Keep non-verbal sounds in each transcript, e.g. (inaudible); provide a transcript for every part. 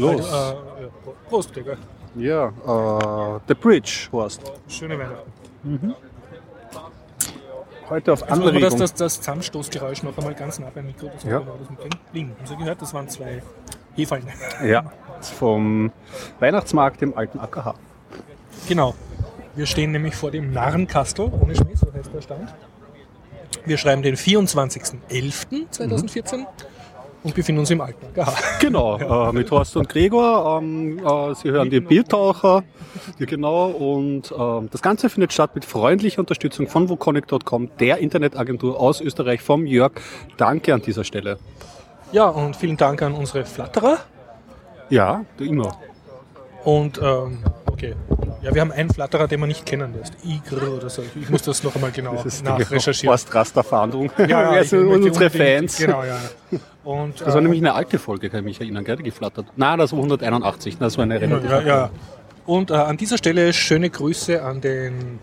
los. Äh, ja, Prost, Gregor. Ja, äh, The Bridge warst. Schöne Weihnachten. Heute auf Also man das, Anregung. das, das Zusammenstoßgeräusch noch einmal ganz nah beim Mikro. Das Ja. war genau das mit dem Ding. Haben Sie gehört? Das waren zwei Hefallen. Ja, vom Weihnachtsmarkt im alten AKH. Genau. Wir stehen nämlich vor dem Narrenkastel, ohne Schmäh, so heißt der Stand. Wir schreiben den 24.11.2014 und befinden uns im alten AKH. Genau, (laughs) äh, mit Horst und Gregor. Ähm, äh, Sie hören die Biertaucher. Ja, genau. Und ähm, das Ganze findet statt mit freundlicher Unterstützung von woconnect.com, der Internetagentur aus Österreich, vom Jörg. Danke an dieser Stelle. Ja, und vielen Dank an unsere Flatterer. Ja, du immer. Und, ähm, okay. Ja, wir haben einen Flatterer, den wir nicht kennen, der ist Igr oder so. Ich muss das noch einmal genau Das ist nachrecherchieren. Horst-Raster-Fahndung. Ja, ja, sind unsere Fans. Genau, ja. Und, Das war äh, nämlich eine alte Folge, kann ich mich erinnern, gell, die geflattert. Nein, das war 181, das war eine relativ. Ja, ja. Und äh, an dieser Stelle schöne Grüße an den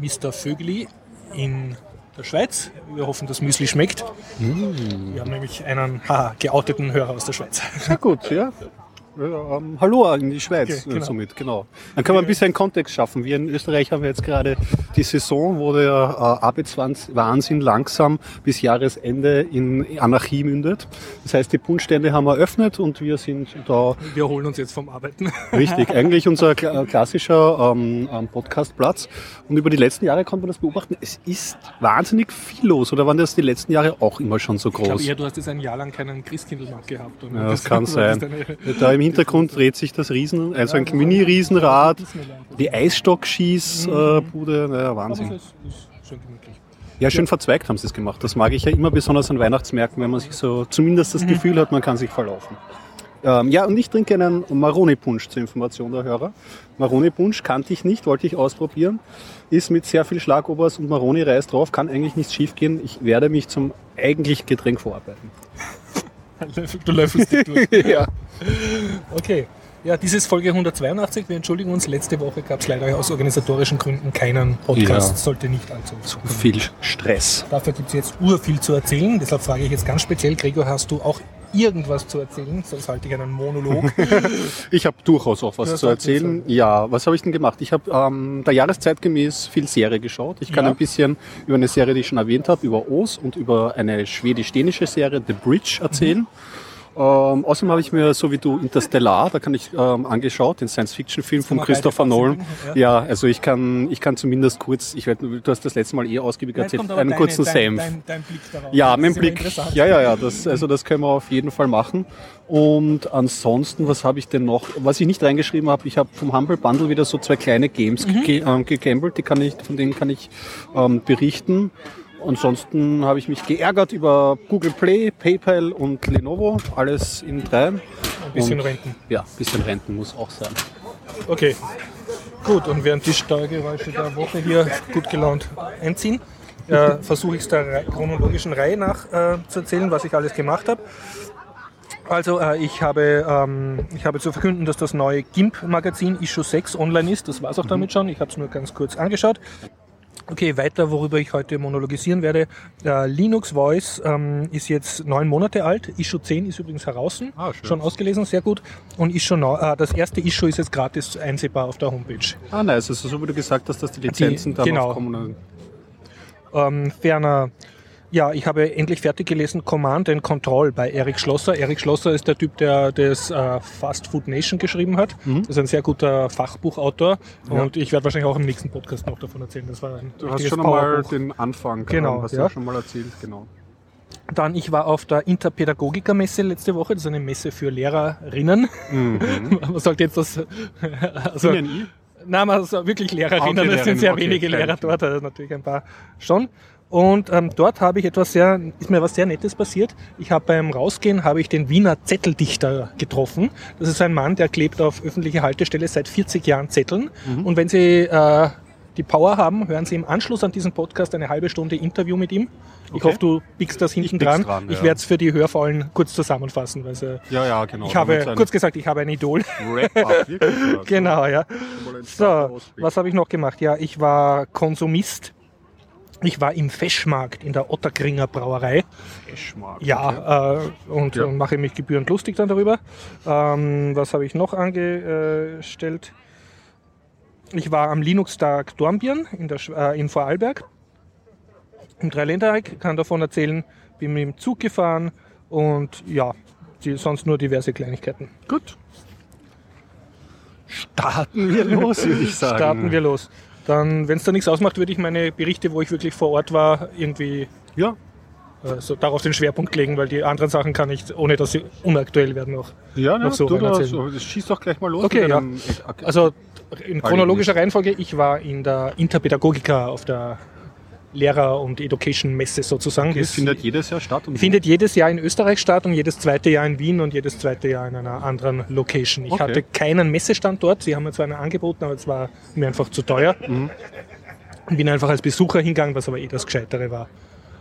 Mr. Vögeli in der Schweiz. Wir hoffen, das Müsli schmeckt. Mm. Wir haben nämlich einen haha, geouteten Hörer aus der Schweiz. Sehr gut, ja. Ähm, hallo in die Schweiz Okay, äh, genau. somit, genau. Dann können wir ein bisschen Kontext schaffen. Wir in Österreich haben jetzt gerade die Saison, wo der äh, Arbeitswahnsinn langsam bis Jahresende in Anarchie mündet. Das heißt, die Punschstände haben eröffnet und wir sind da Wir holen uns jetzt vom Arbeiten. (laughs) richtig, eigentlich unser äh, klassischer ähm, ähm, Podcastplatz. Und über die letzten Jahre konnte man das beobachten. Es ist wahnsinnig viel los. Oder waren das die letzten Jahre auch immer schon so Ich glaube groß? eher, du hast jetzt ein Jahr lang keinen Christkindlmarkt gehabt. oder? Ja, das kann (laughs) ist sein. Da im Hintergrund dreht sich das Riesen, also ein Mini-Riesenrad, die Eisstockschießbude, naja, Aber Wahnsinn. Ja, schön verzweigt haben sie es gemacht. Das mag ich ja immer besonders an Weihnachtsmärkten, wenn man sich so zumindest das Gefühl hat, man kann sich verlaufen. Ähm, ja, und ich trinke einen Maroni-Punsch zur Information der Hörer. Maroni-Punsch kannte ich nicht, wollte ich ausprobieren. Ist mit sehr viel Schlagobers und Maroni-Reis drauf, kann eigentlich nichts schief gehen. Ich werde mich zum eigentlichen Getränk vorarbeiten. (laughs) Du löffelst dich durch. (laughs) ja. Okay. Ja, dies ist Folge 182. Wir entschuldigen uns. Letzte Woche gab es leider aus organisatorischen Gründen keinen Podcast. Ja. Sollte nicht allzu Viel Stress. Dafür gibt es jetzt urviel zu erzählen. Deshalb frage ich jetzt ganz speziell, Gregor, hast du auch irgendwas zu erzählen? Sonst halte ich einen Monolog. (laughs) Ich habe durchaus auch was Ja, zu erzählen. Ja, was habe ich denn gemacht? Ich habe ähm, der Jahreszeit gemäß viel Serie geschaut. Ich kann Ja. ein bisschen über eine Serie, die ich schon erwähnt habe, über Oz und über eine schwedisch-dänische Serie, The Bridge, erzählen. Mhm. Ähm, außerdem habe ich mir, so wie du, Interstellar, da kann ich ähm, angeschaut, den Science-Fiction-Film von Christopher Nolan. fast Ja. also ich kann, ich kann zumindest kurz, ich werd, du hast das letzte Mal eh ausgiebig erzählt, einen deine- kurzen dein, Senf. Dein, dein Blick darauf. Ja, mein Blick. Ja, ja, ja, das, also das können wir auf jeden Fall machen. Und ansonsten, was habe ich denn noch? Was ich nicht reingeschrieben habe, ich habe vom Humble Bundle wieder so zwei kleine Games Mhm. ge ähm, gegambelt, die kann ich, von denen kann ich ähm, berichten. Ansonsten habe ich mich geärgert über Google Play, PayPal und Lenovo, alles in drei. Ein bisschen und, Renten. Ja, bisschen Renten muss auch sein. Okay. Gut, und während die Steuergeräusche der Woche hier gut gelaunt einziehen, äh, (laughs) versuche ich es der chronologischen Reihe nach äh, zu erzählen, was ich alles gemacht habe. Also äh, ich, habe, ähm, ich habe zu verkünden, dass das neue GIMP-Magazin Issue 6 online ist. Das war es auch damit schon. Ich habe es nur ganz kurz angeschaut. Okay, weiter, worüber ich heute monologisieren werde. Äh, Linux Voice ähm, ist jetzt neun Monate alt. Issue 10 ist übrigens heraus. Ah, schön. schon ausgelesen, sehr gut. Und Issue neu- äh, das erste Issue ist jetzt gratis einsehbar auf der Homepage. Ah, nice. Also so du gesagt dass die Lizenzen dann genau. aufkommen. Ähm, ferner, ja, ich habe endlich fertig gelesen Command and Control bei Eric Schlosser. Eric Schlosser ist der Typ, der das äh, Fast Food Nation geschrieben hat. Das ist ein sehr guter Fachbuchautor und ich werde wahrscheinlich auch im nächsten Podcast noch davon erzählen. Das war ein Du hast schon einmal Powerbuch. den Anfang, Genau, hast ja. du schon mal erzählt, genau. Dann, ich war auf der Interpädagogiker-Messe letzte Woche. Das ist eine Messe für Lehrerinnen. (laughs) Man sollte jetzt das... Also, ja nie. Nein, also wirklich Lehrerinnen, es sind sehr okay, wenige. Lehrer dort, also natürlich ein paar schon. Und ähm, dort habe ich etwas sehr, ist mir was sehr Nettes passiert. Ich habe beim Rausgehen habe ich den Wiener Zetteldichter getroffen. Das ist ein Mann, der klebt auf öffentliche Haltestelle seit 40 Jahren Zetteln. Mhm. Und wenn Sie äh, die Power haben, hören Sie im Anschluss an diesen Podcast eine halbe Stunde Interview mit ihm. Ich Okay. hoffe, du biegst das hinten pick's dran. dran, Ich ja. werde es für die Hörfaulen kurz zusammenfassen. Weil sie, Ja, ja, genau. ich habe, kurz gesagt, ich habe ein Idol. (laughs) Wirklich. ja. Genau, ja. So, was habe ich noch gemacht? Ja, ich war Konsumist. Ich war im Feschmarkt in der Otterkringer Brauerei. Feschmarkt. Ja, äh, und, Ja. und mache mich gebührend lustig dann darüber. Ähm, was habe ich noch angestellt? Ich war am Linux-Tag Dornbirn in, der, äh, in Vorarlberg. Im Dreiländereck, kann davon erzählen, bin mit dem Zug gefahren und ja, die, sonst nur diverse Kleinigkeiten. Gut. Starten wir los, würde ich (laughs) sagen. Starten wir los. Dann, wenn es da nichts ausmacht, würde ich meine Berichte, wo ich wirklich vor Ort war, irgendwie Ja, äh, so darauf den Schwerpunkt legen, weil die anderen Sachen kann ich, ohne dass sie unaktuell werden, noch ja, Noch ja so du das schießt doch gleich mal los. Okay, ja. Also in chronologischer Reihenfolge, ich war in der Interpädagogika auf der Lehrer- und Education-Messe sozusagen. das Das findet jedes Jahr statt. Und findet jedes Jahr in Österreich statt und jedes zweite Jahr in Wien und jedes zweite Jahr in einer anderen Location. Ich Okay. hatte keinen Messestand dort, sie haben mir zwar einen angeboten, aber es war mir einfach zu teuer. Mhm. Und bin einfach als Besucher hingegangen, was aber eh das Gescheitere war.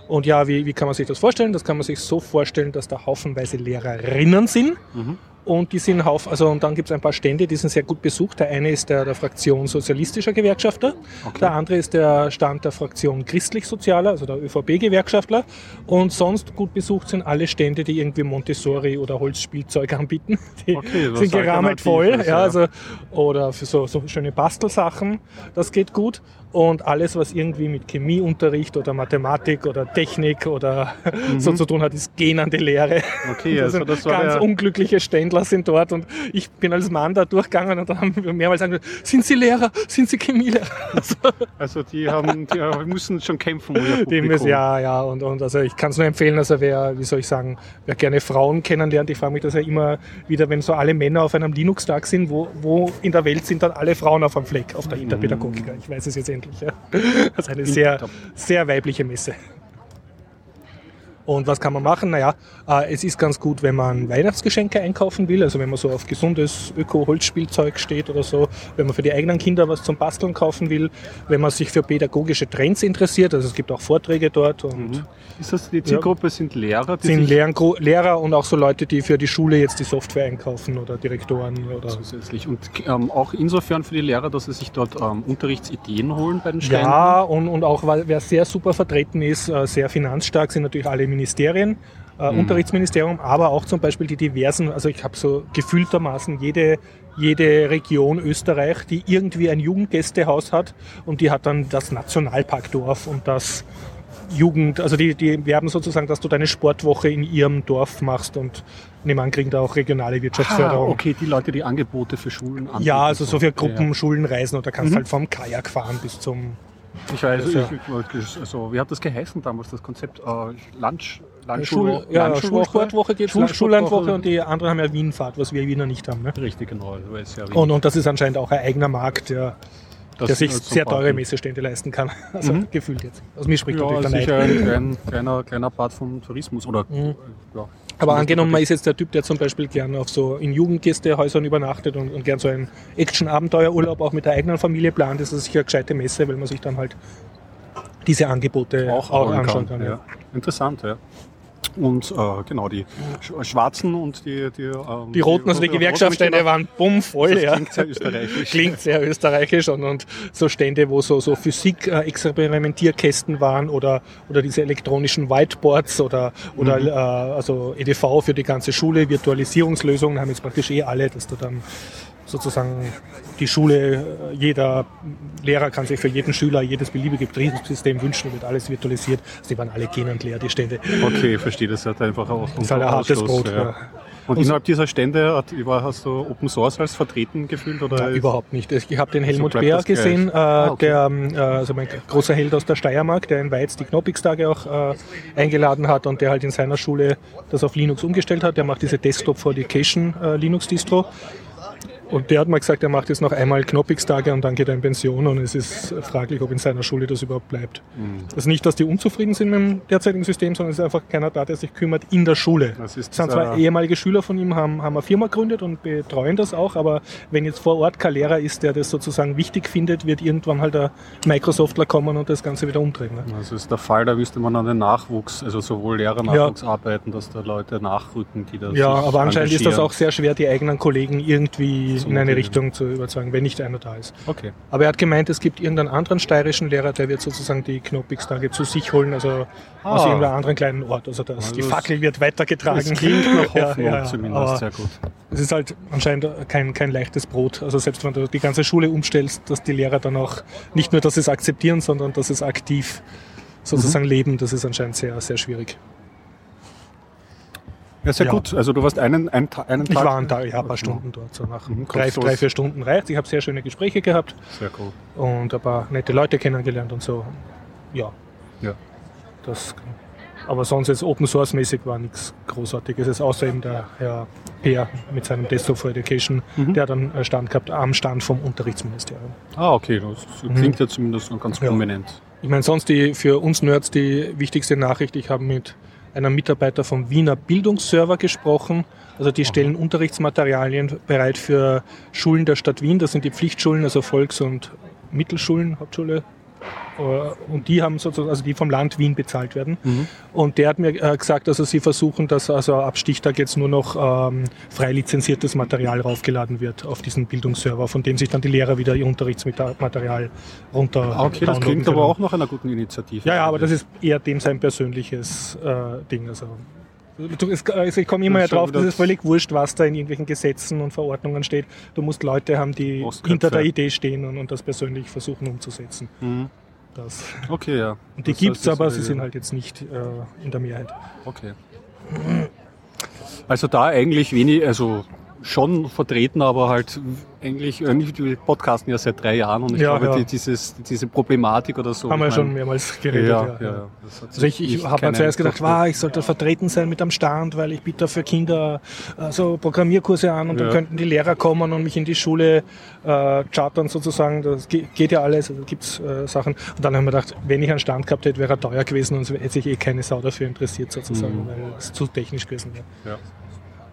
Und ja, wie, wie kann man sich das vorstellen? Das kann man sich so vorstellen, dass da haufenweise Lehrerinnen sind. Mhm. Und die sind Hauf, also und dann gibt es ein paar Stände, die sind sehr gut besucht. Der eine ist der der Fraktion Sozialistischer Gewerkschafter, Okay. der andere ist der Stand der Fraktion Christlich-Sozialer, also der ÖVP-Gewerkschaftler. Und sonst gut besucht sind alle Stände, die irgendwie Montessori oder Holzspielzeug (laughs) anbieten. Die Okay, sind gerammelt voll. Alternatives, Ja, ja. also, oder für so, so schöne Bastelsachen, das geht gut. Und alles, was irgendwie mit Chemieunterricht oder Mathematik oder Technik oder (laughs) so zu tun hat, ist gähnende Lehre. Mhm. Okay, (laughs) Das also das war ganz der, unglückliche Ständler sind dort und ich bin als Mann da durchgegangen und dann haben wir mehrmals gesagt, sind Sie Lehrer, sind Sie Chemielehrer? (laughs) Also, also die haben, die müssen schon kämpfen dem ist, ja, ja, und, und also ich kann es nur empfehlen, also wer, wie soll ich sagen, wer gerne Frauen kennenlernt, ich frage mich das ja immer wieder, wenn so alle Männer auf einem Linux-Tag sind, wo, wo in der Welt sind dann alle Frauen auf einem Fleck, auf der Mhm. Interpädagogika. Ich weiß es jetzt endlich. Ja. (laughs) Das ist eine sehr, sehr weibliche Messe. Und was kann man machen? Naja, äh, es ist ganz gut, wenn man Weihnachtsgeschenke einkaufen will, also wenn man so auf gesundes Öko-Holzspielzeug steht oder so, wenn man für die eigenen Kinder was zum Basteln kaufen will, wenn man sich für pädagogische Trends interessiert, also es gibt auch Vorträge dort und Ist das die Zielgruppe? Sind Lehrer, sind Gro- Lehrer und auch so Leute, die für die Schule jetzt die Software einkaufen oder Direktoren oder zusätzlich. Und ähm, auch insofern für die Lehrer, dass sie sich dort ähm, Unterrichtsideen holen bei den Ständen. Ja, und, und auch weil- wer sehr super vertreten ist, äh, sehr finanzstark sind natürlich alle Ministerien, äh, Mhm. Unterrichtsministerium, aber auch zum Beispiel die diversen, also ich habe so gefühltermaßen jede, jede Region Österreich, die irgendwie ein Jugendgästehaus hat und die hat dann das Nationalparkdorf und das Jugend, also die, die werben sozusagen, dass du deine Sportwoche in ihrem Dorf machst und nebenan kriegen da auch regionale Ah, Wirtschaftsförderung. okay, die Leute, die Angebote für Schulen anbieten. Ja, also so für Ja, Gruppen, Schulen reisen oder kannst Mhm. halt vom Kajak fahren bis zum ja. Ich weiß, ist ich, also, wie hat das geheißen damals, das Konzept? Äh, Lunch, Lunch, Schul, ja, Lunchwoche? Schulsportwoche gibt es. Schullandwoche und die anderen haben ja Wienfahrt, was wir Wiener nicht haben. Ne? Richtig, genau. Ja, Und, und das ist anscheinend auch ein eigener Markt, der, das der sich zum sehr teure. Messestände leisten kann. (laughs) Also Mhm. gefühlt jetzt. Aus mir spricht Ja, natürlich der sicher Neid. ein (laughs) klein, kleiner, kleiner Part vom Tourismus. Oder, Mhm. äh, ja. Aber angenommen, man ist jetzt der Typ, der zum Beispiel gern auf so in Jugendgästehäusern übernachtet und, und gern so einen Action-Abenteuerurlaub auch mit der eigenen Familie plant, ist das sicher eine gescheite Messe, weil man sich dann halt diese Angebote auch, auch, anschauen kann. kann. Ja. Interessant, ja. Und äh, genau, die Sch- Schwarzen und die... Die, ähm, Die roten, also die roten Gewerkschaftsstände waren bumm voll. Das ja. klingt sehr österreichisch. (laughs) Klingt sehr österreichisch und, und so Stände, wo so, so Physik-Experimentierkästen waren oder, oder diese elektronischen Whiteboards oder, oder Mhm. äh, also EDV für die ganze Schule, Virtualisierungslösungen haben jetzt praktisch eh alle, dass du dann sozusagen die Schule, äh, jeder Lehrer kann sich für jeden Schüler jedes beliebige Betriebssystem wünschen, wird alles virtualisiert. Sie waren alle gähnend leer, die Stände. Okay, verstehe, das hat einfach auch Das ist halt ein hartes Brot. ja. Ja. Und innerhalb dieser Stände hat, hast du Open Source als vertreten gefühlt? Oder Ja, überhaupt nicht. Ich habe den Helmut bleibt Bär gesehen, äh, Ah, okay. der, ähm, äh, also mein großer Held aus der Steiermark, der in Weiz die Knoppix-Tage auch äh, eingeladen hat und der halt in seiner Schule das auf Linux umgestellt hat. Der macht diese Desktop for Education äh, Linux-Distro. Und der hat mal gesagt, er macht jetzt noch einmal Knoppix-Tage und dann geht er in Pension und es ist fraglich, ob in seiner Schule das überhaupt bleibt. Mhm. Also nicht, dass die unzufrieden sind mit dem derzeitigen System, sondern es ist einfach keiner da, der sich kümmert in der Schule. Das ist Es sind zwar ehemalige Schüler von ihm, haben, haben eine Firma gegründet und betreuen das auch, aber wenn jetzt vor Ort kein Lehrer ist, der das sozusagen wichtig findet, wird irgendwann halt ein Microsoftler kommen und das Ganze wieder umdrehen. Ne? Das ist der Fall, da müsste man an den Nachwuchs, also sowohl Lehrer-Nachwuchs arbeiten, dass da Leute nachrücken, die das Ja, aber anscheinend ist das auch sehr schwer, die eigenen Kollegen irgendwie in eine. Richtung zu überzeugen, wenn nicht einer da ist. Okay. Aber er hat gemeint, es gibt irgendeinen anderen steirischen Lehrer, der wird sozusagen die Knopigstage zu sich holen, also aus Ah. irgendeinem anderen kleinen Ort. Also das, Also die Fackel wird weitergetragen. Das klingt nach (laughs) Ja, Hoffnung ja, ja. zumindest, Aber sehr gut. es ist halt anscheinend kein, kein leichtes Brot. Also selbst wenn du die ganze Schule umstellst, dass die Lehrer dann auch nicht nur, dass sie es akzeptieren, sondern dass sie es aktiv sozusagen Mhm. leben, das ist anscheinend sehr, sehr schwierig. Ja, sehr Ja. gut. Also du warst einen, einen, einen Ich Tag... war ein, Tag, ja, ein paar Stunden dort, so nach Mhm, drei, drei, vier Stunden reicht. Ich habe sehr schöne Gespräche gehabt Sehr cool. und ein paar nette Leute kennengelernt und so. Ja, Ja. das. Aber sonst jetzt Open Source mäßig war nichts Großartiges, Es ist außer eben der Herr Peer mit seinem Desktop for Education, Mhm. der dann äh, Stand gehabt am Stand vom Unterrichtsministerium. Ah, okay. Das klingt ja zumindest ganz Mhm. Ja. prominent. Ich meine, sonst die, für uns Nerds die wichtigste Nachricht, ich habe mit einem Mitarbeiter vom Wiener Bildungsserver gesprochen. Also die stellen Unterrichtsmaterialien bereit für Schulen der Stadt Wien. Das sind die Pflichtschulen, also Volks- und Mittelschulen, Hauptschule. Äh, Und die haben sozusagen, also die vom Land Wien bezahlt werden. Mhm. Und der hat mir äh, gesagt, also sie versuchen, dass also ab Stichtag jetzt nur noch ähm, frei lizenziertes Material raufgeladen wird auf diesen Bildungsserver, von dem sich dann die Lehrer wieder ihr Unterrichtsmaterial runter Ah, okay, das klingt aber können. auch nach einer guten Initiative. Ja, ja, aber das ist eher dem sein persönliches äh, Ding. Also, also ich komme immer ja drauf, wieder- das ist völlig wurscht, was da in irgendwelchen Gesetzen und Verordnungen steht. Du musst Leute haben, die Ostköpfe. hinter der Idee stehen und, und das persönlich versuchen umzusetzen. Mhm. Das. Okay, ja. Und die heißt, das aber sie eine- sind halt jetzt nicht äh, in der Mehrheit. Okay. Also da eigentlich wenig, also schon vertreten, aber halt eigentlich, äh, wir podcasten ja seit drei Jahren und ich Ja, glaube, ja. die, dieses, diese Problematik oder so. Haben wir ich schon mein, mehrmals geredet. Ja, ja, Also ich, ich habe mir zuerst gedacht, wow, ich sollte vertreten sein mit am Stand, weil ich biete für Kinder äh, so Programmierkurse an und dann könnten die Lehrer kommen und mich in die Schule äh, chartern sozusagen. Das ge- geht ja alles, also gibt's äh, Sachen. Und dann haben wir gedacht, wenn ich einen Stand gehabt hätte, wäre er teuer gewesen und es hätte sich eh keine Sau dafür interessiert sozusagen, Mhm. weil es zu technisch gewesen wäre.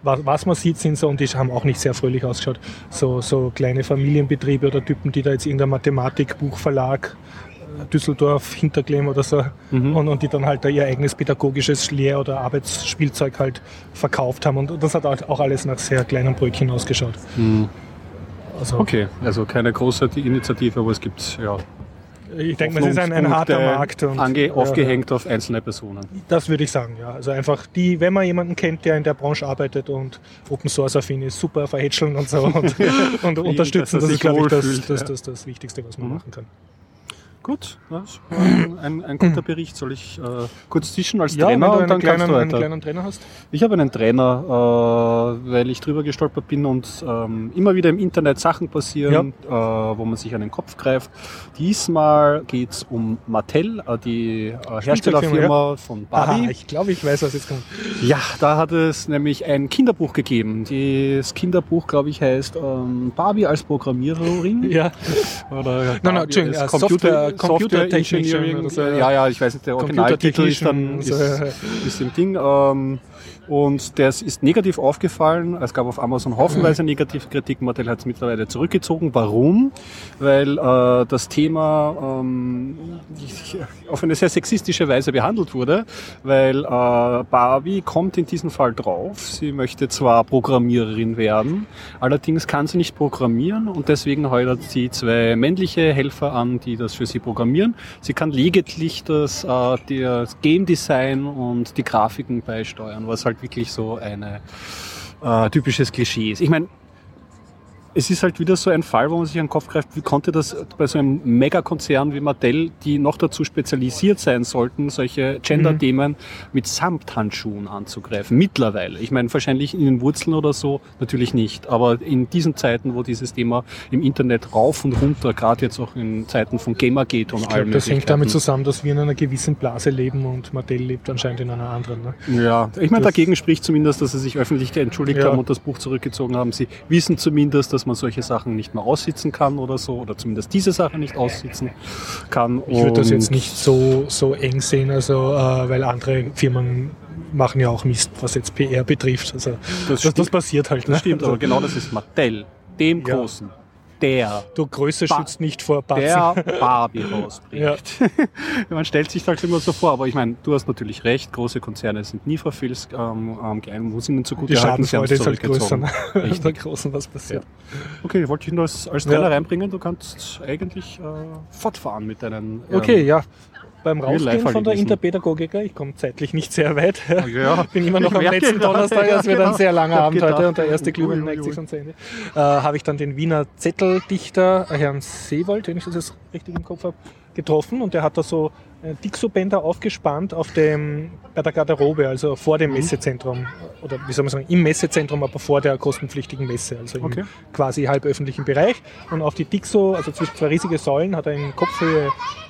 Was, man sieht, sind so, und die haben auch nicht sehr fröhlich ausgeschaut, so, so kleine Familienbetriebe oder Typen, die da jetzt irgendein Mathematikbuchverlag äh, Düsseldorf, Hinterklemm oder so Mhm. und, und die dann halt da ihr eigenes pädagogisches Lehr- oder Arbeitsspielzeug halt verkauft haben. Und das hat auch alles nach sehr kleinen Brötchen ausgeschaut. Mhm. Also Okay, also keine große Initiative, aber es gibt ja ich denke, es ist ein, ein harter Markt. Und, ange, ja, aufgehängt auf einzelne Personen. Das würde ich sagen, ja. Also einfach die, wenn man jemanden kennt, der in der Branche arbeitet und Open Source affin ist, super verhätscheln und so und, (laughs) und unterstützen. er Das ist, glaube ich, das, das, ja. das, das Wichtigste, was man Mhm. machen kann. Gut, das war ein, ein, ein guter Bericht. Soll ich äh, kurz tischen als Ja, Trainer du und einen dann kannst kleinen, du einen weiter? kleinen Trainer hast. Ich habe einen Trainer, äh, weil ich drüber gestolpert bin und ähm, immer wieder im Internet Sachen passieren, äh, wo man sich an den Kopf greift. Diesmal geht's um Mattel, äh, die äh, Herstellerfirma von Barbie. Aha, ich glaube, ich weiß, was jetzt kommt. Ja, da hat es nämlich ein Kinderbuch gegeben. Das Kinderbuch, glaube ich, heißt ähm, Barbie als Programmiererin. Ja, Oder Nein, nein, Entschuldigung, als äh, Software- Computer Engineering. Technician oder so, ja. Ja, ich weiß nicht, der Originaltitel ist dann ist, Technician, ist im Ding. Ähm, und das ist negativ aufgefallen. Es gab auf Amazon haufenweise negative Kritik. Mattel hat es mittlerweile zurückgezogen. Warum? Weil äh, das Thema ähm, auf eine sehr sexistische Weise behandelt wurde. Weil äh, Barbie kommt in diesem Fall drauf. Sie möchte zwar Programmiererin werden, allerdings kann sie nicht programmieren und deswegen heiratet sie zwei männliche Helfer an, die das für sie programmieren. Sie kann lediglich das, äh, das Game Design und die Grafiken beisteuern, was halt wirklich so eine äh, typisches Klischee ist. Ich meine, es ist halt wieder so ein Fall, wo man sich an den Kopf greift, wie konnte das bei so einem Megakonzern wie Mattel, die noch dazu spezialisiert sein sollten, solche Gender-Themen mit Samthandschuhen anzugreifen. Mittlerweile. Ich meine, wahrscheinlich in den Wurzeln oder so natürlich nicht. Aber in diesen Zeiten, wo dieses Thema im Internet rauf und runter, gerade jetzt auch in Zeiten von Gamergate und ich allem. das hängt damit zusammen, dass wir in einer gewissen Blase leben und Mattel lebt anscheinend in einer anderen. Ne? Ja, ich meine, dagegen spricht zumindest, dass sie sich öffentlich entschuldigt Ja. haben und das Buch zurückgezogen haben. Sie wissen zumindest, dass man solche Sachen nicht mehr aussitzen kann oder so, oder zumindest diese Sachen nicht aussitzen kann. Ich würde das jetzt nicht so, so eng sehen, also, äh, weil andere Firmen machen ja auch Mist, was jetzt PR betrifft. Also, das, das, stimmt. passiert halt. Ne? Das stimmt, also, aber genau das ist Mattel, dem Ja. Großen. Der, Du, Größe Ba- schützt nicht vor der Batzen. (laughs) Barbie rausbringt. (laughs) Man stellt sich halt immer so vor, aber ich meine, du hast natürlich recht, große Konzerne sind nie verfilzt, ähm, ähm, kleine muss ihnen zugute Die halten, sie haben Schadenfreude ist halt größer, ne? wenn (laughs) Richtig. bei Großen was passiert. Okay, wollte ich nur als, als Ja. Trailer reinbringen, du kannst eigentlich äh, fortfahren mit deinen... ähm, Okay, ja. Beim Rausgehen von der. Interpädagogiker, ich komme zeitlich nicht sehr weit, ja. bin immer noch Ich am letzten gerade, Donnerstag, ja, es wird genau. ein sehr langer Abend heute gedacht, und der erste Glühwein neigt sich schon zu Ende. Äh, habe ich dann den Wiener Zetteldichter äh, Herrn Seewold, wenn ich das jetzt richtig im Kopf habe, getroffen und der hat da so äh, Dixo-Bänder aufgespannt auf dem, bei der Garderobe, also vor Mhm. dem Messezentrum oder wie soll man sagen, im Messezentrum, aber vor der kostenpflichtigen Messe, also im Okay. quasi halböffentlichen Bereich. Und auf die Dixo, also zwischen zwei riesige Säulen, hat er in Kopfhöhe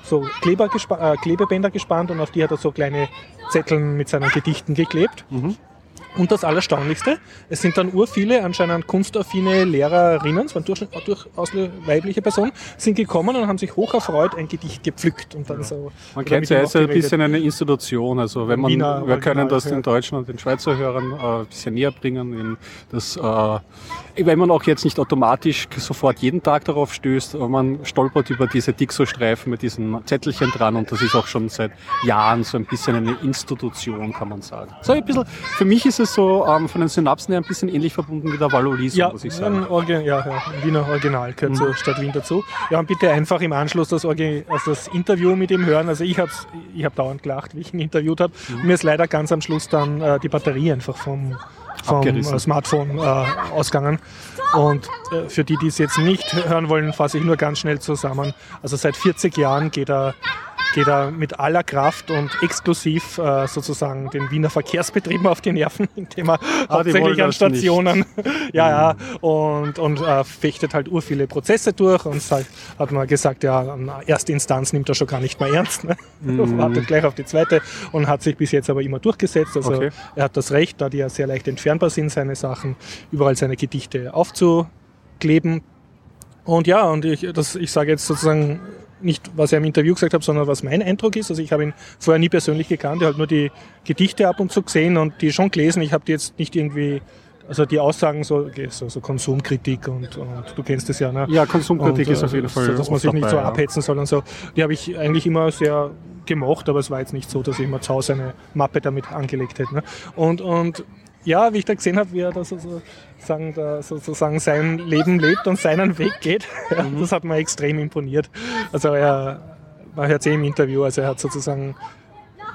so Kleber gespa äh, Klebebänder gespannt und auf die hat er so kleine Zetteln mit seinen Gedichten geklebt. Mhm. Und das Allerstaunlichste, es sind dann urviele anscheinend kunstaffine Lehrerinnen, es waren durch, durchaus eine weibliche Personen, sind gekommen und haben sich hoch erfreut ein Gedicht gepflückt und dann so. Man kennt ja jetzt ein aufgeredet. bisschen eine Institution. Also wenn man, Wiener wir können das den Deutschen und den Schweizer Hörern äh, ein bisschen näher bringen. In das, äh, wenn man auch jetzt nicht automatisch sofort jeden Tag darauf stößt, aber man stolpert über diese Dixo-Streifen mit diesen Zettelchen dran und das ist auch schon seit Jahren so ein bisschen eine Institution, kann man sagen. So ein bisschen, für mich ist es so ähm, von den Synapsen her ein bisschen ähnlich verbunden wie der Valolis, Ja, muss ich sagen. ein, Orgi ja, ja, Wiener Original gehört zur Stadt Wien dazu. Ja, und bitte einfach im Anschluss das, also das Interview mit ihm hören. Also ich habe ich hab dauernd gelacht, wie ich ihn interviewt habe. Mir ist leider ganz am Schluss dann äh, die Batterie einfach vom, vom äh, Smartphone äh, ausgegangen. Und äh, für die, die es jetzt nicht hören wollen, fasse ich nur ganz schnell zusammen. Also seit 40 Jahren geht er geht er mit aller Kraft und exklusiv äh, sozusagen den Wiener Verkehrsbetrieben auf die Nerven, indem er Ah, hauptsächlich an Stationen, (laughs) ja, ja, und, und äh, fechtet halt ur viele Prozesse durch und halt, hat man gesagt, ja, erste Instanz nimmt er schon gar nicht mehr ernst, ne? (laughs) wartet gleich auf die zweite und hat sich bis jetzt aber immer durchgesetzt. Also Okay. er hat das Recht, da die ja sehr leicht entfernbar sind, seine Sachen, überall seine Gedichte aufzukleben. Und ja, und ich, das, ich sage jetzt sozusagen nicht, was er im Interview gesagt hat, sondern was mein Eindruck ist. Also ich habe ihn vorher nie persönlich gekannt, ich habe halt nur die Gedichte ab und zu gesehen und die schon gelesen. Ich habe die jetzt nicht irgendwie, also die Aussagen so, so, so Konsumkritik und, und du kennst es ja, ne? Ja, Konsumkritik Und, ist auf äh, jeden Fall. So, dass man sich nicht dabei, so ja. abhetzen soll und so. Die habe ich eigentlich immer sehr gemocht, aber es war jetzt nicht so, dass ich mir zu Hause eine Mappe damit angelegt hätte. Ne? Und, und ja, wie ich da gesehen habe, wie er da sozusagen, da sozusagen sein Leben lebt und seinen Weg geht, (laughs) ja, Mhm. das hat mir extrem imponiert. Also er, man hört es eh im Interview, also er hat sozusagen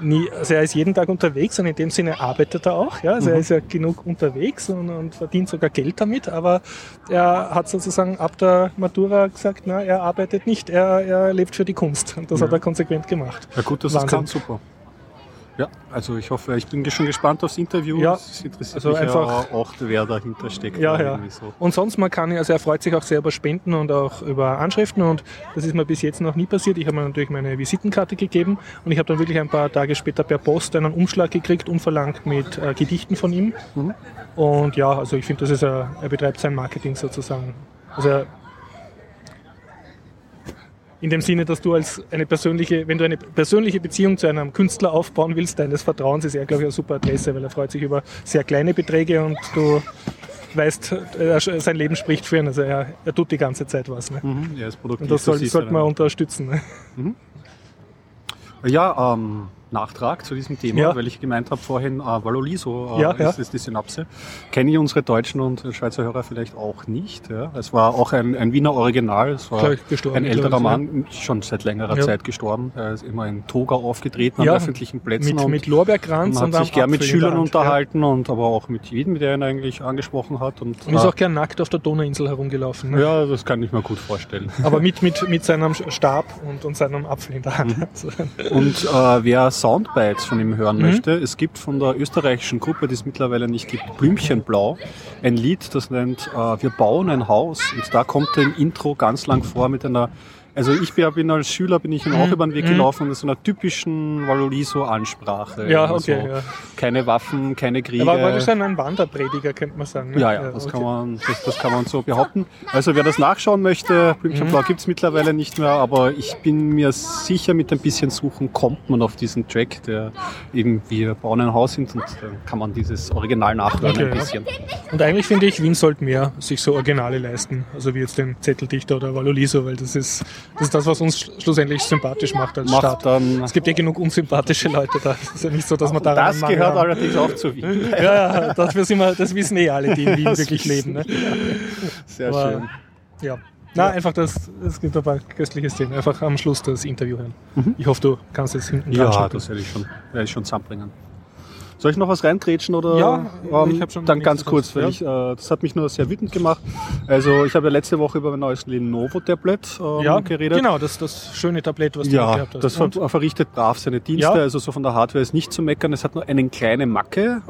nie, also er ist jeden Tag unterwegs und in dem Sinne arbeitet er auch. Ja? Also er ist ja genug unterwegs und, und verdient sogar Geld damit, aber er hat sozusagen ab der Matura gesagt, na, er arbeitet nicht, er, er lebt für die Kunst. Und das hat er konsequent gemacht. Ja gut, das ist Wahnsinn. ganz super. Ja, also ich hoffe, ich bin schon gespannt aufs Interview. Ja, es interessiert also mich einfach- ja auch, wer dahinter steckt. Ja, ja. So. Und sonst, man kann, also er freut sich auch sehr über Spenden und auch über Anschriften und das ist mir bis jetzt noch nie passiert. Ich habe mir natürlich meine Visitenkarte gegeben und ich habe dann wirklich ein paar Tage später per Post einen Umschlag gekriegt, unverlangt mit äh, Gedichten von ihm. Mhm. Und ja, also ich finde, das ist er, er betreibt sein Marketing sozusagen. Also er, in dem Sinne, dass du als eine persönliche, wenn du eine persönliche Beziehung zu einem Künstler aufbauen willst, deines Vertrauens, ist er, glaube ich, eine super Adresse, weil er freut sich über sehr kleine Beträge und du weißt, er, sein Leben spricht für ihn. Also er, er tut die ganze Zeit was. Ne? Mhm, ja, ist produktiv. Und das soll, sollte man unterstützen. Ne? Ja, ähm, Nachtrag zu diesem Thema, Ja. weil ich gemeint habe vorhin, äh, Valoliso äh, Ja, ist, ja. ist die Synapse. Kennen ich unsere deutschen und Schweizer Hörer vielleicht auch nicht. Ja. Es war auch ein, ein Wiener Original, es war ein älterer Mann, schon seit längerer. Zeit gestorben. Er ist immer in Toga aufgetreten an öffentlichen Plätzen. Mit, und mit Lorbeerkranz man hat sich gern mit Schülern unterhalten und aber auch mit jedem, der ihn eigentlich angesprochen hat. Und. Und ist äh, auch gern nackt auf der Donauinsel herumgelaufen. Ne? ja, das kann ich mir gut vorstellen. Aber mit, mit, mit seinem Stab und, und seinem Apfel in der Hand. Mhm. Und äh, wer Soundbites von ihm hören Mhm. möchte, es gibt von der österreichischen Gruppe, die es mittlerweile nicht gibt, Blümchenblau, ein Lied, das nennt äh, Wir bauen ein Haus. Und da kommt er im Intro ganz lang vor mit einer Also ich bin, als Schüler bin ich ihm auch Mhm. über den Weg gelaufen mit so einer typischen Valoliso-Ansprache. Ja, Also okay, ja. Keine Waffen, keine Kriege. Aber war das dann ein Wanderprediger, könnte man sagen. ne? Ja, ja, das, okay. kann man, das, das kann man so behaupten. Also wer das nachschauen möchte, Blümchen Mhm. Blau gibt's mittlerweile nicht mehr, aber ich bin mir sicher, mit ein bisschen Suchen kommt man auf diesen Track, der eben wir bauen ein Haus sind und dann kann man dieses Original nachhören Okay, ein ja. bisschen. Und eigentlich finde ich, Wien sollte mehr sich so Originale leisten. Also wie jetzt den Zetteldichter oder Valoliso, weil das ist, das ist das, was uns sch- schlussendlich sympathisch macht als Macht Staat. dann, Es gibt ja genug unsympathische Leute da. Es ist ja nicht so, dass man da das gehört allerdings auch zu Wien. (laughs) Ja, ja, dafür sind wir, das wissen eh alle, die in Wien Das wirklich leben. Ne? Sehr Aber- schön. Ja. Na, einfach das, es gibt ein paar köstliche Szenen. Einfach am Schluss das Interview hören. Ich hoffe, du kannst es hinten Mhm. Ja, das werde ich schon, werde ich schon zusammenbringen. Soll ich noch was reingrätschen oder? Ja, ähm, ich hab schon Dann ganz kurz, weil ja. ich, äh, das hat mich nur sehr wütend gemacht. Also ich habe ja letzte Woche über mein neues Lenovo-Tablet ähm, ja, geredet. genau, das, das schöne Tablett, was du Ja, gehabt hast. das Und? ver verrichtet brav seine Dienste, Ja. also so von der Hardware ist nicht zu meckern. Es hat nur eine kleine Macke.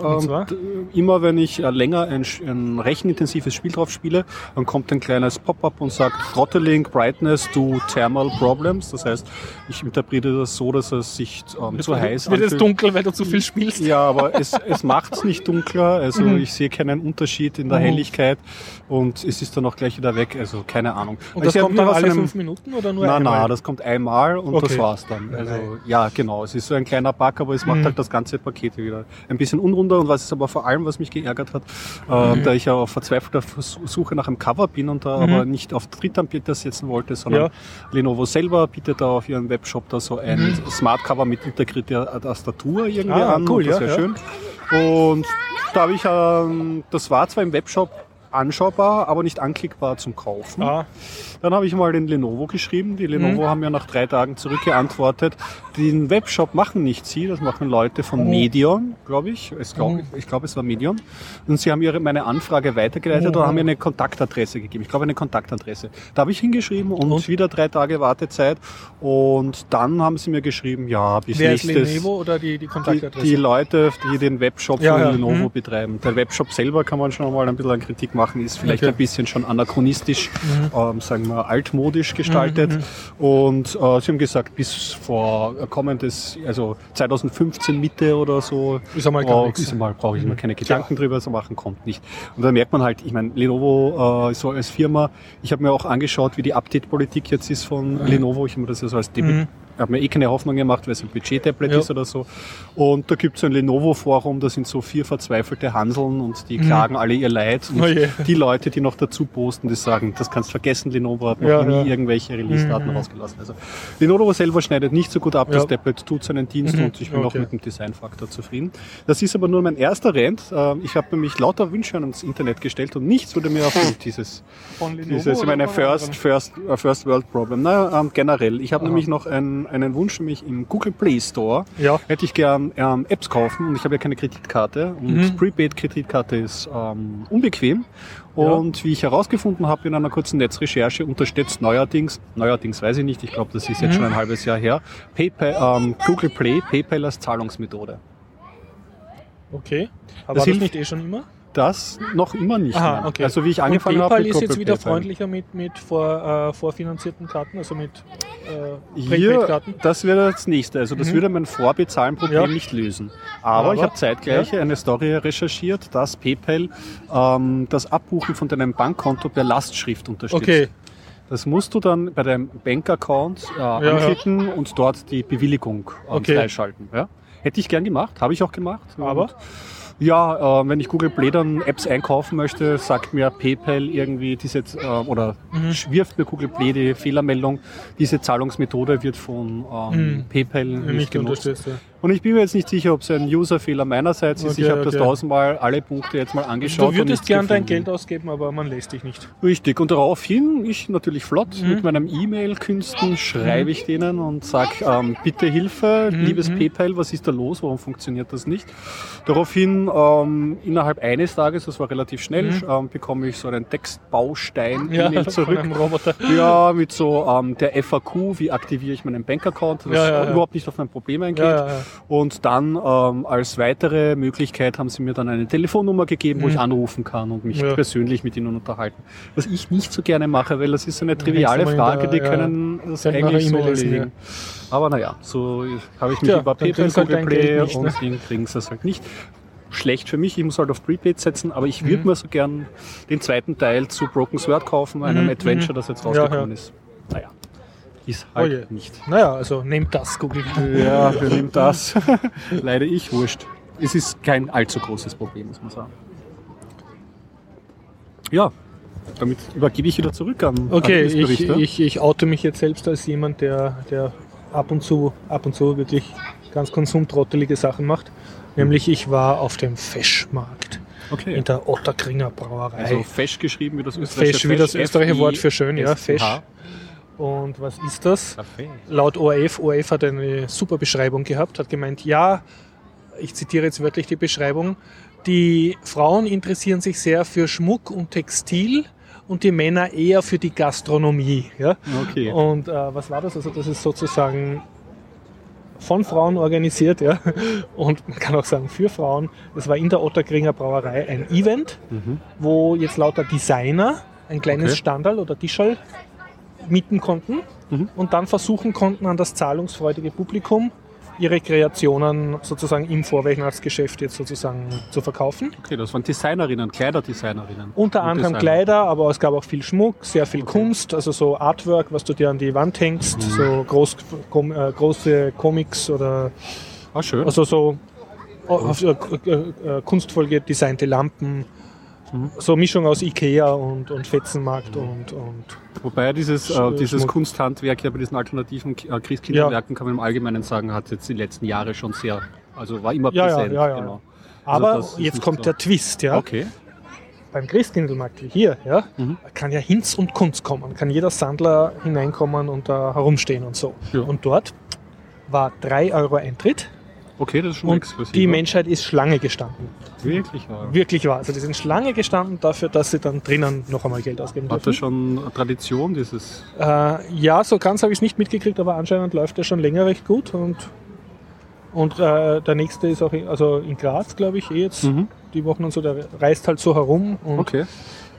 D- immer wenn ich äh, länger ein, ein rechenintensives Spiel drauf spiele, dann kommt ein kleines Pop-up und sagt Throttling, Brightness to Thermal Problems. Das heißt, ich interpretiere das so, dass es sich ähm, zu heiß Wird es anfühlt. dunkel, weil du zu viel spielst? Ja, aber es, es macht es nicht dunkler. Also Mhm. ich sehe keinen Unterschied in der Mhm. Helligkeit und es ist dann auch gleich wieder weg. Also keine Ahnung. Und Also das hab kommt dann alle einem- fünf Minuten oder nur na, einmal? na, das kommt einmal und das Okay. war's dann. Also Nein. ja, genau. Es ist so ein kleiner Bug, aber es macht Mhm. halt das ganze Paket wieder ein bisschen unrunder. Und was ist aber vor allem, was mich geärgert hat, äh, Mhm. da ich ja auf verzweifelter Suche nach einem Cover bin und da Mhm. aber nicht auf Drittanbieter setzen wollte, sondern Ja. Lenovo selber bietet da auf ihrem Webshop da so ein Smart Cover mit integrierter Tastatur irgendwie Mhm. Ah, an. cool, das ja, wäre ja. schön. Und da habe ich, ähm, das war zwar im Webshop anschaubar, aber nicht anklickbar zum Kaufen. Ah, Dann habe ich mal den Lenovo geschrieben. Die Lenovo Mhm. haben ja nach drei Tagen zurückgeantwortet. Den Webshop machen nicht sie, das machen Leute von Mhm. Medion, glaube ich. Es glaub, Mhm. Ich glaube, es war Medion. Und sie haben ihre, meine Anfrage weitergeleitet Mhm. oder haben mir eine Kontaktadresse gegeben. Ich glaube, eine Kontaktadresse. Da habe ich hingeschrieben und, Und? wieder drei Tage Wartezeit. Und dann haben sie mir geschrieben, ja, bis wer ist nächstes... Lenovo oder die, die Die, Kontaktadresse? die Leute, die den Webshop Ja, von ja. Lenovo Mhm. betreiben. Der Webshop selber kann man schon mal ein bisschen an Kritik machen, ist vielleicht Okay. ein bisschen schon anachronistisch, ähm, sagen wir altmodisch gestaltet. Mhm, Und äh, sie haben gesagt, bis vor kommendes, also 2015 Mitte oder so, Ist einmal gar nichts. ist einmal, brauche ich Mhm. mir keine Gedanken drüber zu machen, kommt nicht. Und da merkt man halt, ich meine, Lenovo äh, so als Firma, ich habe mir auch angeschaut, wie die Update-Politik jetzt ist von Lenovo. Ich habe mir das ja so als Debüt Mhm. Habe mir eh keine Hoffnung gemacht, weil es ein Budget-Tablet Ja. ist oder so. Und da gibt es ein Lenovo-Forum, da sind so vier verzweifelte Hanseln und die Mhm. klagen alle ihr Leid. Und Oh die Leute, die noch dazu posten, die sagen, das kannst vergessen, Lenovo hat noch Ja, nie ja. irgendwelche Release-Daten Mhm. rausgelassen. Also Lenovo selber schneidet nicht so gut ab, das. Tablet tut seinen Dienst Mhm. und ich bin auch Okay. mit dem Designfaktor zufrieden. Das ist aber nur mein erster Rant. Ähm, Ich habe nämlich lauter Wünsche ans Internet gestellt und nichts wurde mir erfüllt, dieses Von Lenovo dieses, ich meine, First? First, äh, First World Problem. Na, ähm, generell. Ich habe nämlich noch einen, einen Wunsch, nämlich im Google Play Store Ja. hätte ich gern ähm, Apps kaufen und ich habe ja keine Kreditkarte und Mhm. Prepaid-Kreditkarte ist ähm, unbequem. Ja. Und wie ich herausgefunden habe in einer kurzen Netzrecherche, unterstützt neuerdings, neuerdings weiß ich nicht, ich glaube, das ist jetzt Mhm. schon ein halbes Jahr her, PayPal, ähm, Google Play, PayPal als Zahlungsmethode. Okay. Aber das hilft- nicht eh schon immer? Das noch immer nicht Aha, mehr. okay. Also wie ich angefangen PayPal habe mit ist jetzt wieder PayPal. freundlicher mit, mit vor, äh, vorfinanzierten Karten, also mit äh, Hier, das wäre das nächste. Also das Mhm. würde mein Vorbezahlen-Problem Ja. nicht lösen. Aber, ich Aber, habe zeitgleich eine Story recherchiert, dass PayPal ähm, das Abbuchen von deinem Bankkonto per Lastschrift unterstützt. Okay. Das musst du dann bei deinem Bankaccount äh, ja. anklicken und dort die Bewilligung ähm, Okay. freischalten. Ja? Hätte ich gern gemacht, habe ich auch gemacht. Aber? Und ja, äh, wenn ich Google Play dann Apps einkaufen möchte, sagt mir PayPal irgendwie diese äh, oder Mhm. wirft mir Google Play die Fehlermeldung, diese Zahlungsmethode wird von ähm, Mhm. PayPal nicht, Nicht genutzt. unterstützt. Ja. Und ich bin mir jetzt nicht sicher, ob es ein Userfehler meinerseits ist. Okay, ich habe das okay. tausendmal alle Punkte jetzt mal angeschaut. Du würdest gern dein. Geld ausgeben, aber man lässt dich nicht. Richtig. Und daraufhin, ich natürlich flott, Mhm. mit meinem E-Mail-Künsten schreibe ich denen und sage, ähm, bitte Hilfe, Mhm, liebes mhm. PayPal, was ist da los, warum funktioniert das nicht? Daraufhin, ähm, innerhalb eines Tages, das war relativ schnell, Mhm. ähm, bekomme ich so einen Textbaustein Ja, zurück. einem Roboter. Ja, mit so ähm, der FAQ, wie aktiviere ich meinen Bankaccount, das Ja, ja, ja. überhaupt nicht auf mein Problem eingeht. Ja, ja, ja. Und dann ähm, als weitere Möglichkeit haben sie mir dann eine Telefonnummer gegeben, wo Mhm. ich anrufen kann und mich Ja. persönlich mit ihnen unterhalten. Was ich nicht so gerne mache, weil das ist so eine triviale Frage, die ja. können das eigentlich so erledigen. Aber naja, so habe ich mich über PayPal, du halt Play nicht, und ne? kriegen sie es halt nicht. Schlecht für mich, ich muss halt auf Prepaid setzen, aber ich würde Mhm. mir so gern den zweiten Teil zu Broken Sword kaufen, einem Mhm, Adventure, mhm. das jetzt Ja, rausgekommen ja. ist. Naja, ist halt Oh je. nicht. Naja, also nehmt das, Google. Ja, wer nimmt das? (laughs) Leider ich, wurscht. Es ist kein allzu großes Problem, muss man sagen. Ja, damit übergebe ich wieder zurück an Okay, an ich, ich, ich oute mich jetzt selbst als jemand, der, der ab und zu, ab und zu wirklich ganz konsumtrottelige Sachen macht. Nämlich ich war auf dem Feschmarkt okay. in der Otterkringer Brauerei. Also fesch geschrieben wie das österreichische Fesch wie das österreichische Wort für schön, ja, S-C-H. Fesch. Und was ist das? Kaffee. Laut ORF, ORF hat eine super Beschreibung gehabt, hat gemeint, ja, ich zitiere jetzt wörtlich die Beschreibung, die Frauen interessieren sich sehr für Schmuck und Textil und die Männer eher für die Gastronomie. Ja? Okay. Und äh, was war das? Also das ist sozusagen von Frauen organisiert, ja. Und man kann auch sagen für Frauen. Es war in der Otterkringer Brauerei ein Event, Mhm. wo jetzt lauter Designer ein kleines Okay. Standal oder Tischal mieten konnten Mhm. und dann versuchen konnten, an das zahlungsfreudige Publikum ihre Kreationen sozusagen im Vorweihnachtsgeschäft jetzt sozusagen zu verkaufen. Okay, das waren Designerinnen, Kleiderdesignerinnen. Unter anderem Designer. Kleider, aber es gab auch viel Schmuck, sehr viel Kunst, also so Artwork, was du dir an die Wand hängst, Mhm. so groß, kom, äh, große Comics oder Ah, schön. also so auf, äh, äh, äh, kunstvoll gedesignte Lampen, Mhm. so Mischung aus Ikea und, und Fetzenmarkt und, und Wobei dieses, äh, Sch- dieses Schmuck. Kunsthandwerk ja bei diesen alternativen äh, Christkinderwerken, kann man im Allgemeinen sagen, hat jetzt die letzten Jahre schon sehr, also war immer Ja, ja, präsent. ja, ja. Genau. aber das ist jetzt kommt so. der Twist, ja. Okay. Beim Christkindlmarkt wie hier, ja, Mhm. kann ja Hinz und Kunst kommen, kann jeder Sandler hineinkommen und da herumstehen und so. Ja. Und dort war 3 Euro Eintritt Okay, das ist schon und die Menschheit ist Schlange gestanden. Wirklich wahr. Wirklich wahr. Also die sind Schlange gestanden dafür, dass sie dann drinnen noch einmal Geld ausgeben Hat dürfen. das schon eine Tradition, dieses. Äh, ja, so ganz habe ich es nicht mitgekriegt, aber anscheinend läuft das schon länger recht gut. Und, und äh, der nächste ist auch in, also in Graz, glaube ich, eh jetzt Mhm. die Wochen und so. Der reist halt so herum. Okay.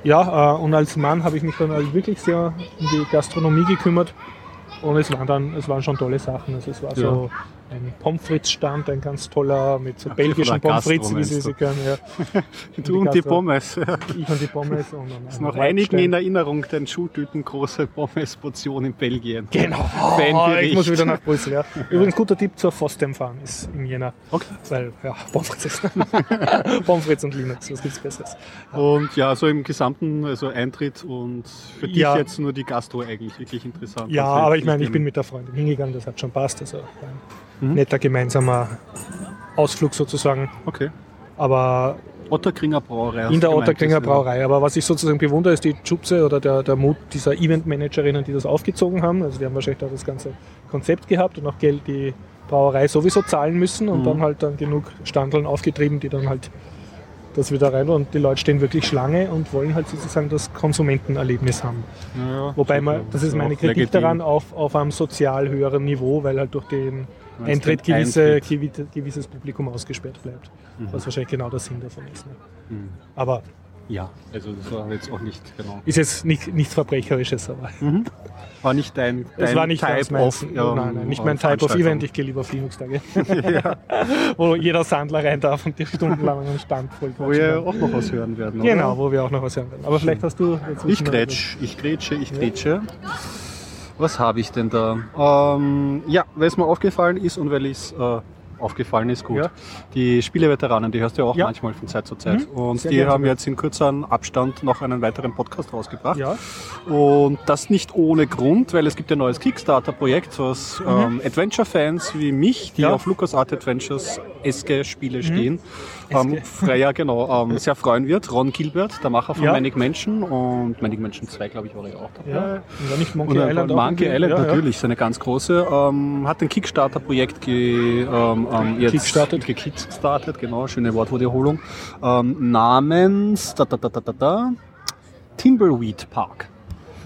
Ja, äh, und als Mann habe ich mich dann halt wirklich sehr um die Gastronomie gekümmert. Und es waren dann, es waren schon tolle Sachen. Also es war so ein Pommes frites Stand, ein ganz toller mit so belgischen Pommes frites, wie sie sie können. Ja. (laughs) Du und die. Pommes. Ich und die Pommes und dann ist noch einigen in. Erinnerung, dein Schultüten große Pommes-Portion in Belgien. Genau. Oh, ich muss wieder nach Brüssel. Ja. (laughs) Übrigens, guter Tipp zur Fostem fahren ist im Jänner. Okay. Weil, ja, Pommes frites. (laughs) Pommes frites und Linux, was gibt's Besseres? Und ja, so im gesamten, also Eintritt und für dich jetzt nur die Gastro eigentlich wirklich interessant. Ja, Also aber ich meine, ich bin mit der Freundin hingegangen, das hat schon passt. Also Mhm. netter gemeinsamer Ausflug sozusagen. Okay. Aber Otterkringer Brauerei. in der Otterkringer Brauerei. Aber was ich sozusagen bewundere, ist die Schubse oder der, der Mut dieser Eventmanagerinnen, die das aufgezogen haben. Also die haben wahrscheinlich da das ganze Konzept gehabt und auch Geld die Brauerei sowieso zahlen müssen und Mhm. dann halt dann genug Standeln aufgetrieben, die dann halt das wieder rein und die Leute stehen wirklich Schlange und wollen halt sozusagen das Konsumentenerlebnis haben. Ja. Wobei man, das ist auch meine Kritik legitim. daran, auf, auf einem sozial höheren Niveau, weil halt durch den Eintritt gewisse, Eintritt. gewi- gewisses Publikum ausgesperrt bleibt. Mhm. Was wahrscheinlich genau der Sinn davon ist. Ne? Mhm. Aber Ja, also das war jetzt auch nicht, genau. ist jetzt nicht, nichts Verbrecherisches, aber Mhm. War nicht dein, dein es war nicht Type ganz meins. of, ähm, nein, nein, nicht äh, mein Type of. Event. Ich gehe lieber auf Linux-Tage, (laughs) (laughs) wo jeder Sandler rein darf und die stundenlang einen Stand voll Wo wir auch noch was hören werden, Genau, oder? wo wir auch noch was hören werden. Aber vielleicht hast du... jetzt Ich wissen wir- grätsch, ich grätsche, ich grätsche. Was habe ich denn da? Ähm, ja, weil es mir aufgefallen ist und weil es äh, aufgefallen ist, gut. Ja. Die Spieleveteranen, die hörst du ja auch Ja. manchmal von Zeit zu Zeit. Mhm, Und sehr die haben sogar. jetzt in kurzem Abstand noch einen weiteren Podcast rausgebracht. Ja, Und das nicht ohne Grund, weil es gibt ein neues Kickstarter-Projekt, was Mhm. ähm, Adventure-Fans wie mich, die auf LucasArt Adventures eske Spiele Mhm. stehen, ähm, ja genau, ähm, sehr freuen wird. Ron Gilbert, der Macher von Ja. Manic Mansion und Manic Mansion 2, glaube ich, war er auch dabei. ja. Und dann nicht Und Monkey äh, Island Monkey? Island ja, natürlich, seine ganz große. Ähm, hat ein Kickstarter-Projekt ge, ähm, ähm, jetzt Kickstartet. gekickstartet, genau, schöne Wortwiederholung. Ähm, namens da, da, da, da, da, da, Timbleweed Park.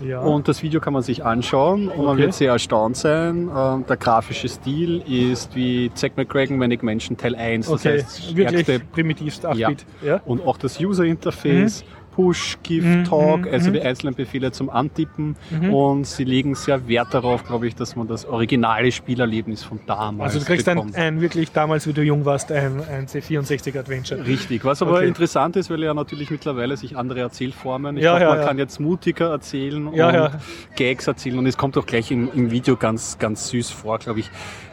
Ja. Und das Video kann man sich anschauen und man Okay. wird sehr erstaunt sein. Ähm, der grafische Stil ist wie Zack McCracken Manic Mansion Teil 1. Das okay, heißt, wirklich primitivst 8-Bit. Ja. und auch das User Interface, Push, Give, Talk, mhm, also mhm. die einzelnen Befehle zum Antippen. Mhm. Und sie legen sehr Wert darauf, glaube ich, dass man das originale Spielerlebnis von damals Also du kriegst ein, bekommt. ein wirklich damals, wie du jung warst, ein, ein C64 Adventure. Richtig, was aber Okay. interessant ist, weil ja natürlich mittlerweile sich andere Erzählformen, ich Ja, glaube, ja, man ja. kann jetzt mutiger erzählen und. Gags erzählen und es kommt auch gleich im, im Video ganz, ganz süß vor, glaube ich.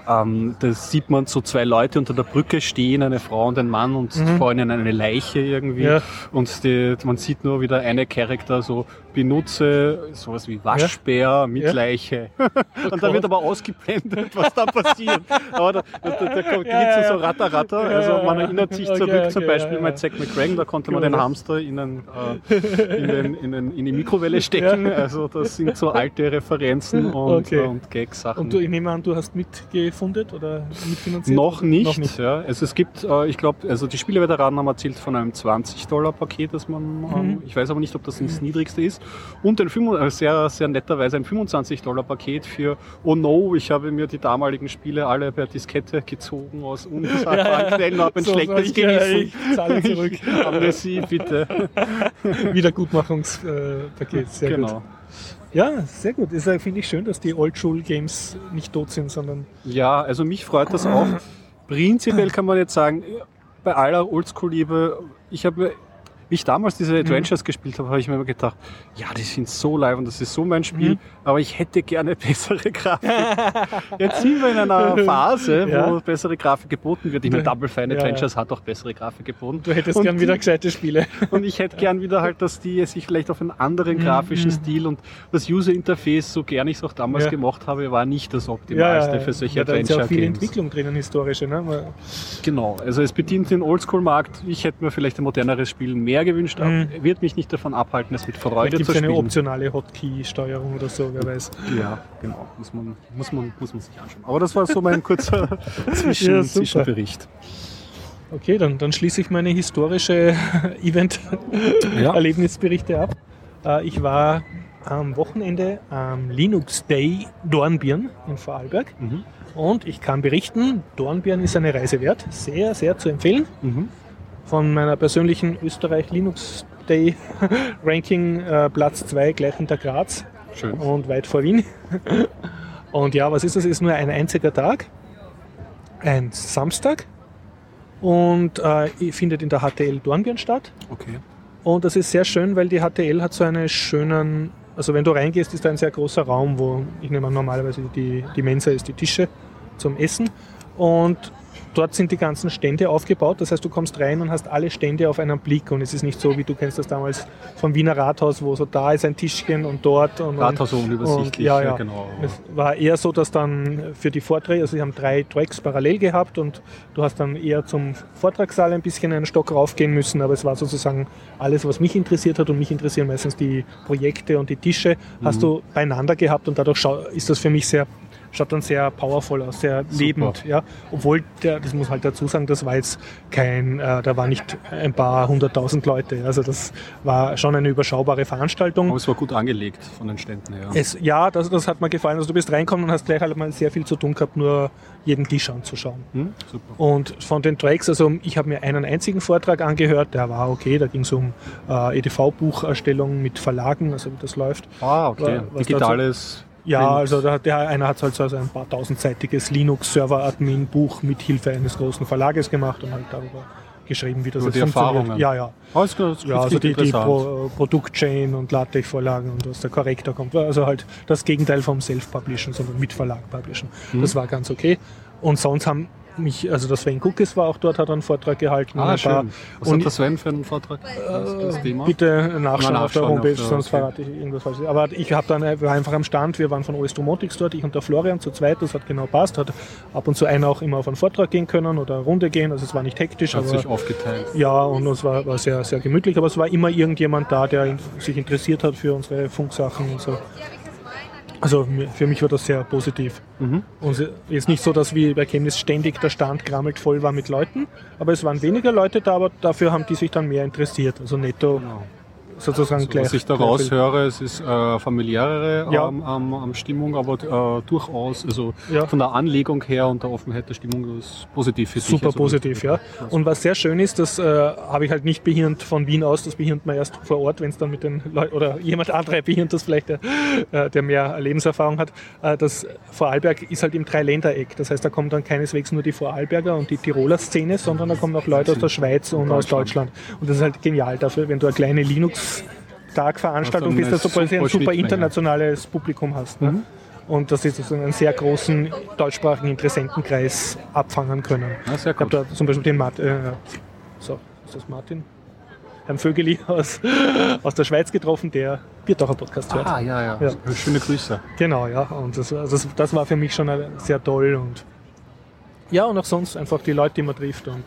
Ähm, da sieht man so zwei Leute unter der Brücke stehen, eine Frau und ein Mann und vor ihnen eine Leiche irgendwie Mhm. Ja. und die, man sieht nur wieder eine Charakter so benutze sowas wie Waschbär mit Ja. Leiche (laughs) (laughs) und da wird aber ausgeblendet, was da passiert. Aber da, da, da, geht Ja, ja, so ja. ratter ratter, Ja, also ja, man ja. erinnert sich Okay, zurück zum okay, Beispiel ja, ja. mit Zack McCracken, da konnte man den Hamster in, einen, äh, in, den, in, den, in die Mikrowelle stecken. Ja. Also das sind so alte Referenzen (laughs) und, Okay. und Gag-Sachen. Und du, ich nehme an, du hast mitgefundet oder mitfinanziert? Noch nicht, Noch nicht. Ja. Also es gibt, äh, ich glaube, also die Spieleveteranen haben erzählt von einem 20-Dollar-Paket, das man, Mhm. ähm, ich weiß aber nicht, ob das das niedrigste ist. Und ein 5, äh, sehr, sehr netterweise ein 25-Dollar-Paket für, oh no, ich habe mir die damaligen Spiele alle per Diskette gezogen aus unsagbaren Quellen, (laughs) habe ein So, schlechtes ich, Gewissen. ich zahle zurück. (laughs) Amnesie, bitte. (laughs) Wiedergutmachungspaket, sehr gut. genau. Ja, sehr gut. Ist finde ich schön, dass die Oldschool-Games nicht tot sind, sondern Ja, also mich freut das auch. Prinzipiell kann man jetzt sagen, bei aller Oldschool-Liebe, ich habe, wie ich damals Mhm. diese Adventures gespielt habe, habe ich mir immer gedacht, ja, die sind so live und das ist so mein Spiel, Mhm. aber ich hätte gerne (laughs) bessere Grafik. (laughs) Jetzt sind wir in einer Phase, wo Ja. bessere Grafik geboten wird. Ich meine, Double Fine Ja, Adventures hat auch bessere Grafik geboten. du hättest Und gern wieder gescheite Spiele. (laughs) Und ich hätte gern wieder halt, dass die sich vielleicht auf einen Mhm, anderen grafischen Stil und das User Interface, so gern ich es auch damals Ja. gemacht habe, war nicht das optimalste für solche ja, da ist ja auch viel Adventure-Games. Entwicklung drinnen, historische. Ne? Genau, also es bedient den Oldschool-Markt. Ich hätte mir vielleicht ein moderneres Spiel mehr gewünscht, aber Mhm. wird mich nicht davon abhalten, es mit Freude gibt zu es eine spielen. optionale Hotkey-Steuerung oder so, wer weiß. Ja, genau, muss man, muss, man, muss man sich anschauen. Aber das war so mein kurzer (laughs) Zwischen, Ja. Zwischenbericht. Okay, dann, dann schließe ich meine historische (laughs) Event-Erlebnisberichte ab. Äh, Ich war am Wochenende am Linux Day Dornbirn in Vorarlberg Mhm. und ich kann berichten, Dornbirn ist eine Reise wert, sehr, sehr zu empfehlen. Mhm. Von meiner persönlichen Österreich Linux Day (laughs) Ranking äh, Platz 2 gleich hinter Graz Schön. und weit vor Wien. (laughs) Und ja, was ist das? Es ist nur ein einziger Tag, ein Samstag und äh, findet in der HTL Dornbirn statt. Okay. Und das ist sehr schön, weil die HTL hat so einen schönen, also wenn du reingehst, ist da ein sehr großer Raum, wo ich nehme an, normalerweise die, die Mensa ist die Tische zum Essen. Und dort sind die ganzen Stände aufgebaut. Das heißt, du kommst rein und hast alle Stände auf einen Blick. Und es ist nicht so, wie du kennst das damals vom Wiener Rathaus, wo so da ist ein Tischchen und dort. Und, Rathaus und, unübersichtlich, ja, ja, ja. genau. Es war eher so, dass dann für die Vorträge, also sie haben drei Tracks parallel gehabt und du hast dann eher zum Vortragssaal ein bisschen einen Stock raufgehen müssen, aber es war sozusagen alles, was mich interessiert hat und mich interessieren meistens die Projekte und die Tische, hast du beieinander gehabt und dadurch ist das für mich sehr schaut dann sehr powerful aus, sehr lebend, ja. Obwohl der, das muss halt dazu sagen, das war jetzt kein, äh, da war nicht ein paar hunderttausend Leute, also das war schon eine überschaubare Veranstaltung. Aber es war gut angelegt von den Ständen her. Es, ja, das, das hat mir gefallen. Also du bist reinkommen und hast gleich halt mal sehr viel zu tun gehabt, nur jeden Tisch anzuschauen. Hm? Super. Und von den Tracks, also ich habe mir einen einzigen Vortrag angehört, der war okay, da ging es um äh, EDV-Bucherstellung mit Verlagen, also wie das läuft. Ah, okay. Was Digitales. Ja, also der, der einer hat halt so ein paar tausendseitiges Linux-Server-Admin-Buch mit Hilfe eines großen Verlages gemacht und halt darüber geschrieben, wie das Über jetzt die funktioniert. Erfahrungen. Ja, ja. Ah, das, das Ja, also die, die. Pro, Produktchain und LaTeX-Vorlagen und was der Korrektor kommt. Also halt das Gegenteil vom Self-Publishen, sondern mit Verlag publishen. Mhm. Das war ganz okay. Und sonst haben mich, also der Sven Guckes war auch dort, hat einen Vortrag gehalten. Ah, ein paar- schön. Was und hat der Sven für einen Vortrag? Thema? Bitte nachschauen Mal auf der Homepage, auf der- sonst okay. verrate ich irgendwas falsches. Aber ich habe dann war einfach am Stand, wir waren von OS Domotics dort, ich und der Florian zu zweit, das hat genau passt, hat ab und zu einer auch immer auf einen Vortrag gehen können oder eine Runde gehen, also es war nicht hektisch, Hat aber sich aufgeteilt. ja, und es war, war sehr, sehr gemütlich, aber es war immer irgendjemand da, der sich interessiert hat für unsere Funksachen und so. Also für mich war das sehr positiv. Mhm. Und es ist nicht so, dass wie bei Chemnitz ständig der Stand grammelt voll war mit Leuten, aber es waren weniger Leute da, aber dafür haben die sich dann mehr interessiert. Also netto Genau. Sozusagen Also, gleich. was ich gleich daraus will. höre, es ist äh, familiärere Ja. ähm, ähm, ähm, Stimmung, aber äh, durchaus, also Ja. von der Anlegung her und der Offenheit der Stimmung ist positiv für. Super Also, positiv, ja. Und was sehr schön ist, das äh, habe ich halt nicht behirnt von Wien aus, das behirnt man erst vor Ort, wenn es dann mit den Leuten oder (laughs) jemand andere behirnt das vielleicht, der, äh, der mehr Lebenserfahrung hat. Äh, das Vorarlberg ist halt im Dreiländereck. Das heißt, da kommt dann keineswegs nur die Vorarlberger und die Tiroler Szene, sondern da kommen auch Leute aus der Schweiz und aus Deutschland. Und das ist halt genial dafür, wenn du eine kleine Linux Tagveranstaltung Also bist, dass du quasi ein super internationales Publikum hast. Ne? Und dass sie sozusagen einen sehr großen deutschsprachigen Interessentenkreis abfangen können. Ja, sehr Ich habe da zum Beispiel den Martin, äh, so, ist das Martin? Herrn Vögeli (laughs) aus, aus der Schweiz getroffen, der Biertaucher Podcast hört. Ah, ja, ja, Ja. Schöne Grüße. Genau, ja. Und das, war- das, war für mich schon sehr toll. Und ja, und auch sonst einfach die Leute, die man trifft und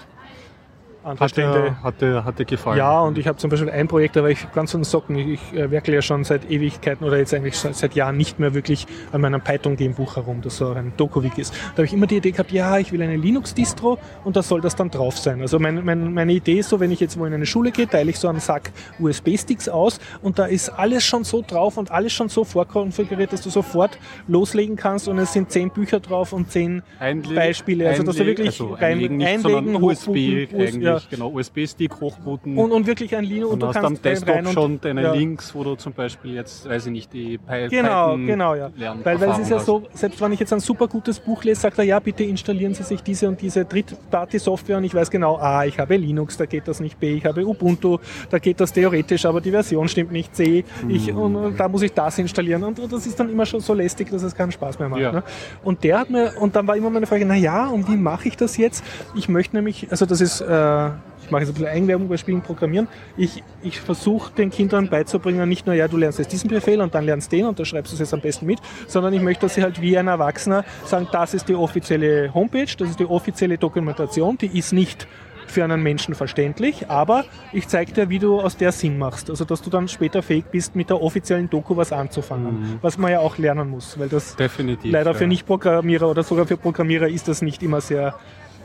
Hat Stände. dir, hat dir, hat dir gefallen? Ja, und ich habe zum Beispiel ein Projekt, da war ich ganz von den Socken. Ich, ich äh, werkle ja schon seit Ewigkeiten oder jetzt eigentlich seit, Jahren nicht mehr wirklich an meinem Python-Game-Buch herum, das so ein Dokowik ist. Da habe ich immer die Idee gehabt, ja, ich will eine Linux-Distro und da soll das dann drauf sein. Also mein, mein, meine Idee ist so, wenn ich jetzt wo in eine Schule gehe, teile ich so einen Sack USB-Sticks aus und da ist alles schon so drauf und alles schon so vorkonfiguriert, dass du sofort loslegen kannst und es sind zehn Bücher drauf und zehn Einle- Beispiele. Also dass du wirklich also rein, einlegen, nicht, einlegen, sondern USB eigentlich, ja. genau, USB-Stick hochbooten. und, und wirklich ein Linux und und du hast am kannst rein Desktop schon deine ja. Links, wo du zum Beispiel jetzt, weiß ich nicht, die Py Genau, Python genau, ja. lernen Weil, weil es ist ja Erfahrung so, selbst wenn ich jetzt ein super gutes Buch lese, sagt er, ja, bitte installieren Sie sich diese und diese Drittparty-Software und ich weiß genau, A, ich habe Linux, da geht das nicht, B, ich habe Ubuntu, da geht das theoretisch, aber die Version stimmt nicht, C, ich, und, und da muss ich das installieren und, und das ist dann immer schon so lästig, dass es keinen Spaß mehr macht. Ja. Ne? Und der hat mir, und dann war immer meine Frage, na ja, und wie mache ich das jetzt? Ich möchte nämlich, also das ist, äh, ich mache jetzt ein bisschen Eigenwerbung bei Spielen programmieren. Ich, ich versuche den Kindern beizubringen, nicht nur, ja, du lernst jetzt diesen Befehl und dann lernst den und da schreibst du es jetzt am besten mit, sondern ich möchte, dass sie halt wie ein Erwachsener sagen, das ist die offizielle Homepage, das ist die offizielle Dokumentation, die ist nicht für einen Menschen verständlich, aber ich zeige dir, wie du aus der Sinn machst. Also, dass du dann später fähig bist, mit der offiziellen Doku was anzufangen, was man ja auch lernen muss, weil das Definitiv. leider ja. für Nicht-Programmierer oder sogar für Programmierer ist das nicht immer sehr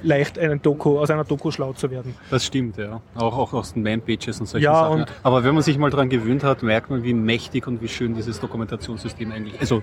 leicht, einen Doku, aus einer Doku schlau zu werden. Das stimmt, ja. Auch, auch aus den Man-Pages und solchen Ja, Sachen. und- Aber wenn man sich mal daran gewöhnt hat, merkt man, wie mächtig und wie schön dieses Dokumentationssystem eigentlich Also,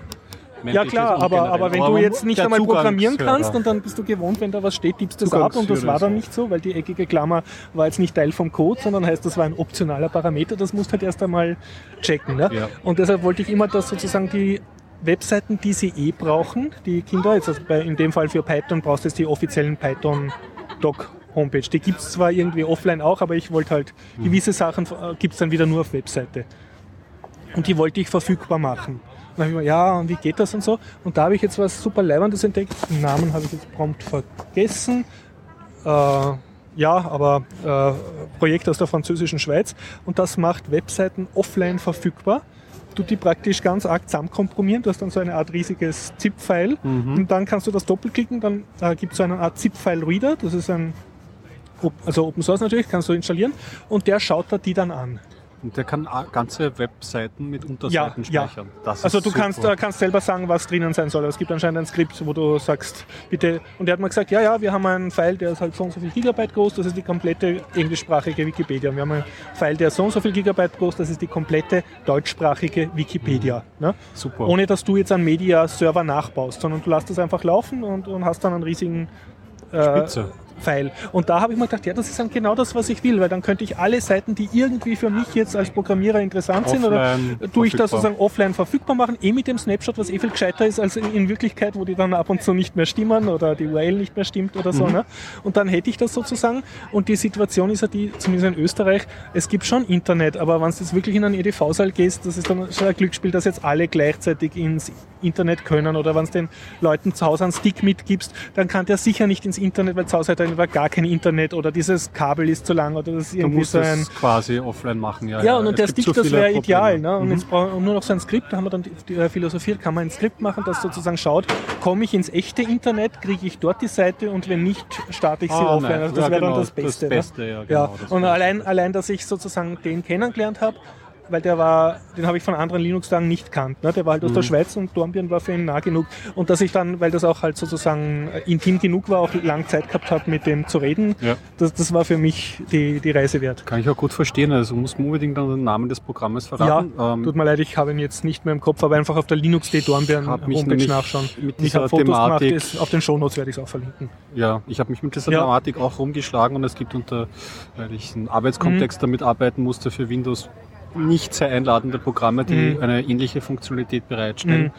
Ja klar, aber, aber wenn du jetzt nicht einmal programmieren kannst und dann bist du gewohnt, wenn da was steht, tippst du es ab und das war dann nicht so, weil die eckige Klammer war jetzt nicht Teil vom Code, sondern heißt, das war ein optionaler Parameter, das musst du halt erst einmal checken. Ne? Ja. Und deshalb wollte ich immer, dass sozusagen die Webseiten, die sie eh brauchen, die Kinder, jetzt also bei, in dem Fall für Python brauchst du jetzt die offiziellen Python-Doc Homepage. Die gibt es zwar irgendwie offline auch, aber ich wollte halt, Mhm. gewisse Sachen äh, gibt es dann wieder nur auf Webseite. Und die wollte ich verfügbar machen. Und dann habe ich mir, ja, und wie geht das und so? Und da habe ich jetzt was super Leibendes entdeckt. Den Namen habe ich jetzt prompt vergessen. Äh, ja, aber äh, Projekt aus der französischen Schweiz. Und das macht Webseiten offline verfügbar. Du die praktisch ganz arg zusammenkomprimieren. Du hast dann so eine Art riesiges ZIP-File. Und dann kannst du das doppelklicken. Dann äh, gibt es so eine Art ZIP-File-Reader. Das ist ein also Open Source natürlich, kannst du installieren und der schaut da die dann an. Und der kann ganze Webseiten mit Ja, Unterseiten ja. speichern. Das Also du kannst, super. kannst selber sagen, was drinnen sein soll. Es gibt anscheinend ein Skript, wo du sagst, bitte. Und der hat mal gesagt, ja, ja, wir haben einen File, der ist halt so und so viel Gigabyte groß, das ist die komplette englischsprachige Wikipedia. Und wir haben einen File, der ist so und so viel Gigabyte groß, das ist die komplette deutschsprachige Wikipedia. Ne? Mhm. Super. Ohne dass du jetzt einen Media-Server nachbaust, sondern du lässt das einfach laufen und, und hast dann einen riesigen äh, Spitze. Pfeil. Und da habe ich mir gedacht, ja, das ist dann genau das, was ich will, weil dann könnte ich alle Seiten, die irgendwie für mich jetzt als Programmierer interessant sind, oder Offline tue ich das sozusagen offline verfügbar machen, eh mit dem Snapshot, was eh viel gescheiter ist als in, Wirklichkeit, wo die dann ab und zu nicht mehr stimmen oder die URL nicht mehr stimmt oder Mhm. so. Ne? Und dann hätte ich das sozusagen. Und die Situation ist ja die, zumindest in Österreich, es gibt schon Internet, aber wenn du jetzt wirklich in einen EDV-Saal gehst, das ist dann schon ein Glücksspiel, dass jetzt alle gleichzeitig ins Internet können oder wenn du den Leuten zu Hause einen Stick mitgibst, dann kann der sicher nicht ins Internet, weil zu Hause hat er einfach gar kein Internet oder dieses Kabel ist zu lang oder das ist irgendwie so ein... es quasi offline machen. Ja, Ja, und, und Es der Stick, so das wäre ideal. Ne? Und Mhm. jetzt brauchen wir nur noch so ein Skript, da haben wir dann äh, philosophiert, kann man ein Skript machen, das sozusagen schaut, komme ich ins echte Internet, kriege ich dort die Seite und wenn nicht, starte ich sie Ah, offline. nein. Also das Ja, wäre genau, dann das das Beste. Beste, ja, ne? genau, ja. das Und allein, allein, dass ich sozusagen den kennengelernt habe, weil der war, den habe ich von anderen Linux-Tagen nicht kannt. Ne? Der war halt aus Mhm. der Schweiz und Dornbirn war für ihn nah genug. Und dass ich dann, weil das auch halt sozusagen äh, intim genug war, auch lang Zeit gehabt habe, mit dem zu reden, Ja. das, das war für mich die, die Reise wert. Kann ich auch gut verstehen. Also muss man unbedingt dann den Namen des Programmes Ja, verraten. Ähm, tut mir leid, ich habe ihn jetzt nicht mehr im Kopf, aber einfach auf der Linux.de Dornbirn Homepage nachschauen. mit ich habe Fotos gemacht, Thematik- ist, auf den Shownotes werde ich es auch verlinken. Ja, ich habe mich mit dieser Ja. Thematik auch rumgeschlagen und es gibt unter, weil ich einen Arbeitskontext Mhm. damit arbeiten musste für Windows, nicht sehr einladende Programme, die Mhm. eine ähnliche Funktionalität bereitstellen.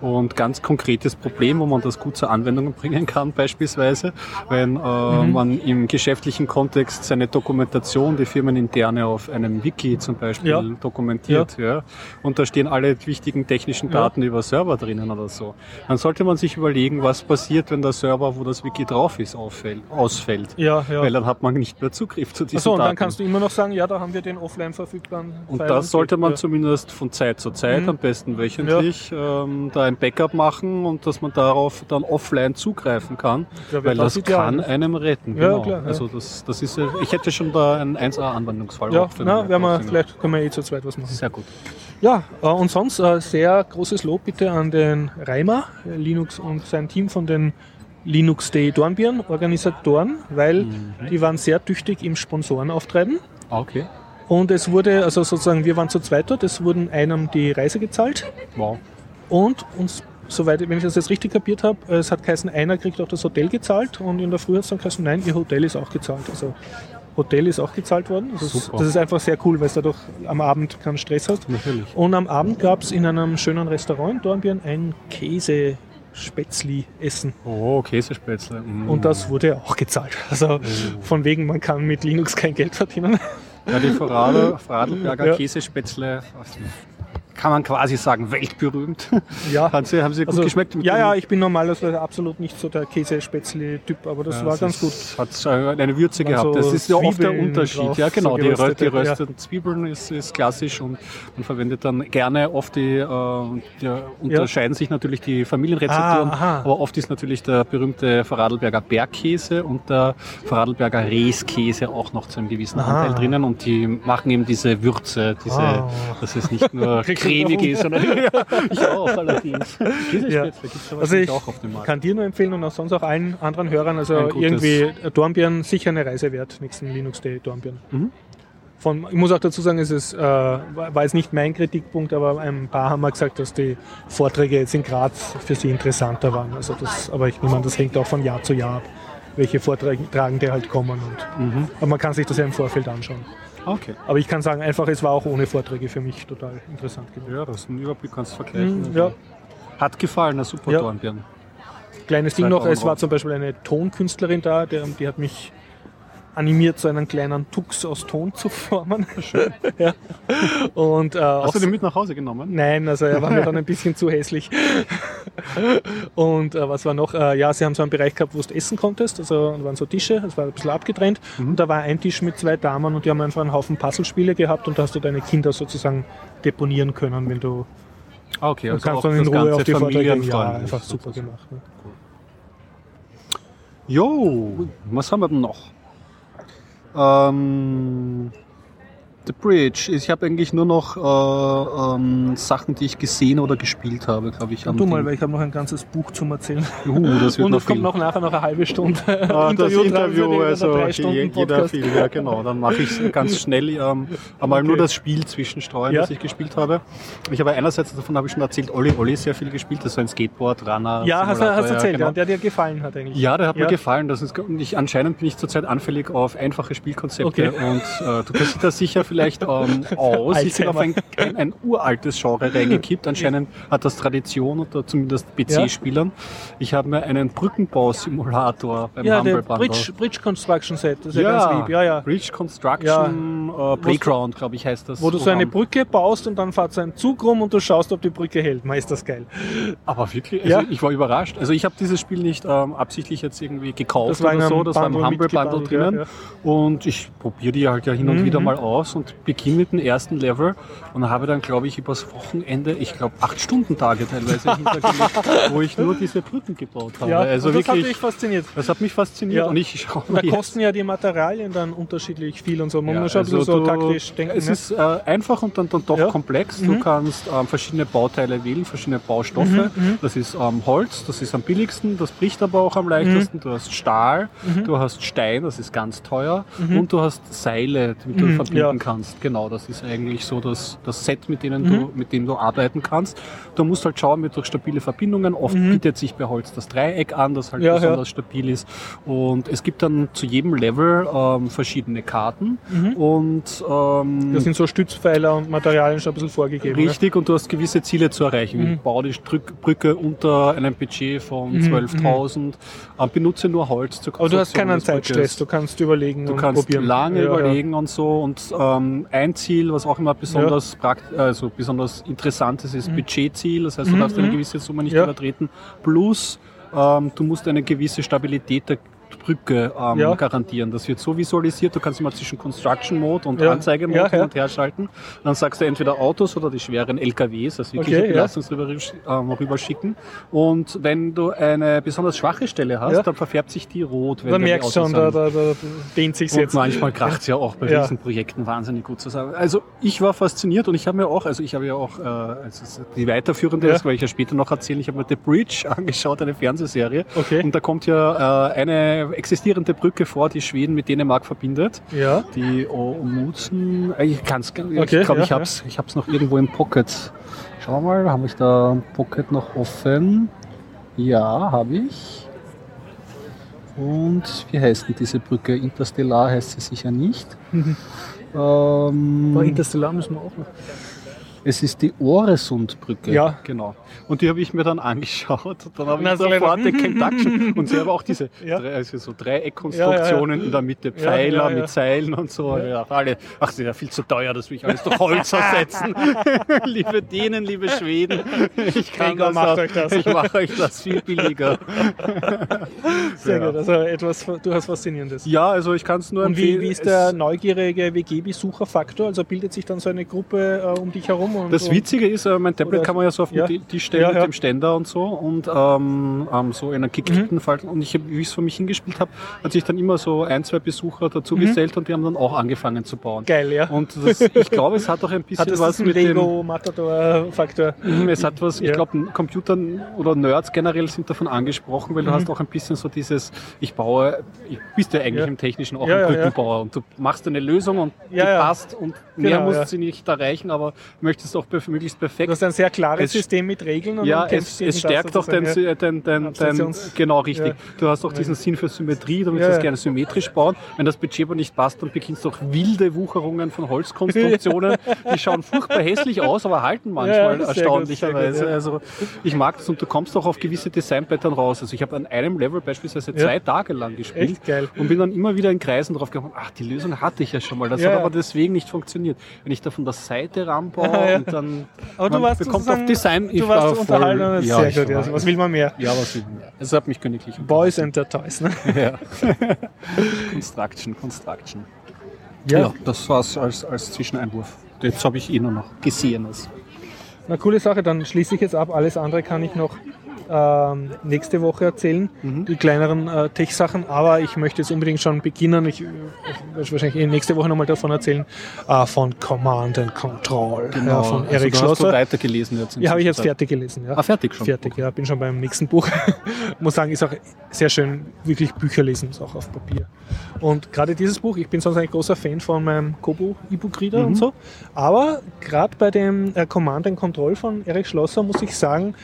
Und ganz konkretes Problem, wo man das gut zur Anwendung bringen kann, beispielsweise, wenn äh, Mhm. man im geschäftlichen Kontext seine Dokumentation, die firmeninterne auf einem Wiki zum Beispiel Ja. dokumentiert, ja. und da stehen alle wichtigen technischen Ja. Daten über Server drinnen oder so, dann sollte man sich überlegen, was passiert, wenn der Server, wo das Wiki drauf ist, auffällt, ausfällt. Ja, ja. Weil dann hat man nicht mehr Zugriff zu diesen Achso, und Daten. dann kannst du immer noch sagen, ja, da haben wir den offline verfügbaren und das sollte man ja. zumindest von Zeit zu Zeit, Mhm. am besten wöchentlich, ähm, da ein Backup machen und dass man darauf dann offline zugreifen kann, Ja, weil das das kann einem retten. Ja, genau. klar, ja. Also das, das ist, ja- ich hätte schon da einen 1A-Anwendungsfall. Ja, na, werden wir, vielleicht können wir eh zu zweit was machen. Sehr gut. Ja, äh, und sonst äh, sehr großes Lob bitte an den Reimer, Linux und sein Team von den Linux Day Dornbirn, Organisatoren, weil Mhm. die waren sehr tüchtig im Sponsorenauftreiben. Ah, Okay. Und es wurde, also sozusagen, wir waren zu zweit dort, es wurden einem die Reise gezahlt Wow. und uns, soweit, wenn ich das jetzt richtig kapiert habe, es hat geheißen, einer kriegt auch das Hotel gezahlt und in der Früh hat es dann geheißen, nein, ihr Hotel ist auch gezahlt. Also Hotel ist auch gezahlt worden. Das, ist, Super. das ist einfach sehr cool, weil es dadurch am Abend keinen Stress hast. Natürlich. Und am Abend gab es in einem schönen Restaurant in Dornbirn ein Käse-Spätzli-Essen. Oh, Käsespätzle. Mm. Und das wurde auch gezahlt. Also von wegen, man kann mit Linux kein Geld verdienen. Ja, die Vorarlber- (laughs) Vorarlberger Ja. Käsespätzle, kann man quasi sagen, weltberühmt. Ja, (laughs) Haben sie, haben sie gut also, geschmeckt? ja, ja, ich bin normalerweise absolut nicht so der Käse-Spätzli-Typ, aber das Ja, war ganz gut. ist- Hat äh, eine Würze gehabt. so Das ist ja oft der Unterschied. drauf, ja, genau. so die, die geröstete, ja. rösteten Zwiebeln ist, ist klassisch und man verwendet dann gerne oft die, äh, die unterscheiden sich natürlich die Familienrezepturen, Ah, aber oft ist natürlich der berühmte Vorarlberger Bergkäse und der Vorarlberger Reeskäse auch noch zu einem gewissen Aha. Anteil drinnen und die machen eben diese Würze, diese, Ah. dass es nicht nur (laughs) Hunger? ist, sondern ja, ich auch allerdings. Ja. Also ich auch auf dem Markt. kann dir nur empfehlen und auch sonst auch allen anderen Hörern, also irgendwie äh, Dornbirn sicher eine Reise wert, nächsten Linux Day Dornbirn. Mhm. Von, ich muss auch dazu sagen, es ist, äh, war war jetzt nicht mein Kritikpunkt, aber ein paar haben mal gesagt, dass die Vorträge jetzt in Graz für sie interessanter waren. Also das, aber ich nehme an, das hängt auch von Jahr zu Jahr ab, welche Vortragende halt kommen. Und, Mhm. aber man kann sich das ja im Vorfeld anschauen. Okay. Aber ich kann sagen, einfach, es war auch ohne Vorträge für mich total interessant gewesen. Ja, das ist ein Überblick, kannst du vergleichen. Mhm, Also, ja. Hat gefallen, ein super Ja. Dornbirn. Kleines Ding noch, es war zum Beispiel eine Tonkünstlerin da, der, die hat mich animiert, so einen kleinen Tux aus Ton zu formen. Schön. ja. Und, äh, Hast du den mit nach Hause genommen? Nein, also er war mir dann ein bisschen zu hässlich. Und äh, was war noch? Äh, ja, sie haben so einen Bereich gehabt, wo du essen konntest. Also da waren so Tische, es war ein bisschen abgetrennt. Mhm. Und da war ein Tisch mit zwei Damen und die haben einfach einen Haufen Puzzlespiele gehabt und da hast du deine Kinder sozusagen deponieren können, wenn du Ah, okay, also kannst dann in Ruhe auf die Vorträge gehen. Ja, einfach super gemacht. Ne? Jo, was haben wir denn noch? Ähm, The Bridge. Ich habe eigentlich nur noch äh, ähm, Sachen, die ich gesehen oder gespielt habe, glaube ich. am Du mal, Ding. weil ich habe noch ein ganzes Buch zum Erzählen. Uh, das wird (laughs) Und es kommt noch nachher noch eine halbe Stunde Ah, das Interview, für die- also je- jeder viel, ja genau. Dann mache ich ganz schnell ähm, einmal Okay. nur das Spiel zwischenstreuen, Ja. das ich gespielt habe. Ich habe einerseits, davon habe ich schon erzählt, Olli Olli sehr viel gespielt, das ist so ein Skateboard, Runner. Ja, hast du erzählt, genau. ja, der dir gefallen hat eigentlich. Ja, der hat Ja. mir gefallen. Das ist, ich, anscheinend bin ich zurzeit anfällig auf einfache Spielkonzepte. Okay. Und äh, du kennst dich da sicher (laughs) vielleicht ähm, (laughs) aus. Ich bin auf ein, ein, ein uraltes Genre reingekippt. Anscheinend hat das Tradition unter zumindest PC-Spielern. Ich habe mir einen Brückenbausimulator beim Ja, Humble Bundle. Bridge, Bridge Construction Set, das ist ja, ganz lieb. Ja, ja. Bridge Construction äh, Playground, glaube ich, heißt das. Wo du so eine. Brücke baust und dann fährt so ein Zug rum und du schaust, ob die Brücke hält. Man ist das geil. Aber wirklich, also Ja. ich war überrascht. Also ich habe dieses Spiel nicht ähm, absichtlich jetzt irgendwie gekauft oder so. Das war im Humble Bundle ja, drinnen. Und ich probiere die halt ja hin und Mhm. wieder mal aus. Und beginne mit dem ersten Level und habe dann, glaube ich, übers Wochenende, ich glaube, acht Stunden Tage teilweise (laughs) hintergelegt, wo ich nur diese Brücken gebaut habe. Ja, also das hat wirklich, dich fasziniert. das hat mich fasziniert Ja. und ich schaue da kosten ja die Materialien dann unterschiedlich viel und so. Man Ja, muss also so du- taktisch denken. Es ne? ist äh, einfach und dann, dann doch Ja. Mhm. komplex. Du kannst ähm, verschiedene Bauteile wählen, verschiedene Baustoffe. Mhm, Das ist ähm, Holz, das ist am billigsten, das bricht aber auch am leichtesten. Du hast Stahl, Mhm. du hast Stein, das ist ganz teuer. Und du hast Seile, die du Mhm, verbinden ja. Kannst. Genau, das ist eigentlich so das, das Set, mit, denen Mhm. du, mit dem du arbeiten kannst. Du musst halt schauen, mit durch stabile Verbindungen. Oft bietet sich bei Holz das Dreieck an, das halt Mhm. Ja, ja. besonders stabil ist. Und es gibt dann zu jedem Level ähm, verschiedene Karten. Und ähm, Da sind so Stützpfeiler und Materialien schon ein bisschen vorgegeben. ne? Richtig, und du hast gewisse Ziele zu erreichen. Wie bau die Brücke unter einem Budget von 12.000, ähm, benutze nur Holz zur Aber du hast Konstruktion keinen. Zeitstress, du kannst überlegen Du und kannst probieren. lange Ja, ja. überlegen und so. Und ähm, ein Ziel, was auch immer besonders, prakt also besonders interessant ist, ist Budgetziel. Das heißt, du darfst eine gewisse Summe nicht Mhm. Ja. übertreten. Plus, ähm, du musst eine gewisse Stabilität der Brücke ähm, Ja. garantieren. Das wird so visualisiert, du kannst immer zwischen Construction Mode und Ja. Anzeigemode Ja, ja. hin und her schalten. Dann sagst du entweder Autos oder die schweren LKWs, also wirkliche Okay, ja. Belastungsrüber ähm, rüberschicken. Und wenn du eine besonders schwache Stelle hast, dann verfärbt sich die rot. Wenn Da dann merkst schon, da, da, da dehnt sich Und jetzt. manchmal kracht es ja auch bei Ja. Riesenprojekten wahnsinnig gut zusammen. Also ich war fasziniert und ich habe mir auch, also ich habe ja auch, äh, also die weiterführende, das werde ich ja später noch erzählen, ich habe mir The Bridge (laughs) angeschaut, eine Fernsehserie. Okay. Und da kommt ja äh, eine existierende Brücke vor, die Schweden mit Dänemark verbindet. Ja. Die Omutzen, äh, ich kann's, ich Okay, glaube, ja, ich hab's, ich hab's noch irgendwo im Pocket. Schau mal, habe ich da ein Pocket noch offen? Ja, habe ich. Und wie heißt denn diese Brücke? Interstellar heißt sie sicher nicht. (laughs) ähm, Bei Interstellar müssen wir auch noch. Es ist die Oresundbrücke. Ja. Genau. Und die habe ich mir dann angeschaut. Und dann habe ich so sofort den Conduction. Und sie haben auch diese (laughs) Ja. drei, also so Dreieckkonstruktionen Ja, ja, in der Mitte, Pfeiler ja, ja. mit Seilen und so. Ja. alle, ach, das ist ja viel zu teuer, das will ich alles durch Holz ersetzen. (laughs) liebe Dänen, liebe Schweden, ich kann Gregor, das, macht auch- euch das. Ich mache euch das viel billiger. (laughs) Sehr Ja. gut, also etwas durchaus Faszinierendes. Ja, also ich kann es nur Und wie, empfehlen. wie ist der neugierige WG-Besucherfaktor? Also bildet sich dann so eine Gruppe äh, um dich herum? Das Witzige ist, äh, mein Tablet kann man ja so auf Ja. den Tisch stellen Ja, mit ja. dem Ständer und so und ähm, ähm, so in einer Mhm. gekippten Falten. Und ich, wie ich es für mich hingespielt habe, hat sich dann immer so ein, zwei Besucher dazu Mhm. gesellt und die haben dann auch angefangen zu bauen. Geil, ja. Und das, ich glaube, es hat auch ein (laughs) bisschen was mit dem... Lego-Matador-Faktor? Mhm, Es hat was, ich Ja. glaube, Computern oder Nerds generell sind davon angesprochen, weil du hast auch ein bisschen so dieses, ich baue, ich bist ja eigentlich Mhm. Ja. im Technischen auch Ja, ein ja, ja. Brückenbauer und du machst eine Lösung und Ja, die ja. passt und mehr Genau, musst ja. sie nicht erreichen, aber möchtest auch perf- möglichst perfekt Du hast ein sehr klares Es- System mit Regeln und ja, es, es stärkt auch dein, ja. dein, dein, dein, genau richtig. Ja. Du hast auch diesen Sinn für Symmetrie, du willst das gerne symmetrisch bauen. Wenn das Budget aber nicht passt, dann beginnst du auch wilde Wucherungen von Holzkonstruktionen. (laughs) Die schauen furchtbar hässlich aus, aber halten manchmal erstaunlicherweise. Also ich mag das und du kommst auch auf gewisse Designpattern raus. Also ich habe an einem Level beispielsweise zwei Tage lang gespielt und bin dann immer wieder in Kreisen drauf gekommen, ach, die Lösung hatte ich ja schon mal. Das hat aber deswegen nicht funktioniert. Wenn ich da von der Seite ranbaue Ja, und dann Aber du warst bekommt auf Design. Du warst unterhalten und ja, sehr gut. war- Ja. Was will man mehr? ja, was will man mehr? Es hat mich königlich Boys and their Toys. Ne? (laughs) ja. Construction, Construction. Ja. Ja, das war's als, als Zwischeneinwurf. Jetzt habe ich eh nur noch Gesehenes. Na, coole Sache, dann schließe ich jetzt ab. Alles andere kann ich noch ähm, nächste Woche erzählen, Mhm. die kleineren äh, Tech-Sachen. Aber ich möchte jetzt unbedingt schon beginnen. Ich äh, werde wahrscheinlich eh nächste Woche nochmal davon erzählen. Äh, von Command and Control ja, von also Erik du hast du Schlosser. weitergelesen jetzt. Ja, habe ich jetzt fertig gelesen. Ja. Ah, fertig schon. Fertig, ja, bin schon beim nächsten Buch. (laughs) Muss sagen, ist auch sehr schön, wirklich Bücher lesen, ist auch auf Papier. Und gerade dieses Buch, ich bin sonst ein großer Fan von meinem Kobo E-Book-Reader Mhm. und so, aber gerade bei dem äh, Command and Control von Erik Schlosser muss ich sagen,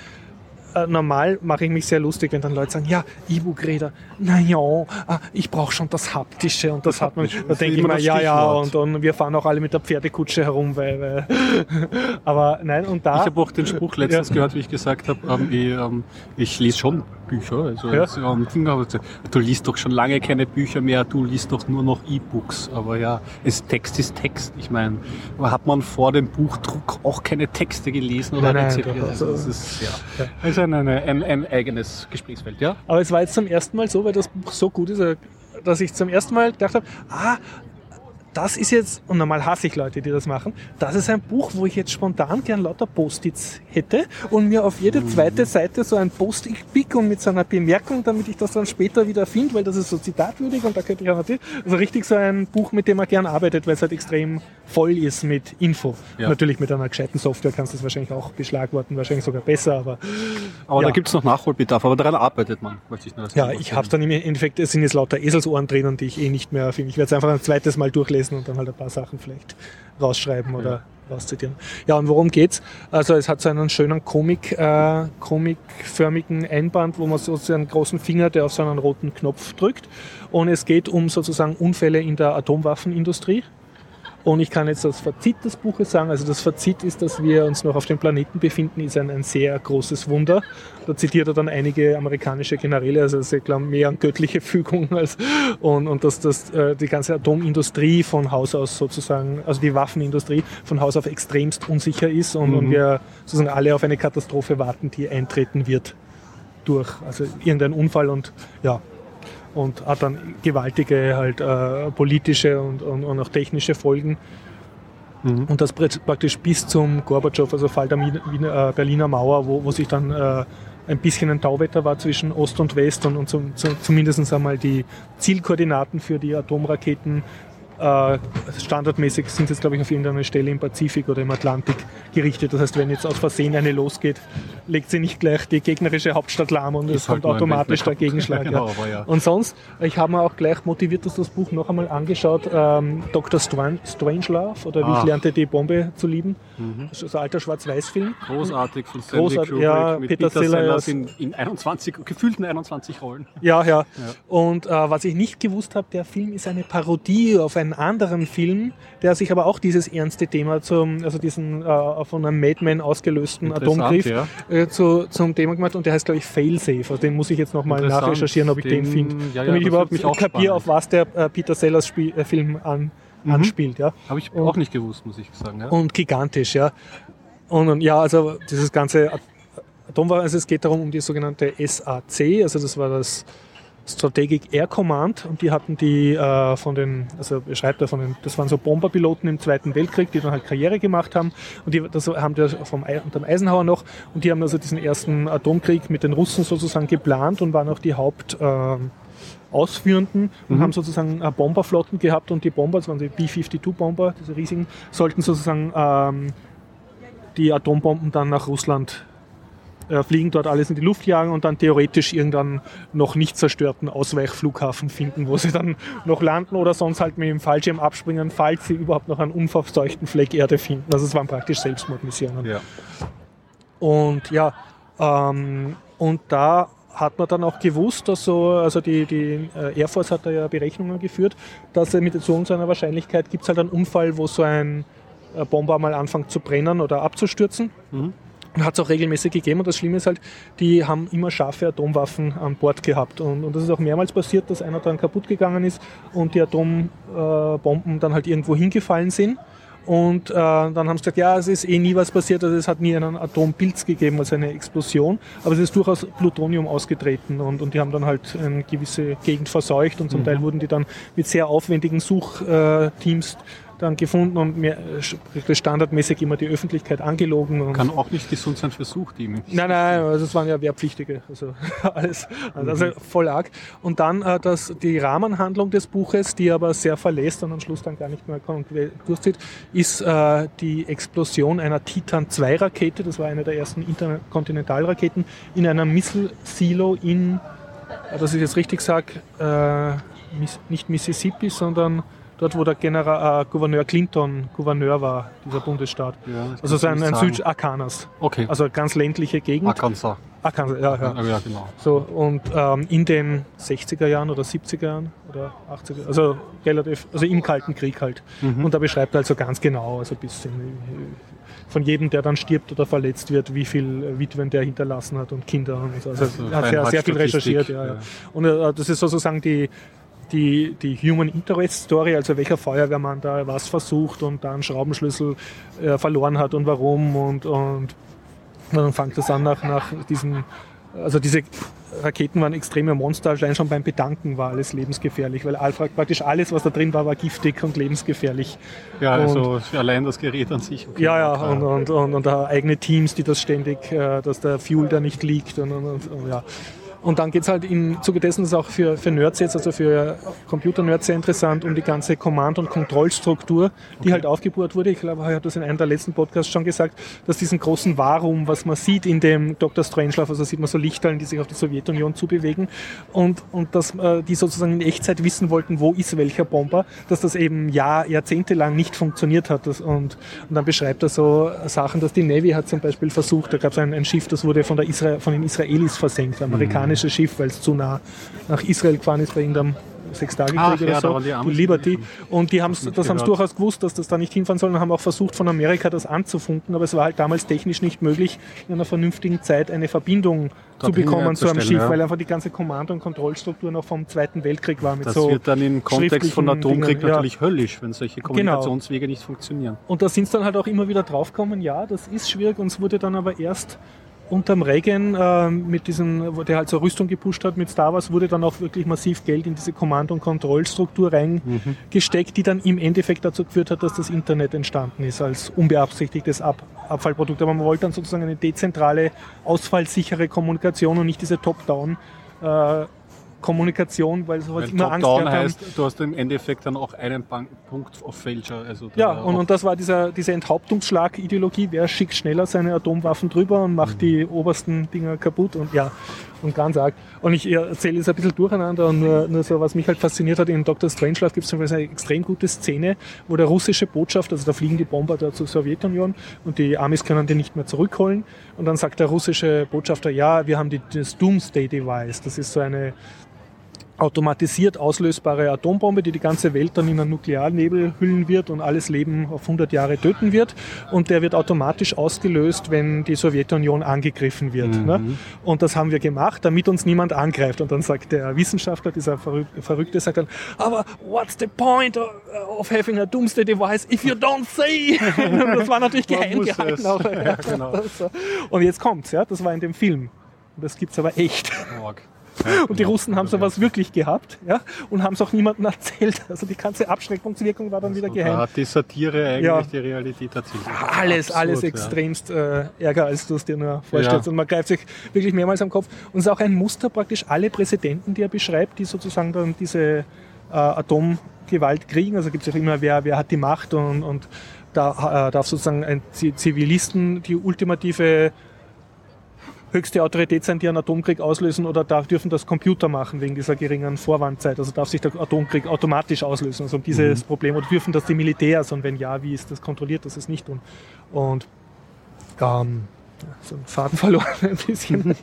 äh, normal mache ich mich sehr lustig, wenn dann Leute sagen, ja, E-Book-Reader, naja, ah, ich brauche schon das Haptische und das hat man. Da denke ich immer mir, das ja, ja, und, und wir fahren auch alle mit der Pferdekutsche herum, weil, weil (laughs) aber nein, und da. Ich habe auch den Spruch (laughs) letztens Ja. gehört, wie ich gesagt habe, ähm, ich, ähm, ich lese schon Bücher. Also Ja. jetzt, aber du liest doch schon lange keine Bücher mehr, du liest doch nur noch E-Books. Aber ja, es, Text ist Text. Ich meine, hat man vor dem Buchdruck auch keine Texte gelesen oder Nein, nein, rezipiert? doch, Also also- das ist ja, ist ein, ein, ein, ein eigenes Gesprächsfeld, ja? Aber es war jetzt zum ersten Mal so, weil das Buch so gut ist, äh, dass ich zum ersten Mal gedacht habe, ah, das ist jetzt, und normal hasse ich Leute, die das machen, das ist ein Buch, wo ich jetzt spontan gern lauter Post-its hätte und mir auf jede zweite Seite so ein Post-it pick und mit so einer Bemerkung, damit ich das dann später wieder finde, weil das ist so zitatwürdig und da könnte ich auch natürlich, also richtig so ein Buch, mit dem man gern arbeitet, weil es halt extrem voll ist mit Info. Ja. Natürlich mit einer gescheiten Software kannst du das wahrscheinlich auch beschlagworten, wahrscheinlich sogar besser, aber Aber Ja. da gibt es noch Nachholbedarf, aber daran arbeitet man. Möchte ich nur ja, ich habe dann im Endeffekt, es sind jetzt lauter Eselsohren drinnen, die ich eh nicht mehr finde. Ich werde es einfach ein zweites Mal durchlesen und dann halt ein paar Sachen vielleicht rausschreiben oder rauszitieren. Ja, und worum geht's? Also es hat so einen schönen Comic, äh, comicförmigen Einband, wo man so einen großen Finger, der auf so einen roten Knopf drückt. Und es geht um sozusagen Unfälle in der Atomwaffenindustrie. Und ich kann jetzt das Fazit des Buches sagen. Also das Fazit ist, dass wir uns noch auf dem Planeten befinden, ist ein, ein sehr großes Wunder. Da zitiert er dann einige amerikanische Generäle, also sie glauben mehr an göttliche Fügung als und, und dass das, äh, die ganze Atomindustrie von Haus aus sozusagen, also die Waffenindustrie von Haus auf extremst unsicher ist und, und wir sozusagen alle auf eine Katastrophe warten, die eintreten wird durch also irgendein Unfall und ja und hat dann gewaltige halt äh, politische und, und, und auch technische Folgen. Und das pr- praktisch bis zum Gorbatschow, also Fall der Wien- Wiener, äh, Berliner Mauer, wo, wo sich dann äh, ein bisschen ein Tauwetter war zwischen Ost und West und, und zum, zum, zumindest einmal die Zielkoordinaten für die Atomraketen standardmäßig sind jetzt, glaube ich, auf irgendeiner Stelle im Pazifik oder im Atlantik gerichtet. Das heißt, wenn jetzt aus Versehen eine losgeht, legt sie nicht gleich die gegnerische Hauptstadt lahm und es halt kommt ein automatisch der. Gegenschlag. (laughs) Genau, ja. ja. Und sonst, ich habe mir auch gleich motiviert, dass das Buch noch einmal angeschaut, ähm, Dr. Stran Strangelove oder Wie Ah. ich lernte die Bombe zu lieben. Das ist ein alter Schwarz-Weiß-Film. Großartig von Stanley Großartig, Kubrick ja, mit Peter Peter, Sellers. Sellers in, in 21, gefühlten 21 Rollen. Ja, ja. Und äh, was ich nicht gewusst habe, der Film ist eine Parodie auf einen anderen Film, der sich aber auch dieses ernste Thema zum, also diesen äh, von einem Madman ausgelösten Atomgriff ja. äh, zu, zum Thema gemacht und der heißt, glaube ich, Failsafe. Also den muss ich jetzt nochmal nachrecherchieren, ob ich den, Den- finde. ja, ja, damit ich überhaupt wird mich auch kapiere, spannend. auf was der äh, Peter Sellers Spiel, äh, Film an, anspielt. Ja. Habe ich Und- auch nicht gewusst, muss ich sagen. Und gigantisch, ja. Und, und ja, also dieses ganze At- Atomwaffen, also es geht darum um die sogenannte SAC, also das war das Strategic Air Command und die hatten die äh, von den, also er von den, das waren so Bomberpiloten im Zweiten Weltkrieg, die dann halt Karriere gemacht haben und die das haben die vom unter dem Eisenhower noch und die haben also diesen ersten Atomkrieg mit den Russen sozusagen geplant und waren auch die Haupt ähm, Ausführenden und haben sozusagen äh, Bomberflotten gehabt und die Bomber, das waren die B-52-Bomber, diese riesigen, sollten sozusagen ähm, die Atombomben dann nach Russland äh, fliegen, dort alles in die Luft jagen und dann theoretisch irgendeinen noch nicht zerstörten Ausweichflughafen finden, wo sie dann noch landen oder sonst halt mit dem Fallschirm abspringen, falls sie überhaupt noch einen unverseuchten Fleck Erde finden. Also es waren praktisch Selbstmordmissionen. Ja. Und ja, ähm, und da hat man dann auch gewusst, dass so, also die, die äh, Air Force hat da ja Berechnungen geführt, dass mit so und so einer Wahrscheinlichkeit gibt es halt einen Unfall, wo so ein äh, Bomber mal anfängt zu brennen oder abzustürzen. Und hat es auch regelmäßig gegeben. Und das Schlimme ist halt, die haben immer scharfe Atomwaffen an Bord gehabt. Und, und das ist auch mehrmals passiert, dass einer dann kaputt gegangen ist und die Atombomben dann halt irgendwo hingefallen sind. Und äh, dann haben sie gesagt, ja, es ist eh nie was passiert, also es hat nie einen Atompilz gegeben, also eine Explosion, aber es ist durchaus Plutonium ausgetreten und, und die haben dann halt eine gewisse Gegend verseucht und zum Teil wurden die dann mit sehr aufwendigen Suchteams dann gefunden und mehr, äh, standardmäßig immer die Öffentlichkeit angelogen. Kann auch nicht gesund sein für Suchteam. Nein, nein, also es waren ja Wehrpflichtige, also (laughs) alles, also voll arg. Und dann äh, das, die Rahmenhandlung des Buches, die aber sehr verlässt und am Schluss dann gar nicht mehr durchzieht, ist äh, die Explosion einer Titan-2-Rakete, das war eine der ersten Interkontinentalraketen, in einem Missile-Silo in, äh, dass ich jetzt richtig sage, äh, nicht Mississippi, sondern dort, wo der General, äh, Gouverneur Clinton Gouverneur war, dieser Bundesstaat. Ja, Also so ein, ein. Süd-Arkanas. Okay. Also ganz ländliche Gegend. Arkansas. Arkansas, ja, ja. Ja, genau. So, und ähm, in den 60er Jahren oder 70er Jahren oder 80er, also relativ, also im Kalten Krieg halt. Mhm. Und da beschreibt er also ganz genau, also bis in, von jedem, der dann stirbt oder verletzt wird, wie viel Witwen der hinterlassen hat und Kinder und so. Also, Also er hat sehr, sehr viel recherchiert, ja, ja. ja. Und äh, das ist sozusagen die, die, die Human Interest Story, also welcher Feuerwehrmann da was versucht und dann Schraubenschlüssel äh, verloren hat und warum und, und und dann fängt es an nach, nach diesem, also diese Raketen waren extreme Monster, allein schon beim Bedanken war alles lebensgefährlich, weil praktisch alles, was da drin war, war giftig und lebensgefährlich. Ja, also allein das Gerät an sich. Okay, ja, ja, und, und, und, und, eigene Teams, die das ständig, äh, dass der Fuel da nicht liegt und, und, und ja. Und dann geht es halt im Zuge dessen, das ist auch für, für Nerds jetzt, also für Computer-Nerds sehr interessant, um die ganze Command- und Kontrollstruktur, die okay. halt aufgebohrt wurde. Ich glaube, ich habe das in einem der letzten Podcasts schon gesagt, dass diesen großen Warum, was man sieht in dem Dr. Strangelove, also sieht man so Lichterln, die sich auf die Sowjetunion zubewegen und, und dass äh, die sozusagen in Echtzeit wissen wollten, wo ist welcher Bomber, dass das eben Jahr, jahrzehntelang nicht funktioniert hat. Das, und, und dann beschreibt er so Sachen, dass die Navy hat zum Beispiel versucht, da gab es ein, ein Schiff, das wurde von, der Israel, von den Israelis versenkt, amerikanische amerikanische Schiff, weil es zu nah nach Israel gefahren ist bei irgendeinem Sechstagekrieg oder ja, so, die, die Liberty. Und die haben das haben durchaus gewusst, dass das da nicht hinfahren soll und haben auch versucht, von Amerika das anzufunken, aber es war halt damals technisch nicht möglich, in einer vernünftigen Zeit eine Verbindung zu bekommen zu einem Schiff, ja. weil einfach die ganze Kommando- und Kontrollstruktur noch vom Zweiten Weltkrieg war. Mit das so wird dann im Kontext von Atomkrieg Dingen, natürlich ja. höllisch, wenn solche genau. Kommunikationswege genau. nicht funktionieren. Und da sind es dann halt auch immer wieder draufgekommen, ja, das ist schwierig und es wurde dann aber erst unterm Reagan, äh, mit diesem, der halt so Rüstung gepusht hat mit Star Wars, wurde dann auch wirklich massiv Geld in diese Kommando- und Kontrollstruktur reingesteckt, mhm. die dann im Endeffekt dazu geführt hat, dass das Internet entstanden ist als unbeabsichtigtes Ab Abfallprodukt. Aber man wollte dann sozusagen eine dezentrale, ausfallsichere Kommunikation und nicht diese Top-Down äh, Kommunikation, weil sie halt immer Angst gehabt heißt, haben. Du hast im Endeffekt dann auch einen Punkt auf Fälscher. Also ja, und, und das war dieser, diese Enthauptungsschlag-Ideologie, wer schickt schneller seine Atomwaffen drüber und macht mhm. die obersten Dinger kaputt und ja, und ganz arg. Und ich erzähle jetzt ein bisschen durcheinander und nur, nur so, was mich halt fasziniert hat, in Dr. Strangelove gibt es zum Beispiel eine extrem gute Szene, wo der russische Botschafter, also da fliegen die Bomber da zur Sowjetunion und die Amis können die nicht mehr zurückholen und dann sagt der russische Botschafter, ja, wir haben die, das Doomsday Device, das ist so eine automatisiert auslösbare Atombombe, die die ganze Welt dann in einen Nuklearnebel hüllen wird und alles Leben auf 100 Jahre töten wird. Und der wird automatisch ausgelöst, wenn die Sowjetunion angegriffen wird. Mhm. Ne? Und das haben wir gemacht, damit uns niemand angreift. Und dann sagt der Wissenschaftler, dieser Verrückte, sagt dann, aber what's the point of having a doomsday device if you don't say? (laughs) das war natürlich geheim gehalten. Ja, genau. (laughs) Und jetzt kommt's, ja, das war in dem Film. Und das gibt's aber echt. Org und die Russen haben sowas wirklich gehabt ja, und haben es auch niemandem (laughs) erzählt. Also die ganze Abschreckungswirkung war dann wieder geheim. Da hat die Satire eigentlich ja. die Realität erzielt. Alles, Absurd, alles extremst äh, ärger, als du es dir nur vorstellst. Ja. Und man greift sich wirklich mehrmals am Kopf. Und es ist auch ein Muster praktisch alle Präsidenten, die er beschreibt, die sozusagen dann diese äh, Atomgewalt kriegen. Also gibt es auch immer, wer, wer hat die Macht und, und da äh, darf sozusagen ein Zivilisten die ultimative höchste Autorität sein, die einen Atomkrieg auslösen oder darf, dürfen das Computer machen wegen dieser geringen Vorwandzeit? Also darf sich der Atomkrieg automatisch auslösen? Also um dieses mhm. Problem oder dürfen das die Militärs und wenn ja, wie ist das kontrolliert, dass es nicht tun? Und ähm, so einen Faden verloren (laughs) ein bisschen.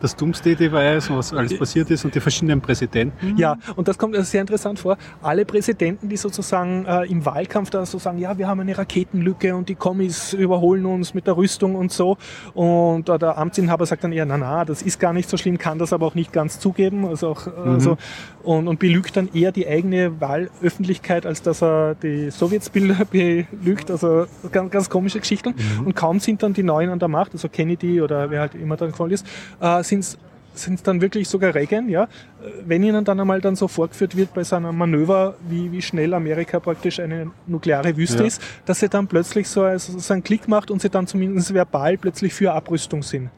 Das Doomsday Device, was alles passiert ist und die verschiedenen Präsidenten. Ja, und das kommt sehr interessant vor. Alle Präsidenten, die sozusagen äh, im Wahlkampf da so sagen, ja, wir haben eine Raketenlücke und die Kommis überholen uns mit der Rüstung und so. Und äh, der Amtsinhaber sagt dann eher, na na, das ist gar nicht so schlimm, kann das aber auch nicht ganz zugeben. Also auch, äh, mhm. so, und, und belügt dann eher die eigene Wahlöffentlichkeit, als dass er die Sowjets (laughs) belügt. Also ganz, ganz komische Geschichten. Mhm. Und kaum sind dann die neuen an der Macht, also Kennedy oder wer halt immer dann gefallen ist, äh, sind es dann wirklich sogar Reagan, ja, wenn ihnen dann einmal dann so vorgeführt wird bei seinem Manöver, wie, wie schnell Amerika praktisch eine nukleare Wüste ja. ist, dass sie dann plötzlich so, also so einen Klick macht und sie dann zumindest verbal plötzlich für Abrüstung sind.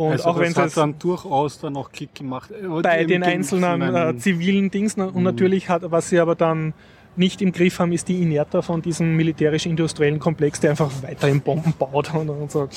Und also auch wenn hat dann durchaus dann noch Klick gemacht. Bei den einzelnen äh, zivilen Dings und mhm. natürlich hat, was sie aber dann nicht im Griff haben, ist die Inerta von diesem militärisch-industriellen Komplex, der einfach weiterhin Bomben baut (laughs) und, und so.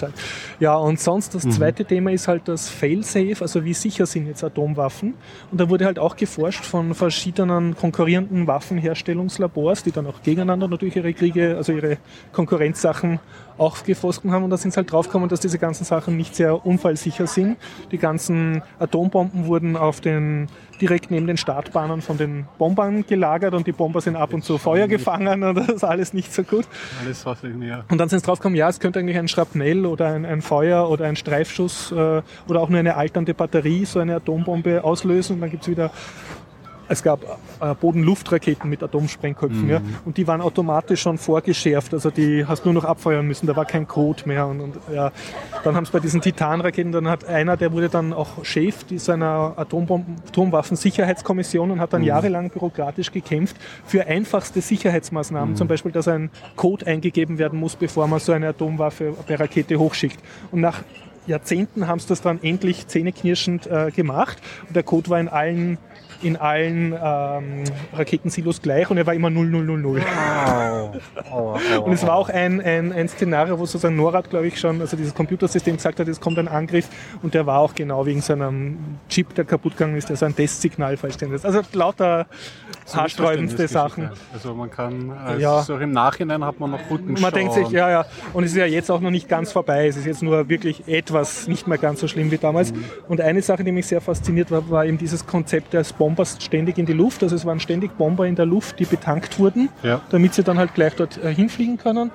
Ja, und sonst das mhm. zweite Thema ist halt das Failsafe, also wie sicher sind jetzt Atomwaffen. Und da wurde halt auch geforscht von verschiedenen konkurrierenden Waffenherstellungslabors, die dann auch gegeneinander natürlich ihre Kriege, also ihre Konkurrenzsachen aufgeforscht haben und da sind sie halt draufgekommen, dass diese ganzen Sachen nicht sehr unfallsicher sind. Die ganzen Atombomben wurden auf den direkt neben den Startbahnen von den Bombern gelagert und die Bomber sind ab und zu Feuer gefangen und das ist alles nicht so gut. Alles was irgendwie, ja. Und dann sind sie draufgekommen, ja, es könnte eigentlich ein Schrapnell oder ein, ein Feuer oder ein Streifschuss äh, oder auch nur eine alternde Batterie so eine Atombombe auslösen und dann gibt es wieder es gab äh, Boden-Luft-Raketen mit Atomsprengköpfen, Mhm. ja, und die waren automatisch schon vorgeschärft, also die hast nur noch abfeuern müssen, da war kein Code mehr und, und ja, dann haben es bei diesen Titan-Raketen, dann hat einer, der wurde dann auch Chef seiner Atombomben, Atomwaffen-Sicherheitskommission und Mhm. hat dann jahrelang bürokratisch gekämpft für einfachste Sicherheitsmaßnahmen, Mhm. zum Beispiel, dass ein Code eingegeben werden muss, bevor man so eine Atomwaffe per Rakete hochschickt. Und nach Jahrzehnten haben sie das dann endlich zähneknirschend äh, gemacht. Und der Code war in allen, in allen ähm, Raketensilos gleich und er war immer 0000. Und es war auch ein, ein, ein Szenario, wo sozusagen NORAD, glaube ich, schon, also dieses Computersystem gesagt hat, es kommt ein Angriff und der war auch genau wegen seinem Chip, der kaputt gegangen ist, der so ein Testsignal ist. Also lauter haarsträubendste Sachen. Also man kann, also Ja. so im Nachhinein hat man noch guten Man denkt sich, ja, ja. Und es ist ja jetzt auch noch nicht ganz vorbei. Es ist jetzt nur wirklich etwas nicht mehr ganz so schlimm wie damals. Mhm. Und eine Sache, die mich sehr fasziniert war, war eben dieses Konzept des Bombers ständig in die Luft. Also es waren ständig Bomber in der Luft, die betankt wurden, Ja. damit sie dann halt gleich dort äh, hinfliegen können.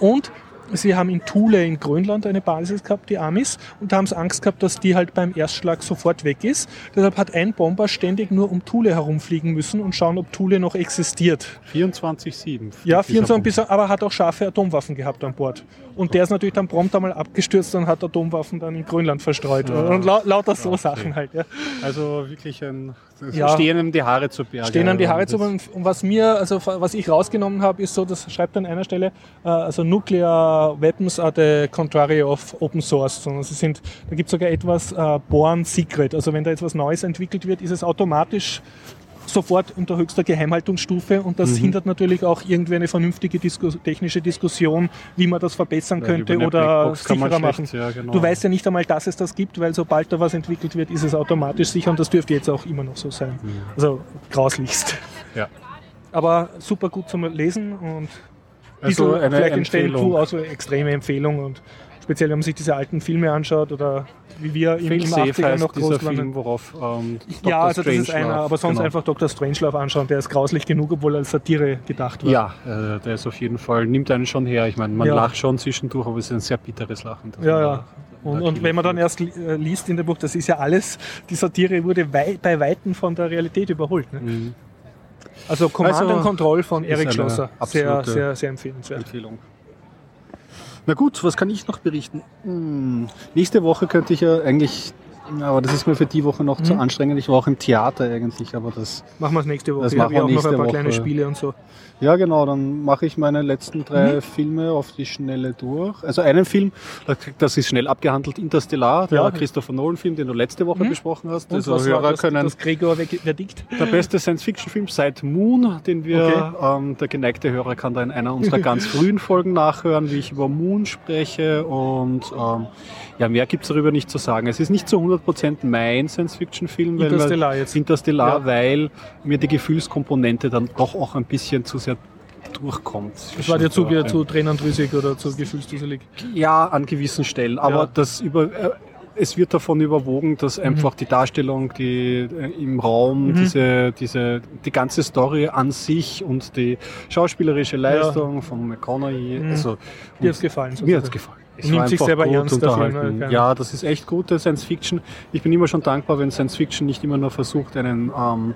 Und sie haben in Thule in Grönland eine Basis gehabt, die Amis, und da haben sie Angst gehabt, dass die halt beim Erstschlag sofort weg ist. Deshalb hat ein Bomber ständig nur um Thule herumfliegen müssen und schauen, ob Thule noch existiert. 24-7. Ja, dieser 24 bis, aber hat auch scharfe Atomwaffen gehabt an Bord. Und der ist natürlich dann prompt einmal abgestürzt und hat Atomwaffen dann in Grönland verstreut. Und lau lauter so Sachen halt. Ja. Also wirklich ein, Ja. stehen einem die Haare zu Berge. Stehen an die Haare zu. Und was mir, also was ich rausgenommen habe, ist so, das schreibt an einer Stelle, äh, also Nuclear Weapons are the contrary of Open Source. Und sie sind, da gibt es sogar etwas äh, Born Secret. Also wenn da jetzt was Neues entwickelt wird, ist es automatisch sofort unter höchster Geheimhaltungsstufe und Mhm. das hindert natürlich auch irgendwie eine vernünftige Disku technische Diskussion, wie man das verbessern Ja, könnte oder sicherer machen. schlecht- ja, genau. Du weißt ja nicht einmal, dass es das gibt, weil sobald da was entwickelt wird, ist es automatisch sicher und das dürfte jetzt auch immer noch so sein. Also grauslichst. Ja. Aber super gut zum Lesen und Also eine vielleicht Empfehlung. Crew also extreme Empfehlung und speziell wenn man sich diese alten Filme anschaut oder wie wir im, im Safe 80er heißt noch groß waren. Film, worauf ähm. Ja, also das ist einer, aber sonst genau. einfach Dr. Strangelove anschauen, der ist grauslich genug, obwohl er als Satire gedacht war. Ja, äh, der ist auf jeden Fall, nimmt einen schon her. Ich meine, man Ja. lacht schon zwischendurch, aber es ist ein sehr bitteres Lachen. Ja, ja. Und, und wenn man dann erst äh, liest in dem Buch, das ist ja alles, die Satire wurde wei bei Weitem von der Realität überholt. Ne? Mhm. Also Command Also, and Control von Erik Schlosser. Sehr, sehr, sehr empfehlenswert. Empfehlung. Na gut, was kann ich noch berichten? Hm, nächste Woche könnte ich ja eigentlich, aber das ist mir für die Woche noch Mhm. zu anstrengend. Ich war auch im Theater eigentlich, aber das. Machen wir es nächste Woche. Das Ich habe machen ja wir auch noch ein paar kleine Woche. Spiele und so. Ja, genau, dann mache ich meine letzten drei Mhm. Filme auf die Schnelle durch. Also einen Film, das ist schnell abgehandelt, Interstellar, der Ja. Christopher Nolan-Film, den du letzte Woche Mhm. besprochen hast. Und also was Hörer war das, können das Gregor-Verdikt? der beste Science-Fiction-Film seit Moon, den wir, Okay. ähm, der geneigte Hörer kann da in einer unserer (laughs) ganz frühen Folgen nachhören, wie ich über Moon spreche und ähm, ja, mehr gibt's darüber nicht zu sagen. Es ist nicht zu 100% mein Science-Fiction-Film, weil Interstellar jetzt. Interstellar, Ja. weil mir die Gefühlskomponente dann doch auch ein bisschen zu sehr durchkommt. Das war dir zu, zwischendurch. zu tränendrüsig oder zu gefühlsduselig. Ja, an gewissen Stellen. Aber Ja. das über, äh, es wird davon überwogen, dass einfach die Darstellung, die äh, im Raum, Mhm. diese, diese, die ganze Story an sich und die schauspielerische Leistung von McConaughey, Mhm. also Dir hat's gefallen. mir hat's gefallen. Es Nimmt sich selber ernst, unterhalten. Ja, das ist echt gute Science Fiction. Ich bin immer schon dankbar, wenn Science Fiction nicht immer nur versucht, einen, ähm,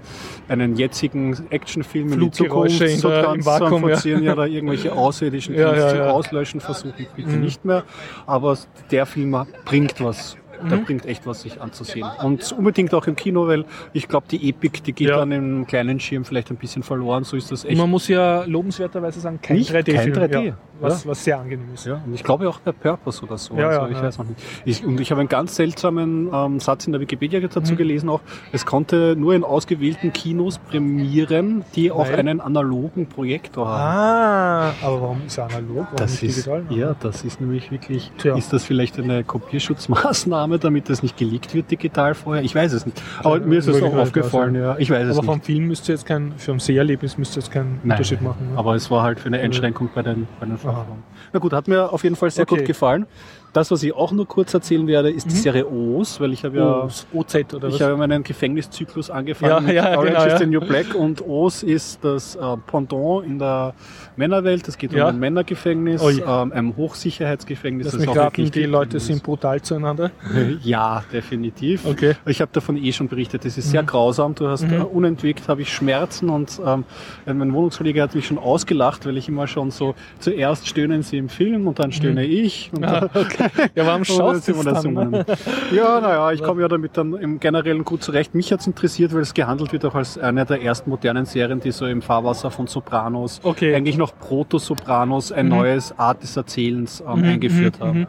einen jetzigen Actionfilm in die Zukunft in zu der- transformieren Vakuum, ja. ja. oder irgendwelche (laughs) außerirdischen Ja, Kräfte ja, zu ja. auslöschen versuchen, bitte Mhm. nicht mehr. Aber der Film bringt was. Der Mhm. bringt echt was, sich anzusehen. Und unbedingt auch im Kino, weil ich glaube, die Epik, die geht Ja. an dem kleinen Schirm vielleicht ein bisschen verloren. So ist das echt. Man muss ja lobenswerterweise sagen, kein Nicht? 3D-Film. Kein 3D, Ja, was, was sehr angenehm ist. Ja, und ich glaube auch bei Purpose oder so. Ja, also ja, ich weiß noch nicht. Ich, und ich habe einen ganz seltsamen ähm, Satz in der Wikipedia dazu Mhm. gelesen auch. Es konnte nur in ausgewählten Kinos prämieren, die auch Weil? einen analogen Projektor haben. Ah, aber warum ist er analog? Warum Das nicht ist, digital? ja, das ist nämlich wirklich, Tja. ist das vielleicht eine Kopierschutzmaßnahme, damit das nicht geleakt wird digital vorher? Ich weiß es nicht. Aber mir ist es auch aufgefallen, ja. Ich weiß es Aber vom nicht. Film müsste jetzt kein, für ein Seherlebnis müsste es keinen Nein, Unterschied machen. Ne? Aber es war halt für eine Einschränkung bei den, bei den. Na gut, hat mir auf jeden Fall sehr Okay. gut gefallen. Das, was ich auch nur kurz erzählen werde, ist die Serie O's, weil ich habe ja, OZ oder ich was? habe meinen Gefängniszyklus angefangen Ja, ja, Orange genau, is ja. the New Black und O's ist das äh, Pendant in der Männerwelt. Es geht Ja. um ein Männergefängnis, Ui. ähm, ein Hochsicherheitsgefängnis. Lass das mich raten, die Leute sind brutal zueinander. (laughs) Ja, definitiv. Okay. Ich habe davon eh schon berichtet. Das ist sehr grausam. Du hast äh, unentwegt habe ich Schmerzen und ähm, mein Wohnungsverleger hat mich schon ausgelacht, weil ich immer schon so zuerst stöhnen sie im Film und dann stöhne ich. Und Ah, okay. Ja, warum (laughs) Oh, schaust du das dann? (laughs) Ja, naja, ich komme ja damit dann im Generellen gut zurecht. Mich hat's interessiert, weil es gehandelt wird auch als eine der ersten modernen Serien, die so im Fahrwasser von Sopranos, Okay. Mhm. eigentlich noch Proto-Sopranos, ein neues Art des Erzählens ähm, eingeführt haben.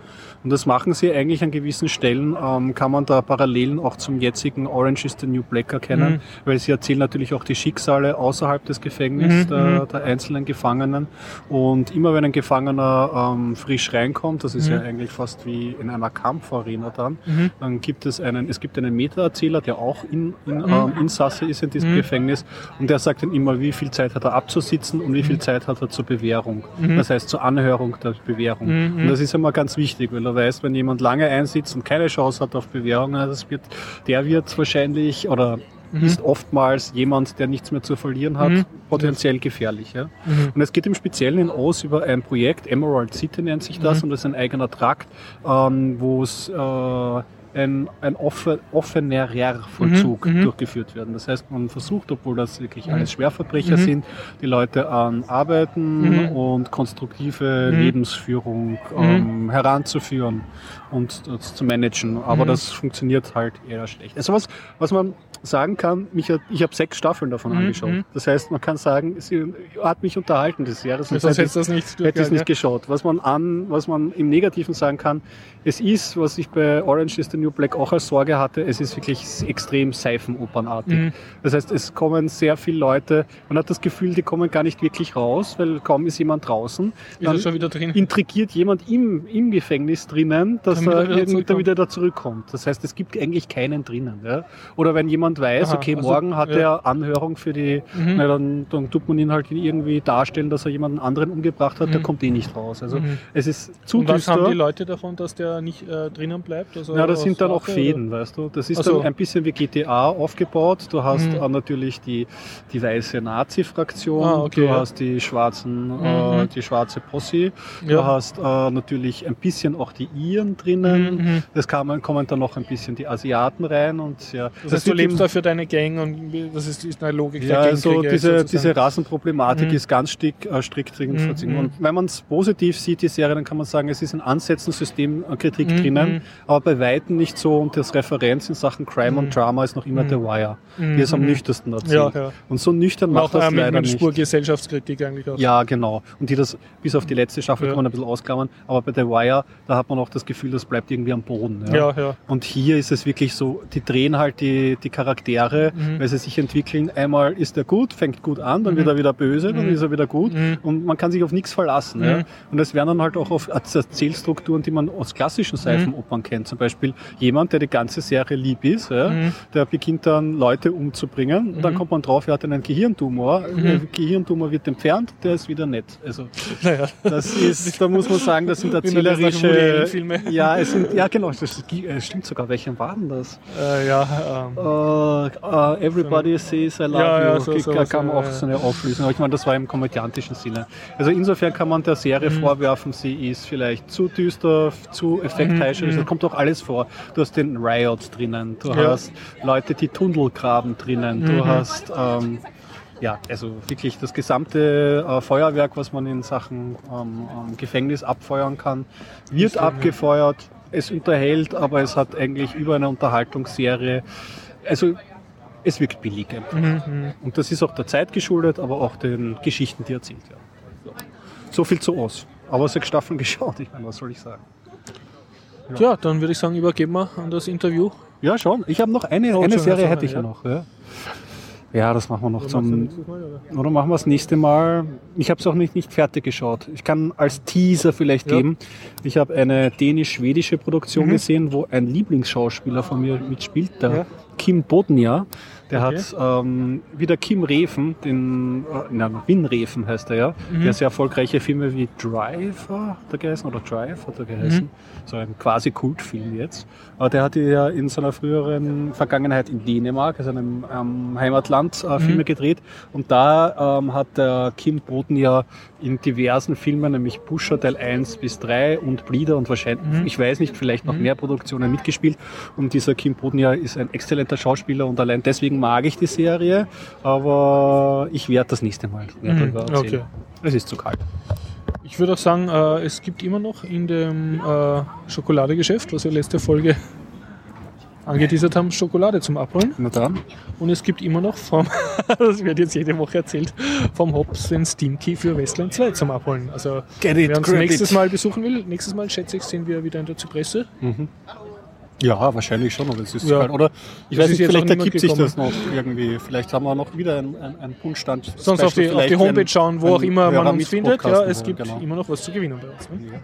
Und das machen sie eigentlich an gewissen Stellen, ähm, kann man da Parallelen auch zum jetzigen Orange is the New Black erkennen, Mhm. weil sie erzählen natürlich auch die Schicksale außerhalb des Gefängnisses Mhm, der, der einzelnen Gefangenen. Und immer wenn ein Gefangener ähm, frisch reinkommt, das Mhm. ist ja eigentlich fast wie in einer Kampfarena dann, dann gibt es einen, es gibt einen Meta-Erzähler, der auch in, in, Mhm. ähm, Insasse ist in diesem Gefängnis und der sagt dann immer, wie viel Zeit hat er abzusitzen und wie Mhm. viel Zeit hat er zur Bewährung. Das heißt zur Anhörung der Bewährung. Mhm. Und das ist immer ganz wichtig, weil er weiß, wenn jemand lange einsitzt und keine Chance hat auf Bewährung, das wird, der wird wahrscheinlich oder Mhm. ist oftmals jemand, der nichts mehr zu verlieren hat, potenziell gefährlich. Ja? Mhm. Und es geht im Speziellen in Oz über ein Projekt, Emerald City nennt sich Mhm. das, und das ist ein eigener Trakt, ähm, wo es äh, ein, ein offen, offenerer Vollzug Mhm, durchgeführt werden. Das heißt, man versucht, obwohl das wirklich alles Schwerverbrecher sind, die Leute an Arbeiten Mhm. und konstruktive Lebensführung ähm, heranzuführen und das zu managen. Aber Mhm. das funktioniert halt eher schlecht. Also was, was man sagen kann, mich hat, ich habe sechs Staffeln davon Mhm, angeschaut. mhm. Das heißt, man kann sagen, sie hat mich unterhalten das Jahr. Das Sonst hätte ich- das nicht hätte ich es nicht geschaut. Was man an, was man im Negativen sagen kann, es ist, was ich bei Orange is the New Black auch als Sorge hatte, es ist wirklich extrem Seifenopernartig. Mhm. Das heißt, es kommen sehr viele Leute, man hat das Gefühl, die kommen gar nicht wirklich raus, weil kaum ist jemand draußen. Ist er schon wieder drin? intrigiert jemand im, im Gefängnis drinnen, dass Damit er er wieder wieder da zurückkommt. Das heißt, es gibt eigentlich keinen drinnen. Ja? Oder wenn jemand weiß, Aha, okay, also, morgen hat ja. er Anhörung für die, Mhm. na, dann, dann tut man ihn halt irgendwie darstellen, dass er jemanden anderen umgebracht hat, der kommt eh nicht raus. Also Mhm. es ist zu Und was düster. haben die Leute davon, dass der nicht äh, drinnen bleibt? Also Ja, das sind dann auch Fäden, weißt du. Das ist Ach so. dann ein bisschen wie GTA aufgebaut. Du hast Mhm. natürlich die, die weiße Nazi-Fraktion, Ah, okay, du ja. hast die schwarzen, äh, Mhm. die schwarze Posse, du hast äh, natürlich ein bisschen auch die Iren drinnen. Mhm. Es kamen, kommen dann noch ein bisschen die Asiaten rein und ja. Das heißt, du lebst da für deine Gang und das ist, ist eine Logik ja, der also diese, sozusagen. diese Rassenproblematik Mhm. ist ganz strikt, äh, strikt drin Mhm, verziehen. mhm. Und wenn man es positiv sieht, die Serie, dann kann man sagen, es ist in Ansätzen Systemkritik Mhm, drinnen, mhm. aber bei Weitem nicht so. Und das Referenz in Sachen Crime Mhm. und Drama ist noch immer Mhm. The Wire, Mhm, die es am mhm. nüchternsten erzählt. Ja, ja. Und so nüchtern Und macht auch das äh, mit, leider mit nicht. Spur Gesellschaftskritik eigentlich auch. Ja, genau. Und die das bis auf die letzte Staffel Ja. kann man ein bisschen ausklammern. Aber bei The Wire, da hat man auch das Gefühl, das bleibt irgendwie am Boden. Ja, ja. Und hier ist es wirklich so, die drehen halt die, die Charaktere, Mhm. weil sie sich entwickeln. Einmal ist er gut, fängt gut an, dann wird er wieder böse, dann Mhm. ist er wieder gut. Mhm. Und man kann sich auf nichts verlassen. Ja. Mhm. Und es werden dann halt auch auf Erzählstrukturen, die man aus klassischen Seifenopern kennt. Zum Beispiel jemand, der die ganze Serie lieb ist, ja, Mhm. der beginnt dann Leute umzubringen. Und dann kommt man drauf, er hat einen Gehirntumor. Mhm. Der Gehirntumor wird entfernt, der ist wieder nett. Also (laughs) Naja. das ist, da muss man sagen, das sind das erzählerische. Allen-Filme. Ja, es sind, ja genau, das äh, stimmt sogar. Welchen waren das? Äh, ja, ähm, Uh, everybody says I love Ja, ja, you. so- Ge- so- so, auch ja. so eine Auflösung. Aber ich meine, das war im komödiantischen Sinne. Also insofern kann man der Serie Mhm. vorwerfen, sie ist vielleicht zu düster, zu effektheischerisch. Mhm. Das kommt auch alles vor. Du hast den Riot drinnen, du Ja. hast Leute, die Tunnel graben drinnen, du Mhm. hast ähm, ja, also wirklich das gesamte äh, Feuerwerk, was man in Sachen ähm, ähm, Gefängnis abfeuern kann, wird Stimmt, ja. abgefeuert. Es unterhält, aber es hat eigentlich über eine Unterhaltungsserie, also es wirkt billig. einfach. mhm. Und das ist auch der Zeit geschuldet, aber auch den Geschichten, die erzählt werden. So, so viel zu Oz. Aber sechs Staffeln (laughs) geschaut, ich meine, was soll ich sagen? ja, dann würde ich sagen, übergeben wir an das Interview. Ja, schon. Ich habe noch eine, eine Serie hätte ich ja noch. Ja. Ja, das machen wir noch du zum, Mal, oder? Oder machen wir das nächste Mal. Ich habe es auch nicht, nicht fertig geschaut. Ich kann als Teaser vielleicht Ja. geben. Ich habe eine dänisch-schwedische Produktion Mhm. gesehen, wo ein Lieblingsschauspieler von mir mitspielt, der Ja. Kim Bodnia. Der Okay. hat ähm, wieder Kim Reven, den, äh, na, Win Reven heißt er ja, Mhm. der sehr erfolgreiche Filme wie Driver hat er geheißen, oder Drive hat er geheißen. Mhm. So ein quasi Kultfilm jetzt. Aber der hatte ja in seiner früheren Vergangenheit in Dänemark, also einem ähm, Heimatland, äh, Mhm. Filme gedreht. Und da ähm, hat der Kim Bodnia in diversen Filmen, nämlich Pusher Teil 1 bis 3 und Bleeder und wahrscheinlich, Mhm. ich weiß nicht, vielleicht noch Mhm. mehr Produktionen mitgespielt. Und dieser Kim Bodnia ist ein exzellenter Schauspieler und allein deswegen mag ich die Serie. Aber ich werde das nächste Mal Mhm, okay. Es ist zu kalt. Ich würde auch sagen, äh, es gibt immer noch in dem äh, Schokoladegeschäft, was wir letzte Folge (laughs) angeteasert haben, Schokolade zum Abholen. Na dann. Und es gibt immer noch vom, (laughs) das wird jetzt jede Woche erzählt, vom Hops den Steam Key für Westland 2 zum Abholen. Also it, wer uns nächstes it. Mal besuchen will, nächstes Mal schätze ich, sind wir wieder in der Zypresse. Ja, wahrscheinlich schon, aber es ist Ja. Oder ich Das weiß nicht, jetzt vielleicht ergibt sich das noch irgendwie. Vielleicht haben wir noch wieder einen, einen, Punktstand. Sonst auf die, auf die Homepage schauen, wo auch immer man uns findet. Ja, es gibt Genau. immer noch was zu gewinnen bei uns. Ne? Ja.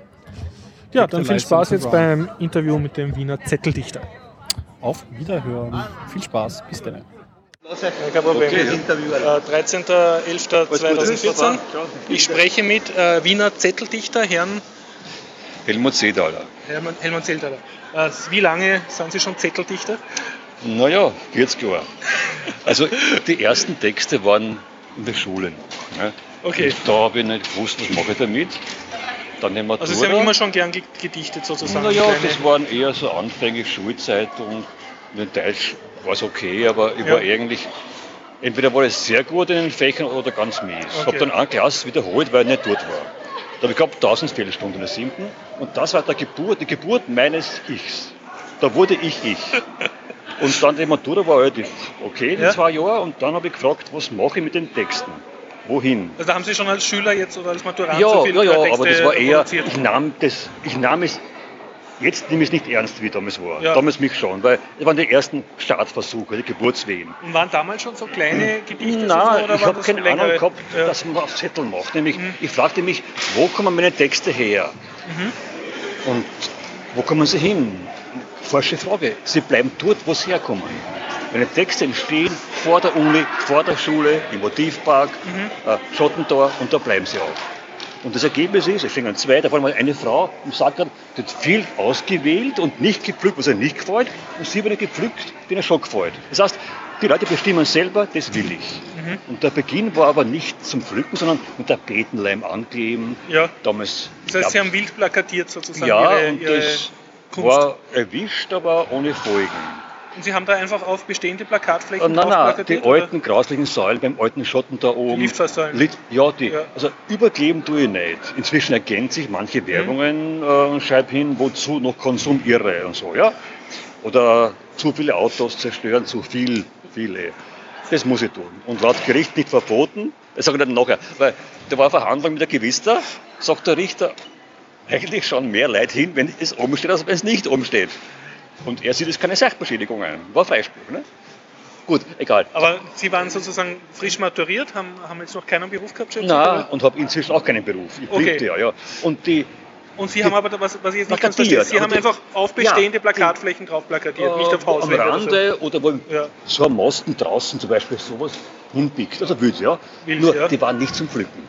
Ja, dann viel Spaß jetzt beim Interview mit dem Wiener Zetteldichter. Auf Wiederhören. Viel Spaß. Bis dann. Kein Problem. Okay, ja. Äh, 13.11.2014. Ich spreche mit äh, Wiener Zetteldichter, Herrn Helmut Sedaler. Hermann, Helmut Zeltaler. Äh, wie lange sind Sie schon Zetteldichter? Naja, 40 Jahre. Also die ersten Texte waren in der Schule. Ne? Okay. Und da habe ich nicht gewusst, was mache ich damit. Dann die Matura. Also Sie haben immer schon gern ge- gedichtet sozusagen. Naja, das waren eher so Anfänge Schulzeit und in Deutsch war es okay, aber ich Ja. war eigentlich, entweder war ich sehr gut in den Fächern oder ganz mies. Ich Okay. habe dann eine Klasse wiederholt, weil ich nicht dort war. Da habe ich gehabt 1000 Fehlstunden in der siebten und das war der Geburt, die Geburt meines Ichs. Da wurde ich ich. Und dann die Matura war relativ okay, die Ja. zwei Jahre, und dann habe ich gefragt, was mache ich mit den Texten? Wohin? Also da haben Sie schon als Schüler jetzt oder als Maturant Ja, so viele ja, ja, aber das war eher, ich nahm das, ich nahm es, jetzt nehme ich es nicht ernst, wie damals war. Ja. Damals mich schon, weil das waren die ersten Startversuche, die Geburtswehen. Und waren damals schon so kleine Gedichte? Nein, so, oder ich habe keine längere? Ahnung gehabt, Ja. Mhm. dass man auf Zettel macht. Nämlich, ich fragte mich, wo kommen meine Texte her? Mhm. Und wo kommen sie hin? Falsche Frage. Sie bleiben dort, wo sie herkommen. Meine Texte entstehen vor der Uni, vor der Schule, im Motivpark, Mhm. äh, Schottentor und da bleiben sie auch. Und das Ergebnis ist, es stehen zwei, davon war eine Frau im Sackern, die hat viel ausgewählt und nicht gepflückt, was ihr nicht gefällt, und sie nicht gepflückt, die ihr schon gefällt. Das heißt, die Leute bestimmen selber, das will ich. Mhm. Und der Beginn war aber nicht zum Pflücken, sondern mit Tapetenleim ankleben. Ja. Damals. Das heißt, Sie haben wild plakatiert sozusagen ja, Ihre, und Ihre das Kunst. war erwischt, aber ohne Folgen. Und Sie haben da einfach auf bestehende Plakatflächen nein, drauf nein, plakatiert? die oder? alten grauslichen Säulen beim alten Schotten da oben. Liftfahrsäulen? Lit- Ja, die. Ja. Also überkleben tue ich nicht. Inzwischen ergänzt sich Mhm. manche Werbungen äh, und schreibe hin, wozu noch Konsum irre und so, ja. Oder zu viele Autos zerstören, zu viel, viele. Das muss ich tun. Und laut Gericht nicht verboten. Das sage ich dann nachher. Weil da war eine Verhandlung mit der Gewister, sagt der Richter, eigentlich schauen mehr Leute hin, wenn es oben steht, als wenn es nicht oben steht. Und er sieht es keine Sachbeschädigung ein. War Freispruch, ne? Gut, egal. Aber Sie waren sozusagen frisch maturiert, haben, haben jetzt noch keinen Beruf gehabt? oder? und habe inzwischen auch keinen Beruf. Ich Okay. bliebte ja, ja. Und die, Und Sie haben aber, was, was ich jetzt nicht ganz verstehe, Sie haben einfach auf bestehende Ja, Plakatflächen drauf plakatiert, nicht auf äh, am Hauswände oder so. Rande oder wo Ja. so am Mosten draußen zum Beispiel sowas hinpickt, also wild, ja. Wild, Nur, ja. die waren nicht zum Pflücken.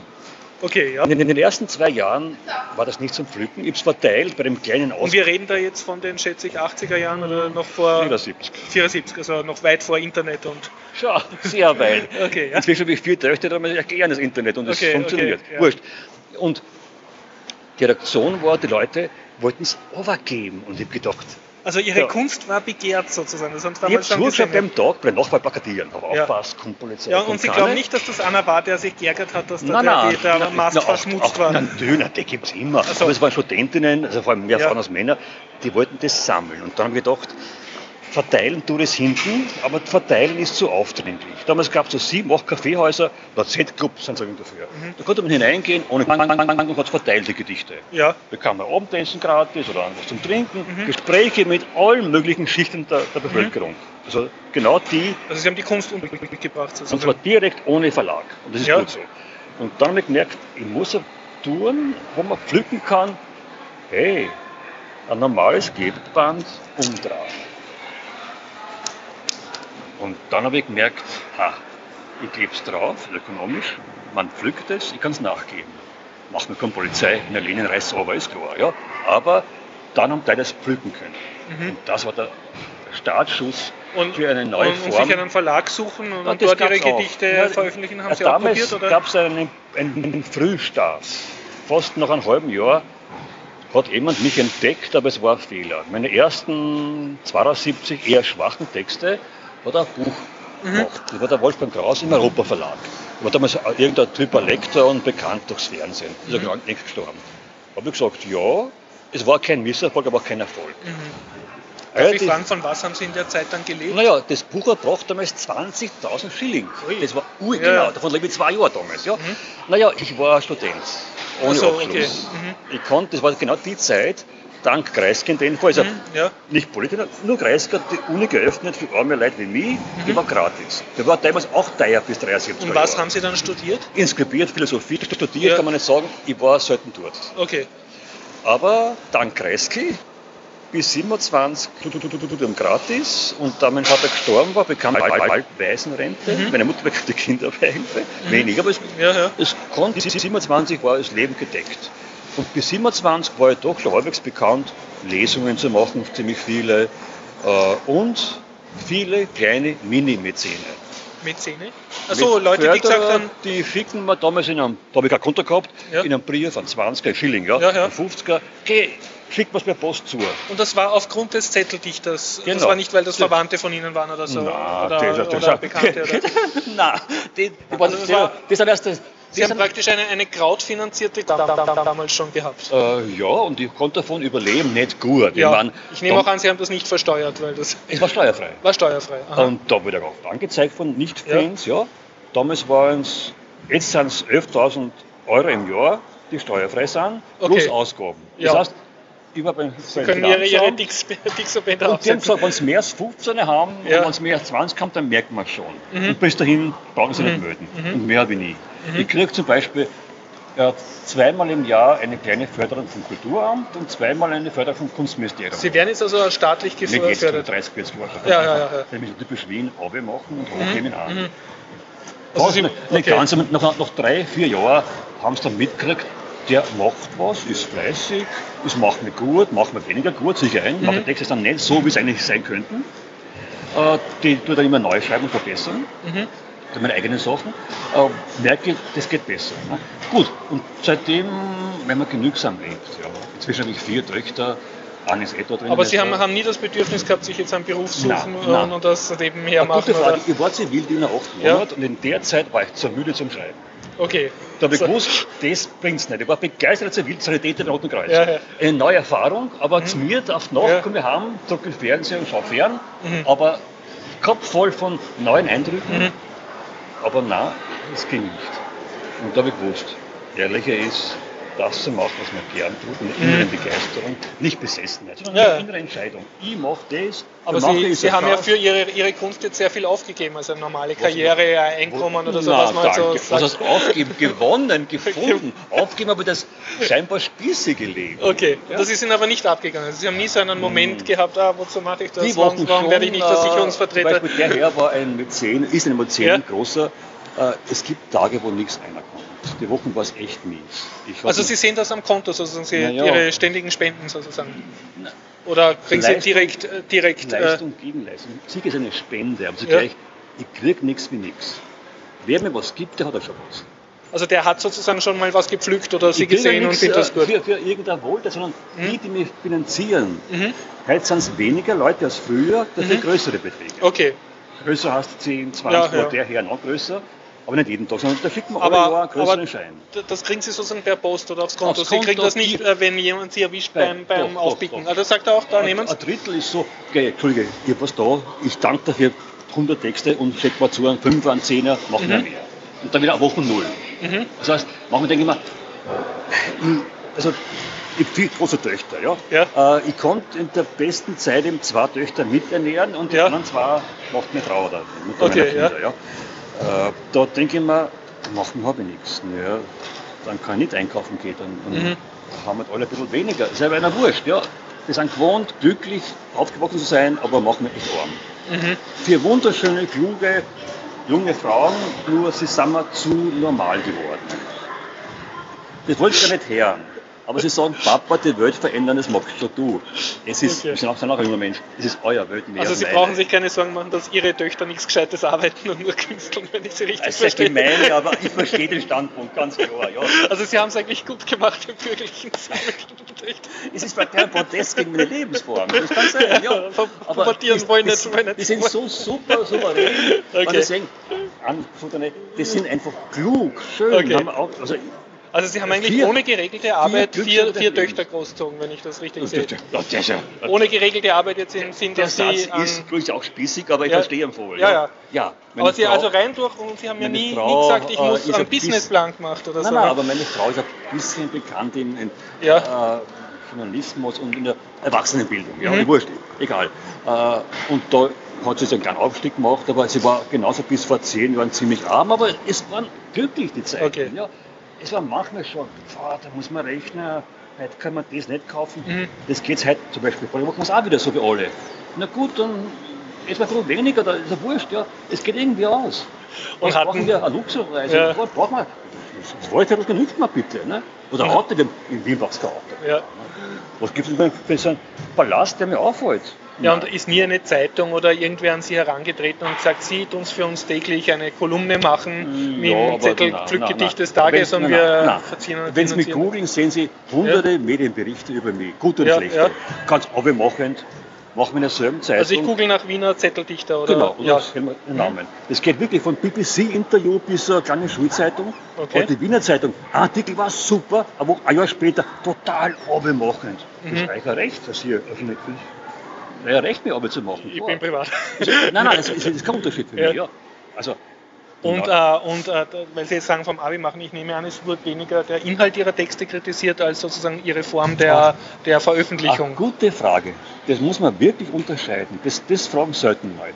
Okay, ja. In, den ersten zwei Jahren war das nicht zum Pflücken. Ich habe es verteilt bei dem kleinen Aus Und wir reden da jetzt von den, schätze ich, 80er Jahren oder noch vor 74. 74, also noch weit vor Internet und Schau, sehr weit. (laughs) Okay, ja. Inzwischen habe ich vier Töchter, da erklären das Internet und es Okay, funktioniert. okay, ja. Wurscht. Und die Reaktion war, die Leute wollten es overgeben. Und ich habe gedacht, Also Ihre Ja. Kunst war begehrt sozusagen. Das haben Sie ich habe gesehen. beim Tag, bei Nachwahl plakatieren, aber Ja. aufpasst, kommt Polizei. Ja, kommt und Sie keine. glauben nicht, dass das einer war, der sich geärgert hat, dass da Nein, der, nein, der nein, Mast nein, verschmutzt auch, war? Natürlich, die gibt es immer. so. Aber es waren Studentinnen, also vor allem mehr Ja. Frauen als Männer, die wollten das sammeln. Und dann haben wir gedacht, verteilen tut es hinten, aber verteilen ist zu aufdringlich. Damals gab es so sieben, acht Kaffeehäuser, der Z-Club sind sie dafür. Mhm. Da konnte man hineingehen ohne und hat verteilte Gedichte. Ja, Bekam man Abendessen gratis oder was zum Trinken, Mhm. Gespräche mit allen möglichen Schichten der, der Bevölkerung. Also genau die, also Sie haben die Kunst mitgebracht und zwar direkt ohne Verlag. Und das ist Ja. gut so. Und dann habe ich gemerkt, ich muss eine Touren, wo man pflücken kann, hey, ein normales Klebeband umdrehen. Und dann habe ich gemerkt, ha, ich klebe es drauf, ökonomisch, man pflückt es, ich kann es nachgeben. Macht mir keine Polizei, in der Linienreiß aber ist klar. Ja? Aber dann haben die das pflücken können. Und das war der, Startschuss Und, für eine neue und, und Form. sich einen Verlag suchen und, Und dort ihre. Gedichte Ja, veröffentlichen, haben Ja, Sie auch damals probiert? Oder? gab es einen, einen Frühstart. Fast nach einem halben Jahr hat jemand mich entdeckt, aber es war ein Fehler. Meine ersten 72 eher schwachen Texte hat er ein Buch Mhm. gemacht. Das war der Wolfgang Kraus im Europa Verlag. War damals irgendein Typ, ein Lektor und bekannt durchs Fernsehen. Ist ja Mhm. gerade nicht gestorben. Habe ich gesagt, ja, es war kein Misserfolg, aber auch kein Erfolg. Mhm. Darf ich Relativ- fragen, von was haben Sie in der Zeit dann gelebt? naja, das Buch hat gebracht damals 20.000 Schilling. Ui. Das war ui, Ja, ja. davon lebe ich zwei Jahre damals. Ja. Naja, ich war Student, ohne so, Abschluss. okay. Mhm. Ich konnte, das war genau die Zeit, dank Kreisky in dem Fall, also Mhm, ja. nicht Politiker, nur Kreisky hat die Uni geöffnet für arme Leute wie mich, die war gratis. Der war damals auch teuer bis 73 Mhm. Und was Jahre. haben Sie dann studiert? Inskribiert, Philosophie studiert, Ja. kann man nicht sagen, ich war selten dort. Okay. Aber dank Kreisky bis 27 Studium gratis und da mein Vater gestorben war, bekam ich bald Waisenrente. Mhm. Meine Mutter bekam die Kinderbeihilfe. Wenig, aber es, Ja, ja. es konnte, bis 27 war das Leben gedeckt. Und bis 27 war ich doch schon halbwegs bekannt, Lesungen zu machen, ziemlich viele äh, und viele kleine Mini-Mäzene. Mäzene? Achso, Leute, die gesagt Förderer, haben, Die schicken mir damals in einem, da habe ich kein Konto gehabt, Ja. in einem Brief von 20er Schilling, ja, Ja, ja. von 50er, okay, schickt mir per Post zu. und das war aufgrund des Zetteldichters. Das Genau. war nicht, weil das Verwandte von Ihnen waren oder so. Na, oder, das- das- oder das- Bekannte. Oder. (laughs) Nein, die, die Also das war- das erst das, Sie haben praktisch eine, eine krautfinanzierte da, da, da, damals schon gehabt. äh, ja, und ich konnte davon überleben, nicht gut. Ja, ich, mein, ich nehme auch an, Sie haben das nicht versteuert, weil das Es war steuerfrei. (laughs) war steuerfrei. Aha. Und da wurde auch angezeigt von Nicht-Fans, ja. Damals waren es, jetzt sind es 11.000 Euro im Jahr, die steuerfrei sind, plus Okay. Ausgaben. Ja. Das heißt, ich war beim, Sie können Ihre, ihre Dixobänder und die haben aufsetzen. gesagt, wenn sie mehr als 15 haben Ja. und wenn es mehr als 20 haben, dann merkt man schon. Und bis dahin brauchen sie nicht melden. Und mehr habe ich nie. Ich kriege zum Beispiel ja, zweimal im Jahr eine kleine Förderung vom Kulturamt und zweimal eine Förderung vom Kunstministerium. Sie werden jetzt also staatlich Mir geht es um gefördert. 30, 40 Euro. Ja, ja, ja, ja. So typisch Wien machen und hochnehmen an. Also Sie- okay. ganz, aber nach, nach drei, vier Jahren haben sie dann mitgekriegt, der macht was, ist fleißig, es macht mir gut, macht mir weniger gut, sicher ein, Mhm. macht die Texte dann nicht so, wie sie eigentlich sein könnten. Äh, die tue dann immer neu schreiben und verbessern. Mhm. Meine eigenen Sachen. Äh, merke, das geht besser. Ne? Gut, und seitdem, wenn man genügsam lebt, ja. inzwischen habe ich vier Töchter, eine ist eh drin. Aber Sie also- haben, haben nie das Bedürfnis gehabt, sich jetzt einen Beruf suchen und, nein. und das nebenher Eine gute machen? Frage. Oder? Ich war Zivildiener acht Ja. Monate und in der Zeit war ich zu müde zum Schreiben. Okay. Da habe ich So. gewusst, das bringt's nicht. Ich war begeisterter Zivilsanitäter im Roten Kreuz. Ja, ja. Eine neue Erfahrung, aber zu mir auf Nacht Ja. komme ich heim, drücke Fernseher und schaue fern. Mhm. Aber Kopf voll von neuen Eindrücken. Aber nein, das ging nicht. Und da habe ich gewusst, ehrlicher ist, das zu machen, was man gern tut, mit einer inneren Begeisterung, nicht Besessenheit, sondern eine ja. innere Entscheidung. Ich mache das, Aber mache Sie, Sie haben ja für Ihre, Ihre Kunst jetzt sehr viel aufgegeben, also eine normale Karriere, ein Einkommen oder so, Na, was man so danke. Was sagt. heißt aufgeben? Gewonnen, (laughs) gefunden. aufgeben aber das scheinbar spießige Leben. Okay, Ja. das ist Ihnen aber nicht abgegangen. Also Sie haben nie so einen Moment gehabt, ah, wozu mache ich das? Die Warum, warum schon, werde ich nicht äh, Versicherungsvertreter? Zum Beispiel der Herr war ein Mäzen, ist ein Mäzen, Ja. großer. Äh, es gibt Tage, wo nichts reinkommt. Die Wochen war es echt mies. Also nicht- Sie sehen das am Konto sozusagen, Sie, Na ja. Ihre ständigen Spenden sozusagen. Na, Oder kriegen Sie Leistung- direkt, äh, direkt äh, Leistung gegen Leistung. Sieg ist eine Spende, aber Ja. zugleich, ich krieg nichts wie nichts. Wer mir was gibt, der hat auch schon was. also der hat sozusagen schon mal was gepflückt oder Sie Ich krieg ja gesehen und nichts, findet das äh, gut. Für, für irgendein Wohltat, sondern die, die mich finanzieren. Mhm. Heute sind es weniger Leute als früher, dafür größere Beträge. Okay, Größer hast 10, 20, Ja, ja, ja. der her noch größer. Aber nicht jeden Tag, sondern da schickt man Aber- alle Jahr einen größeren aber- Schein. Das kriegen Sie sozusagen per Post oder aufs Konto. Aufs Sie kriegen Konto, das nicht, äh, wenn jemand Sie erwischt beim, beim doch, doch, Aufpicken. doch. Also das sagt er auch, da Ein- nehmen Sie. Ein Drittel ist so, okay, Entschuldige, ich habe was da, ich danke dafür 100 Texte und check mal zu, einen 5er, einen 10er, machen Mhm. wir mehr. Und dann wieder eine Woche Null. Das heißt, manchmal denke ich mir, also ich habe vier große Töchter, ja. Ja. Äh, ich konnte in der besten Zeit eben zwei Töchter miternähren und die Ja. anderen zwei macht meine Frau oder Mutter Okay, Kinder, ja. Äh, da denke ich mir, machen habe ich nichts. Ja, dann kann ich nicht einkaufen gehen, dann, Mhm. haben wir alle ein bisschen weniger. Ist ja einer wurscht, ja. Wir sind gewohnt, glücklich aufgewachsen zu sein, aber machen wir echt arm. Vier wunderschöne, kluge, junge Frauen, nur sie sind mir zu normal geworden. Das wollte ich gar nicht hören. Aber sie sagen, Papa, die Welt verändern, das magst schon du. Es ist, Okay. sind auch, sind auch ein junger Mensch, es ist euer Welt mehr. Also Sie meine. brauchen sich keine Sorgen machen, dass Ihre Töchter nichts Gescheites arbeiten und nur künsteln, wenn ich Sie richtig Das ist ja verstehe. gemein, aber (laughs) ich verstehe den Standpunkt, ganz klar. Ja. Also Sie haben es eigentlich gut gemacht im bürgerlichen. (laughs) Es ist bei kein Protest gegen meine Lebensform. Das kann sein, ja. Ver- pubertieren wollen das, nicht, wollen nicht. die sind so super souverän. Okay. Und deswegen, sind einfach klug, schön. Okay. Haben auch, also, Also Sie haben eigentlich Vier- ohne geregelte Arbeit vier vier, vier. Töchter großgezogen, wenn ich das richtig das, sehe. Ohne geregelte Arbeit jetzt im Sinn, der dass Satz Sie an, ist durchaus spießig, aber ich Ja. verstehe ihn voll. Ja, ja. ja aber Sie Frau- also rein durch und Sie haben ja nie, nie Frau, gesagt, ich äh, muss einen Businessplan gemacht oder Nein, so. nein, aber meine Frau ist ein bisschen bekannt in, in Ja. äh, Journalismus und in der Erwachsenenbildung. Ja, Mhm. wurscht, egal. Äh, und da hat sie so einen kleinen Aufstieg gemacht, aber sie war genauso bis vor zehn Jahren ziemlich arm, aber es waren glücklich die Zeiten. Okay. Ja. Es war manchmal schon, boah, da muss man rechnen, heute kann man das nicht kaufen. Mhm. Das geht heute zum Beispiel, vor machen wir es auch wieder so wie alle. Na gut, dann ist man viel weniger, da ist ja wurscht, ja. Es geht irgendwie aus. Und Was hatten- brauchen wir eine Luxusreise? Ja. Was brauchen wir? Das Wollte das genügt mir bitte. Ne? Oder. Auto, wir- in Wien braucht es kein Auto. Ja. Was gibt es denn für so einen Palast, der mir auffällt? Ja, und ist nie eine Zeitung oder irgendwer an Sie herangetreten und gesagt, Sie tun für uns täglich eine Kolumne machen mit Ja, dem Zettel Pflückgedicht nein, des. Tages Wenn- und nein, wir nein. verziehen Wenn Sie mich googeln, sehen Sie hunderte Medienberichte über mich, gute und Ja, schlechte. ja. Ganz abgemachend, machen wir in derselben Zeitung. Also ich google nach Wiener Zetteldichter oder Genau, oder ja. das den Namen. Das geht wirklich von BBC-Interview bis zur kleinen Schulzeitung. Okay. Und die Wiener Zeitung, Artikel war super, aber ein Jahr später total abgemachend. Das Mhm. ist eigentlich ein Recht, dass hier also nicht ja, Recht, mir Arbeit zu machen. Ich Klar. bin privat. Nein, nein, das ist, ist kein Unterschied für mich. Ja. Also, Und, äh, und äh, weil Sie jetzt sagen, vom Abi machen, ich nehme an, es wird weniger der Inhalt Ihrer Texte kritisiert, als sozusagen Ihre Form der, der Ach, Veröffentlichung. gute Frage. Das muss man wirklich unterscheiden. Das, das fragen selten Leute.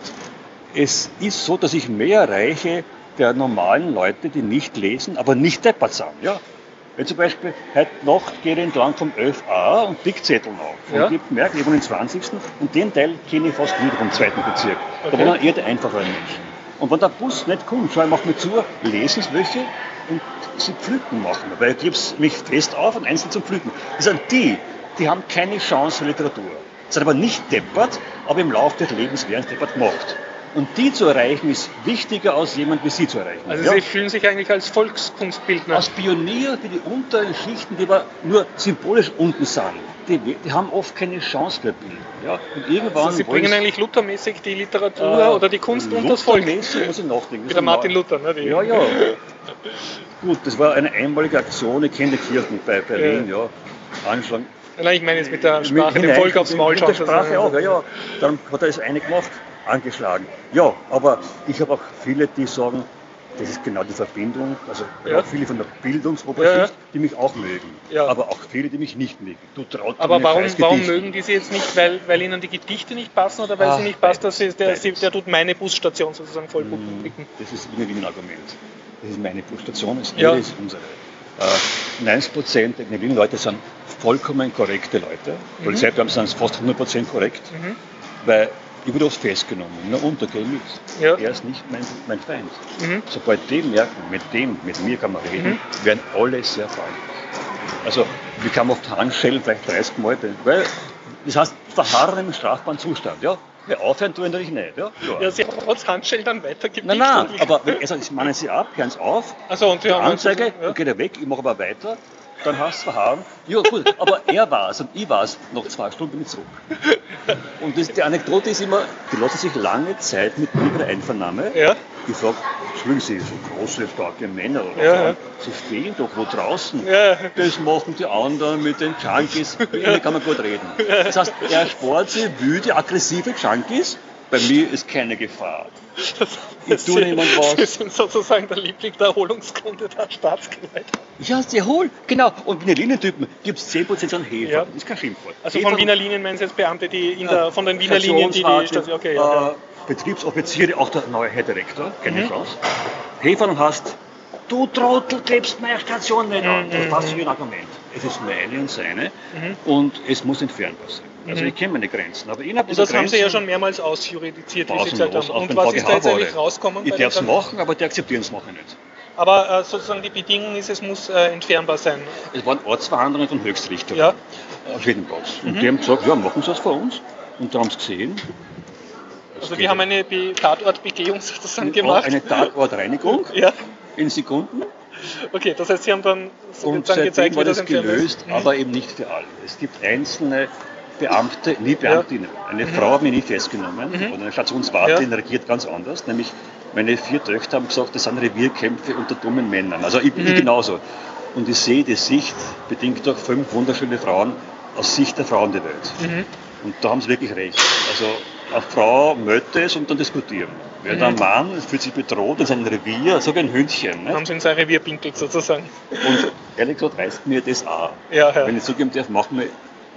Es ist so, dass ich mehr erreiche der normalen Leute, die nicht lesen, aber nicht deppert sind. Ja? Wenn zum Beispiel heute Nacht gehe ich entlang vom 11a und pick Zettel auf. Und Ja. ich hab gemerkt, ich wohne im 20. und den Teil kenne ich fast nicht vom zweiten Bezirk. Da Okay. wohnen eher die einfacheren Menschen. Und wenn der Bus nicht kommt, schau ich mach mir zu, lesen es welche und sie pflücken machen. Weil ich gebe mich fest auf und einzeln zum Pflücken. Das sind die, die haben keine Chance für Literatur. Sind aber nicht deppert, aber im Laufe des Lebens werden sie deppert gemacht. Und die zu erreichen, ist wichtiger als jemand wie sie zu erreichen. Also Ja? Sie fühlen sich eigentlich als Volkskunstbildner. als Pionier für die unteren Schichten, die aber nur symbolisch unten sind, die, die haben oft keine Chance für Bild. Ja? Und irgendwann Also Sie bringen eigentlich Luthermäßig die Literatur Äh, oder die Kunst und das Volk. Luthermäßig muss ich nachdenken. Wie der Martin Luther, ne? Die, Ja, ja. (laughs) Gut, das war eine einmalige Aktion. Ich kenne die Kirchen bei Berlin, ja. Anschlag. Nein, ich meine jetzt mit der Sprache, dem hinein- Volk aufs Maul mit schauen. der Sprache auch, ja, ja. Dann hat er es eine gemacht, angeschlagen. Ja, aber ich habe auch viele, die sagen, das ist genau die Verbindung. Also Ja. auch viele von der Bildungsoberschicht, Ja, die mich auch mögen. Ja. Aber auch viele, die mich nicht mögen. Du traut Aber warum, warum mögen die Sie jetzt nicht? Weil, weil Ihnen die Gedichte nicht passen oder weil Ach, Sie nicht passt, dass Sie, der. Sie, der tut meine Busstation sozusagen voll blicken? Das ist immer wieder ein Argument. Das ist meine Frustration, das Ja. ist unsere. Äh, 90 Prozent der Wiener Leute sind vollkommen korrekte Leute. Mhm. Polizeibeamte sind fast 100 Prozent korrekt, weil ich wurde oft festgenommen. Na gehe ich mit. Ja. Er ist nicht mein, mein Feind. Mhm. Sobald die merken, mit dem, mit mir kann man reden, werden alle sehr freundlich. Also, wir kann oft Handschellen, vielleicht 30 Mal, weil, das heißt, verharren im strafbaren Zustand, ja. Ja, aufhören tun natürlich nicht, ja. ja. Ja, Sie haben trotz Handschellen dann weitergedickt. Nein, nein, aber wenn, also, das meinen Sie ab, hören Sie auf, Also, und haben Anzeige, ja. dann geht er weg, ich mache aber weiter, dann hast du verharren. Ja gut, aber er war es und ich war es, nach zwei Stunden bin ich zurück. Und das, die Anekdote ist immer, die lassen sich lange Zeit mit mir Einvernahme. Ja. Ich frage, Entschuldigen Sie, so große, starke Männer oder Ja, ja. Sie stehen doch wo draußen. Ja. Das machen die anderen mit den Junkies, mit ihnen kann man gut reden. (laughs) Das heißt, er spart sie wüde, aggressive Junkies, bei mir ist keine Gefahr. Ich tue niemand was. Sie sind sozusagen der Liebling der Erholungskunde der Staatsgewalt. Ja, sehr wohl, genau. Und Wiener Linientypen gibt es 10% an Hefe. Ja. Das ist kein Schimpfwort. Also Hefe- von Wiener Linien meinen Sie jetzt Beamte, die in der, von den Wiener Linien, die die Station, okay, ja, äh, Betriebsoffiziere, auch der neue Herr Direktor, keine Mhm. Chance. Heferl hast, du Trottel, klebst meine Station nicht an. Mhm, Das passt wie ein Argument. Es ist meine und seine und es muss entfernbar sein. Also ich kenne meine Grenzen. Aber innerhalb Und das haben Sie ja Grenzen- schon mehrmals ausjuridiziert, wie Sie gesagt haben. Und was ist da jetzt eigentlich rausgekommen? Ich darf es machen, aber die akzeptieren es machen nicht. Aber äh, sozusagen die Bedingung ist, es muss äh, entfernbar sein. Es waren Ortsverhandlungen von Höchstrichter Ja. auf jeden Platz. Und Mhm. die haben gesagt, ja, machen Sie das für uns. Und da haben sie gesehen. Es Also wir haben eine Be Tatortbegehung sozusagen gemacht. eine Tatortreinigung (laughs) Ja, in Sekunden. okay, das heißt, Sie haben dann Und sozusagen seitdem gezeigt, war wie das gelöst, ist. Mhm. aber eben nicht für alle. Es gibt einzelne Beamte, nie Beamtinnen. Eine Frau hat mich nie festgenommen Mhm. und eine Stationswartin reagiert ganz anders. Nämlich meine vier Töchter haben gesagt, das sind Revierkämpfe unter dummen Männern. Also ich, Mhm. ich genauso. Und ich sehe die Sicht, bedingt durch fünf wunderschöne Frauen, aus Sicht der Frauen der Welt. Mhm. Und da haben sie wirklich recht. Also eine Frau möchte es und dann diskutieren. Während ein Mann fühlt sich bedroht in seinem Revier, so wie ein Hündchen. Ne? Haben Sie in sein Revier pinkelt sozusagen. Und ehrlich gesagt reißt mir das auch. Ja, ja. Wenn ich zugeben darf, machen mir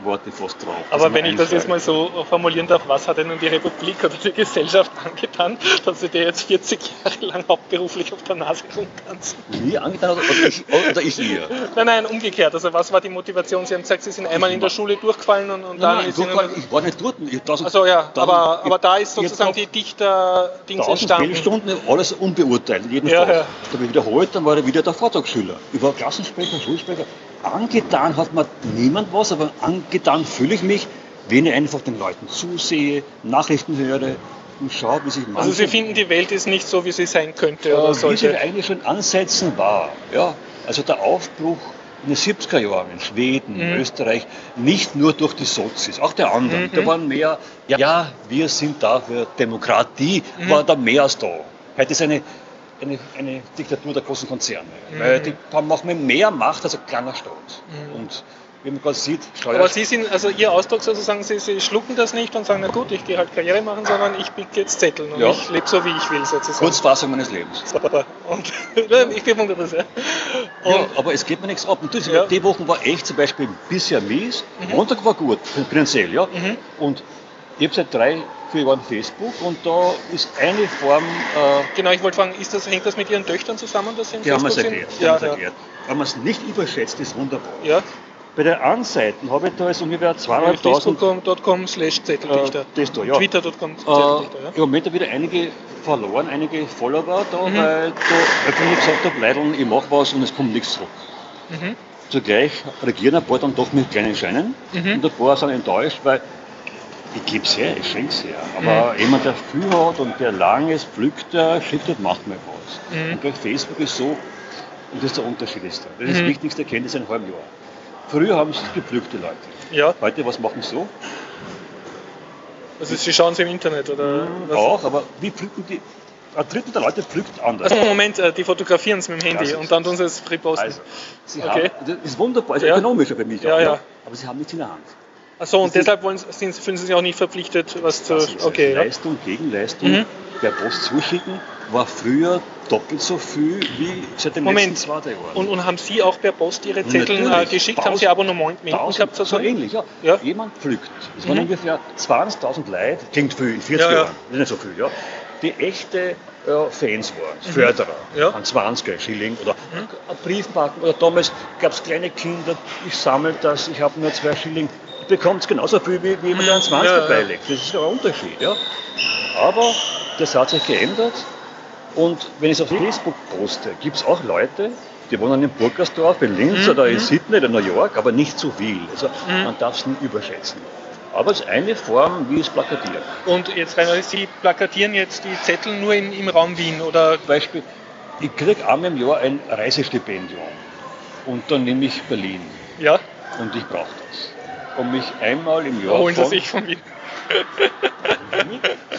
Worte fast drauf. Aber wenn ich das jetzt mal so formulieren darf, was hat Ihnen die Republik oder die Gesellschaft angetan, dass Sie dir jetzt 40 Jahre lang hauptberuflich auf der Nase rumtanzen? Nie angetan oder ich, oder ich ihr? Nein, nein, umgekehrt. Also was war die Motivation? Sie haben gesagt, Sie sind einmal in der Schule durchgefallen und, und dann Nein, ist nein, Ihnen... Durchfall, ich war nicht dort. Ich, tausend, Also ja, tausend- aber, aber da ist ich- ich sozusagen die Dichter-Dings entstanden. Fehlstunden, alles unbeurteilt, in jedem Ja, Fall. ja. Da habe ich wiederholt, dann war er wieder der Vortragsschüler. Ich war Klassensprecher, Schulsprecher. Angetan hat mir niemand was, aber angetan fühle ich mich, wenn ich einfach den Leuten zusehe, Nachrichten höre und schaue, wie sich manche... Also Sie finden, die Welt ist nicht so, wie sie sein könnte oder äh, wie sie sollte. eigentlich schon ansetzen war. Ja, also der Aufbruch in den 70er Jahren in Schweden, Mhm. Österreich, nicht nur durch die Sozis, auch der anderen. Mhm. Da waren mehr, ja, ja, wir sind da für Demokratie, Mhm. war da mehr als da. Heute ist eine, eine, eine Diktatur der großen Konzerne. Mhm. Weil die haben manchmal mehr Macht als ein kleiner Staat. Und wie man gerade sieht, Steuer Aber Sie sind, also Ihr Ausdruck sozusagen, Sie, Sie schlucken das nicht und sagen, na gut, ich gehe halt Karriere machen, sondern ich bitte jetzt Zetteln und Ja. ich lebe so, wie ich will sozusagen. Kurzfassung meines Lebens. Super. (laughs) Und (laughs) ich bewundere das, ja. Und, Ja, aber es geht mir nichts ab. Natürlich, Ja. die Wochen war echt zum Beispiel bisher mies. Montag war gut, finanziell, ja. Mhm. Und ich habe seit drei, vier Jahren Facebook und da ist eine Form, äh, Genau, ich wollte fragen, ist das, hängt das mit Ihren Töchtern zusammen, dass Sie im die haben wir es Facebook erklärt. sind? Die Ja, ja. erklärt. Wenn man es nicht überschätzt, ist wunderbar. ja. Bei der Anseiten habe ich da jetzt ungefähr zweieinhalbtausend Facebook.com slash Zetteldichter. Äh, das da, ja. Twitter.com Äh, Zetteldichter, ja. Im Moment habe ich wieder einige verloren, einige Follower da, Mhm. weil da öffentlich gesagt habe, Leidl, ich mache was und es kommt nichts zurück. Mhm. Zugleich reagieren ein paar dann doch mit kleinen Scheinen Mhm. und ein paar sind enttäuscht, weil ich gebe es her, ich schenke es her. Aber Mhm. jemand, der viel hat und der langes pflückt, der schüttet manchmal was. Mhm. Und bei Facebook ist so, und das ist der Unterschied ist da. Das ist Mhm. das wichtigste Erkenntnis in einem halben Jahr. Früher haben es gepflückt, die Leute. ja. Heute, was machen sie so? Also Sie schauen sie im Internet oder was? Auch, aber wie pflücken die? Ein Drittel der Leute pflückt anders. Also Moment, äh, die fotografieren es mit dem Handy Das ist- und dann tun sie es reposten. Also, sie Okay. haben, das ist wunderbar, ist Ja. ökonomischer für mich Ja, auch, ja. aber sie haben nichts in der Hand. Achso, und deshalb sind, fühlen sie sich auch nicht verpflichtet, was zu. Okay, ja. Leistung gegen Leistung Mhm. per Post zuschicken war früher doppelt so viel wie seit den Moment. letzten zwei Jahren. Und, und haben Sie auch per Post Ihre Zettel äh, geschickt? Haben Sie Abonnementen Tausend- gehabt? so ähnlich, ja. Ja. Jemand pflückt. Es waren Mhm. ungefähr 20.000 Leute, klingt viel, in 40 Ja, ja. Jahren, ist nicht so viel, ja, die echte äh, Fans waren, Förderer, Mhm. Ja. Mhm. an 20er Schilling oder ein Briefmarken oder damals gab es kleine Kinder, ich sammle das, ich habe nur zwei Schilling, bekommt genauso viel wie, wie jemand, der einen 20 Ja, dabei legt. Das ist ein Unterschied, ja. Aber das hat sich geändert und wenn ich es auf Facebook poste, gibt es auch Leute, die wohnen in Burgersdorf, in Linz oder in Sydney oder New York, aber nicht zu viel. Also man darf es nicht überschätzen. Aber es ist eine Form, wie es plakatiert. Und jetzt rein, Sie plakatieren jetzt die Zettel nur in, im Raum Wien oder Beispiel, ich kriege einmal im Jahr ein Reisestipendium und dann nehme ich Berlin ja, und ich brauche das. Um mich einmal im Jahr holen Sie von, sich von Wien.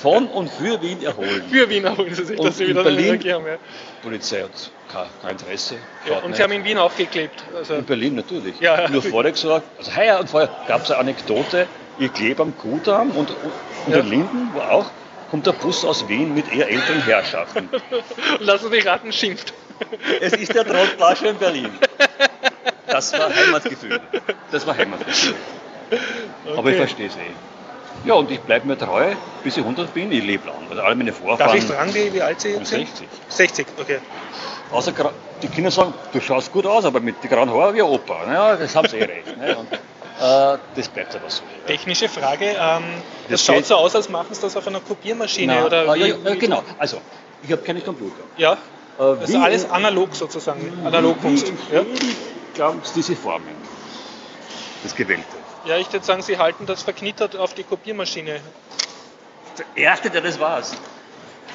von und für Wien erholen. Für Wien holen Sie sich, Und dass Sie wieder Berlin- Energie haben. Ja. Die Polizei hat kein, kein Interesse. Ja, und nicht. Sie haben in Wien aufgeklebt. Also, In Berlin natürlich. Ja. Nur vorher gesagt, also heuer und vorher gab es eine Anekdote, ich klebe am Kudamm und, und Ja. in Linden war auch, kommt der Bus aus Wien mit eher älteren Herrschaften. (laughs) lassen Sie raten, schimpft. es ist der Trottelasche in Berlin. (laughs) Das war Heimatgefühl. Das war Heimatgefühl. Aber ich Okay. verstehe es eh. Ja, und ich bleibe mir treu, bis ich 100 bin. Ich lebe lang. Also alle meine Vorfahren. Darf ich fragen, wie, wie alt Sie jetzt sind? 60. 60, okay. Außer die Kinder sagen, du schaust gut aus, aber mit den grauen Haaren wie ein Opa. Ja, das haben sie eh recht. Ne? Und, Äh, das bleibt aber so. Technische Frage. Ähm, das, Das schaut so aus, als machen sie das auf einer Kopiermaschine Na, oder äh, ja, ja, genau. Also, ich habe keine Computer. Ja, Äh, das ist alles analog sozusagen. Analogkunst. Wie Ja. Glauben Sie diese Formen? Das Gewählte. ja, ich würde sagen, sie halten das verknittert auf die Kopiermaschine. Der Erste, der das war,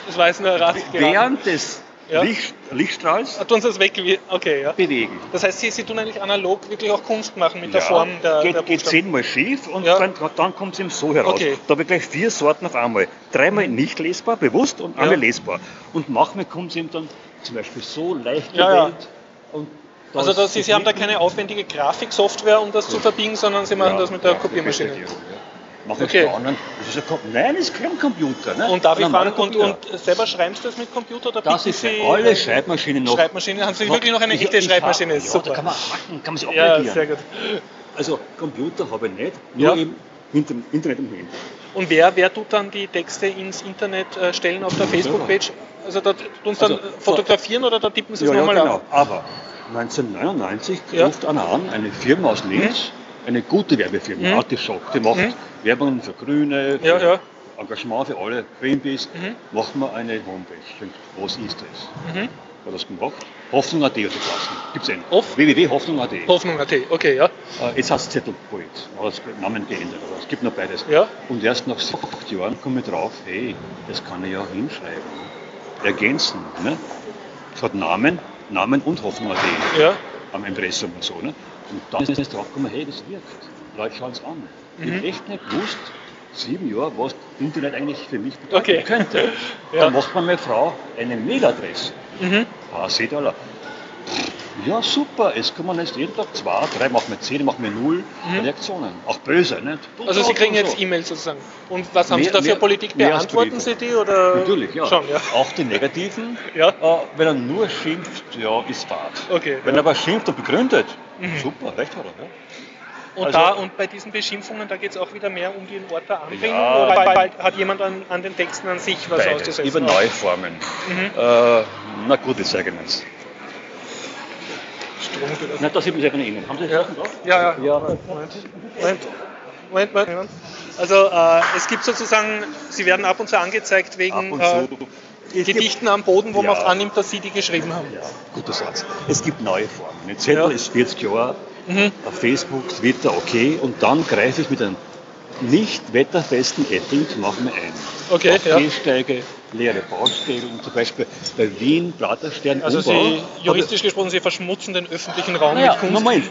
Das war jetzt nur ein Rat. während des Ja. Licht, Lichtstrahls Ah, Tun sie das weg? wie- Okay, ja. bewegen. Das heißt, sie, sie tun eigentlich analog wirklich auch Kunst machen mit der Form der, geht, der geht zehnmal schief und Ja. dann, dann kommt es eben so heraus. Okay. Da habe ich gleich vier Sorten auf einmal. Dreimal nicht lesbar, bewusst und einmal Ja. lesbar. Und manchmal kommt es eben dann zum Beispiel so leicht Ja, ja. gewählt. Und da Also ist da, sie, sie haben da keine aufwendige Grafiksoftware, um das zu verbiegen, sondern sie machen Ja, das mit der ja, Kopiermaschine. Ja. Machen Okay. anderen. Das ist ein Nein, das ist kein Computer. Ne? Und darf ich fragen, und, und selber schreibst du das mit Computer oder das ist Sie alle Schreibmaschinen noch. Schreibmaschine? Haben Sie wirklich noch eine Ich- echte ich Schreibmaschine? Hab, ja, Super. Da kann man machen, kann man sich Ja, operieren. sehr gut. Also Computer habe ich nicht, nur Ja. eben Inter Internet und Handy. Und wer, wer tut dann die Texte ins Internet äh, stellen auf der Facebook-Page? Also da tun Sie dann Also, fotografieren oder da tippen Sie es Ja, ja, nochmal genau. ab? Aber 1999 Ja. ruft einer an, eine Firma aus Linz, eine gute Werbefirma, Mhm. Artischock, die macht Mhm. Werbungen für Grüne, für Ja. Engagement für alle, Greenpeace. Mhm. Machen wir eine Homepage. Was ist das? Mhm. Hat das gemacht? Hoffnung.at hat die Klassen. Gibt es einen. Hoff- www.hoffnung.at. Hoffnung.at, okay, ja. Äh, Jetzt heißt es Zettelpoet, aber das Namen geändert, aber es gibt noch beides. Ja. Und erst nach so acht Jahren komme ich drauf, hey, das kann ich ja hinschreiben. Ergänzen. Ne? Es hat Namen, Namen und Hoffnung.at Ja. am Impressum und so. Ne? Und dann ist es drauf gekommen, hey, das wirkt. Leute schauen es an. Ich Mhm. habe echt nicht gewusst, sieben Jahre, was Internet eigentlich für mich bedeuten Okay. könnte. (laughs) Ja. Dann macht man meine Frau eine Mailadresse. Mhm. Ah, seht ihr alle. Ja, super, es kommen jetzt jeden Tag zwei, drei, machen wir zehn, machen wir null Reaktionen. Auch böse, nicht? Mhm. Also Sie kriegen so. jetzt E-Mails sozusagen. Und was haben Mehr- Sie da für Politik? Beantworten. Sie die oder? Natürlich, ja. Schon, ja. Auch die negativen. Ja. Äh, wenn er nur schimpft, ja, ist Fahrt. Okay, Wenn ja. er aber schimpft und begründet, Mhm. super, recht hat er. Ja. Und, Also- da, und bei diesen Beschimpfungen, da geht es auch wieder mehr um den Ort der Anbringung? Ja. oder bald, bald hat jemand an, an den Texten an sich was Beides, auszusetzen? über neue Formen. Mhm. Äh, na gut, ich sage Strom wieder. Na, da sieht man sich von Ihnen. Haben Sie Ja. Sachen drauf? Ja, ja. Ja. Moment, Moment, Moment, Moment. Also äh, es gibt sozusagen, Sie werden ab und zu angezeigt wegen äh, zu. Gibt- Gedichten am Boden, wo man Ja. auch annimmt, dass Sie die geschrieben haben. Ja, guter Satz. Es gibt neue Formen. Ein Zettel Ja. ist 40 Jahre, Mhm. auf Facebook, Twitter, okay, und dann greife ich mit einem nicht wetterfesten Edding, mache mir ein. Okay, auf ja. Gehsteige, leere Baustellen, zum Beispiel bei Wien, Praterstern, Also Sie, juristisch gesprochen, Sie verschmutzen den öffentlichen Raum naja, mit Kunst. Moment,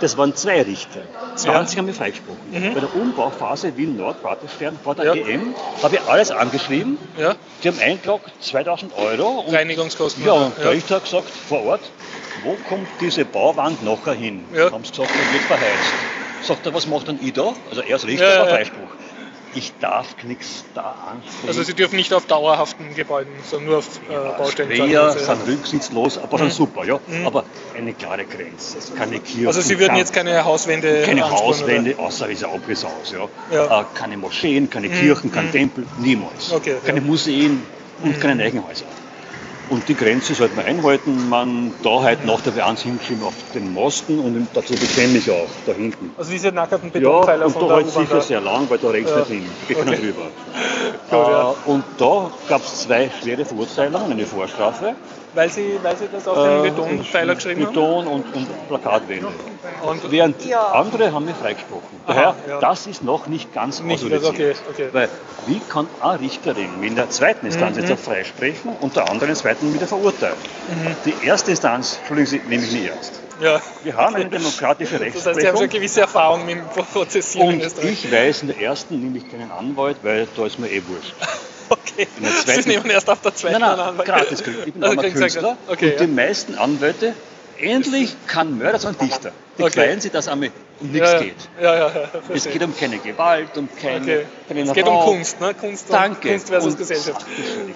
das waren zwei Richter. 20 Ja. haben wir freigesprochen. Mhm. Bei der Umbauphase Wien-Nord, Praterstern, vor der Ja. EM, habe ich alles angeschrieben. Ja, Die haben eingeloggt 2000 Euro. Und Reinigungskosten. ja, und der Richter hat gesagt, vor Ort, wo kommt diese Bauwand nachher hin? Ja. Haben sie gesagt, das wird verheizt. Sagt er, was macht dann ich da? Also er ist Richter, Ja, ja. Freispruch. Ich darf nichts da ansprechen. Also Sie dürfen nicht auf dauerhaften Gebäuden, sondern nur auf äh, Baustellen. Sprayer zahlen. sind rücksichtslos, aber schon super, ja. Mhm. Aber eine klare Grenze. Kann nicht Kirchen, Also Sie würden kann- jetzt keine Hauswände keine Hauswände, außer es ist ein Abrisshaus, ja. Ja. Äh, keine Moscheen, keine Kirchen, kein mhm. Tempel, niemals. Okay, keine ja. Museen und keine Neichenhäuser. Und die Grenze sollte man einhalten. Man da halt nach der B1 hinschieben auf den Mosten und dazu bekenne ich auch, da hinten. Also diese nackerten Ja, Betonpfeiler und von da halt sicher sehr lang, weil da regnet Ja. nicht hin. Geht Okay. drüber. (laughs) Gut, ja. Äh, und da gab es zwei schwere Verurteilungen, eine Vorstrafe. Weil Sie, weil Sie das auf den Äh, Betonpfeiler geschrieben haben? Beton und, und Plakatwände. Und Während andere haben wir freigesprochen. Daher, Aha, ja. das ist noch nicht ganz Nicht, autorisiert. okay, okay. Weil, wie kann eine Richterin in der zweiten Instanz Mhm. jetzt auch freisprechen und der anderen zweiten wieder verurteilen? Mhm. Die erste Instanz, entschuldigen Sie, nehme ich nie ernst. ja. Wir haben eine demokratische (laughs) Das heißt, Sie haben Rechtsprechung. schon gewisse Erfahrung mit dem Prozessieren und ich weiß, in der ersten nehme ich keinen Anwalt, weil da ist mir eh wurscht. (laughs) Okay. in der zweiten- Sie nehmen erst auf der zweiten Nein, nein, gratis kriegt. Ich bin (laughs) Also Künstler okay, und die ja. meisten Anwälte, endlich kann Mörder sein Dichter. Die Okay. freuen sich, dass einmal um nichts ja, geht. Ja, ja, ja. Es geht um keine Gewalt, um keine, Okay. keine Es geht um Frau. Kunst, ne? Kunst, und, Danke. Kunst versus und, Gesellschaft.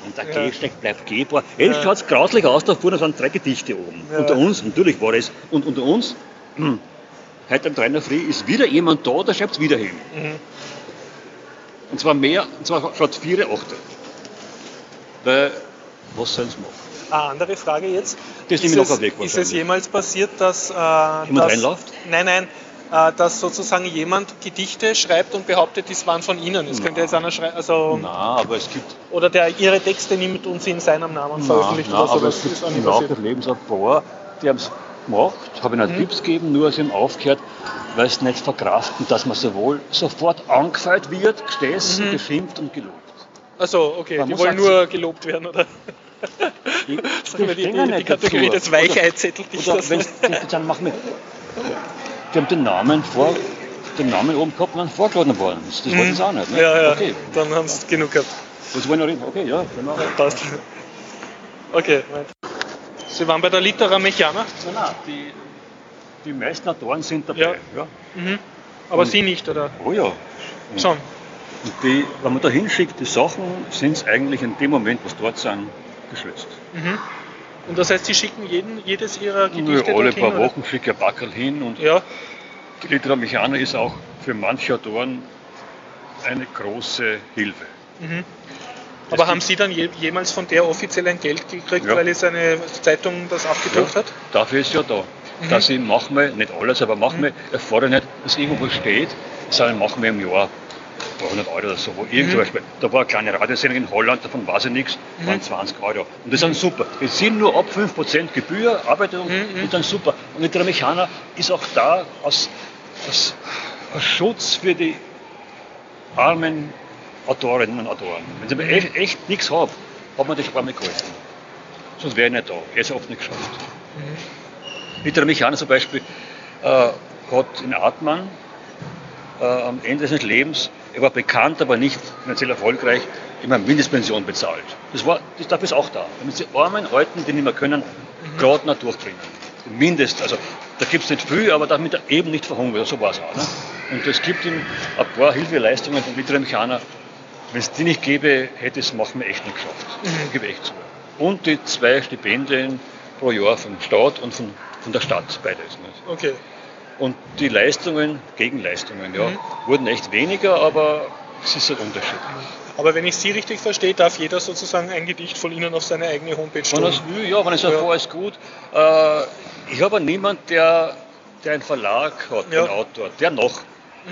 Und der Ja. Gehsteig bleibt gehbar. Jetzt schaut es grauslich aus, da vorne sind drei Gedichte oben. Ja. Unter uns, natürlich war das. Und unter uns, (clears throat) heute am 3. Uhr früh ist wieder jemand da, der schreibt es wieder hin. Mhm. Und zwar mehr, und zwar statt vier, achte. Weil, was sollen sie machen? Eine andere Frage jetzt. Das ist nehme ich es, weg ist es jemals passiert, dass. Äh, dass reinläuft? Nein, nein. äh, dass sozusagen jemand Gedichte schreibt und behauptet, dies waren von Ihnen. Das könnte jetzt einer schreiben. Also, Nein, aber es gibt, oder der Ihre Texte nimmt und sie in seinem Namen veröffentlicht nein, oder aber sowas. es gibt ein paar, die haben es gemacht, habe ihnen Tipps gegeben, nur sie haben aufgehört, weil sie nicht verkraften, dass man sowohl sofort angefeuert wird, gestehst, geschimpft und gelobt. Also, okay, Man die wollen nur gelobt werden, oder? Die, (laughs) die, die, die nicht Kategorie des sie dann machen wir. Die haben den Namen vor, den Namen oben gehabt und dann vorgeladen worden. Das, das wollten sie auch nicht. Ne? Mhm. Ja, ja, Okay. dann haben sie genug gehabt. Das wollen wir reden. Okay, ja. Passt. Okay. Sie waren bei der Litera Mechana, Nein, nein, die, die meisten Autoren sind dabei. Ja. Ja. aber Und- Sie nicht, oder? Oh ja. Und Schon. Und die, wenn man da hinschickt, die Sachen sind es eigentlich in dem Moment, was dort sind, geschützt. Und das heißt, Sie schicken jeden, jedes Ihrer Gedichte alle dorthin, paar oder? Wochen schicke ich Backerl hin und Ja, die Litera Mechana ist auch für manche Autoren eine große Hilfe. Aber Es haben Sie dann je, jemals von der offiziell ein Geld gekriegt, Ja. weil jetzt eine Zeitung das abgedruckt hat? Dafür ist ja da. Mhm. Dass ich manchmal, nicht alles, aber manchmal erfordere nicht, dass irgendwo steht, sondern manchmal im Jahr 300 Euro oder so. Wo Mhm. zum Beispiel, da war eine kleine Radiosendung in Holland, davon weiß ich nichts, Mhm. waren 20 Euro. Und das ist dann super. Wir sind nur ab 5% Gebühr, Arbeitung Mhm, und dann super. Und der Mechaner ist auch da als, als, als Schutz für die armen Autorinnen und Autoren. Wenn sie aber echt, echt nichts haben, hat man das schon einmal geholfen. Sonst wäre ich nicht da. Er ist oft nicht geschafft. Peter Mechaner zum Beispiel äh, hat in Artmann äh, am Ende seines Lebens, er war bekannt, aber nicht finanziell erfolgreich, immer Mindestpension bezahlt. Das war, das, dafür ist auch da. Damit die armen Alten, die nicht mehr können, gerade noch durchbringen. Mindest, also da gibt es nicht viel, aber damit er eben nicht verhungert. So war es auch. Ne? Und es gibt ihm ein paar Hilfeleistungen von Peter Mechaner. Wenn es die nicht gäbe, hätte es machen wir echt nicht geschafft. Gebe echt zu. Und die zwei Stipendien pro Jahr vom Staat und von, von der Stadt, beides. Nicht? Okay. Und die Leistungen, Gegenleistungen, ja, wurden echt weniger, aber es ist ein Unterschied. Aber wenn ich Sie richtig verstehe, darf jeder sozusagen ein Gedicht von Ihnen auf seine eigene Homepage Wenn es will, ja, wenn es ja. Ja. ist gut. Äh, ich habe niemanden, der, der einen Verlag hat, Ja. einen Autor, der noch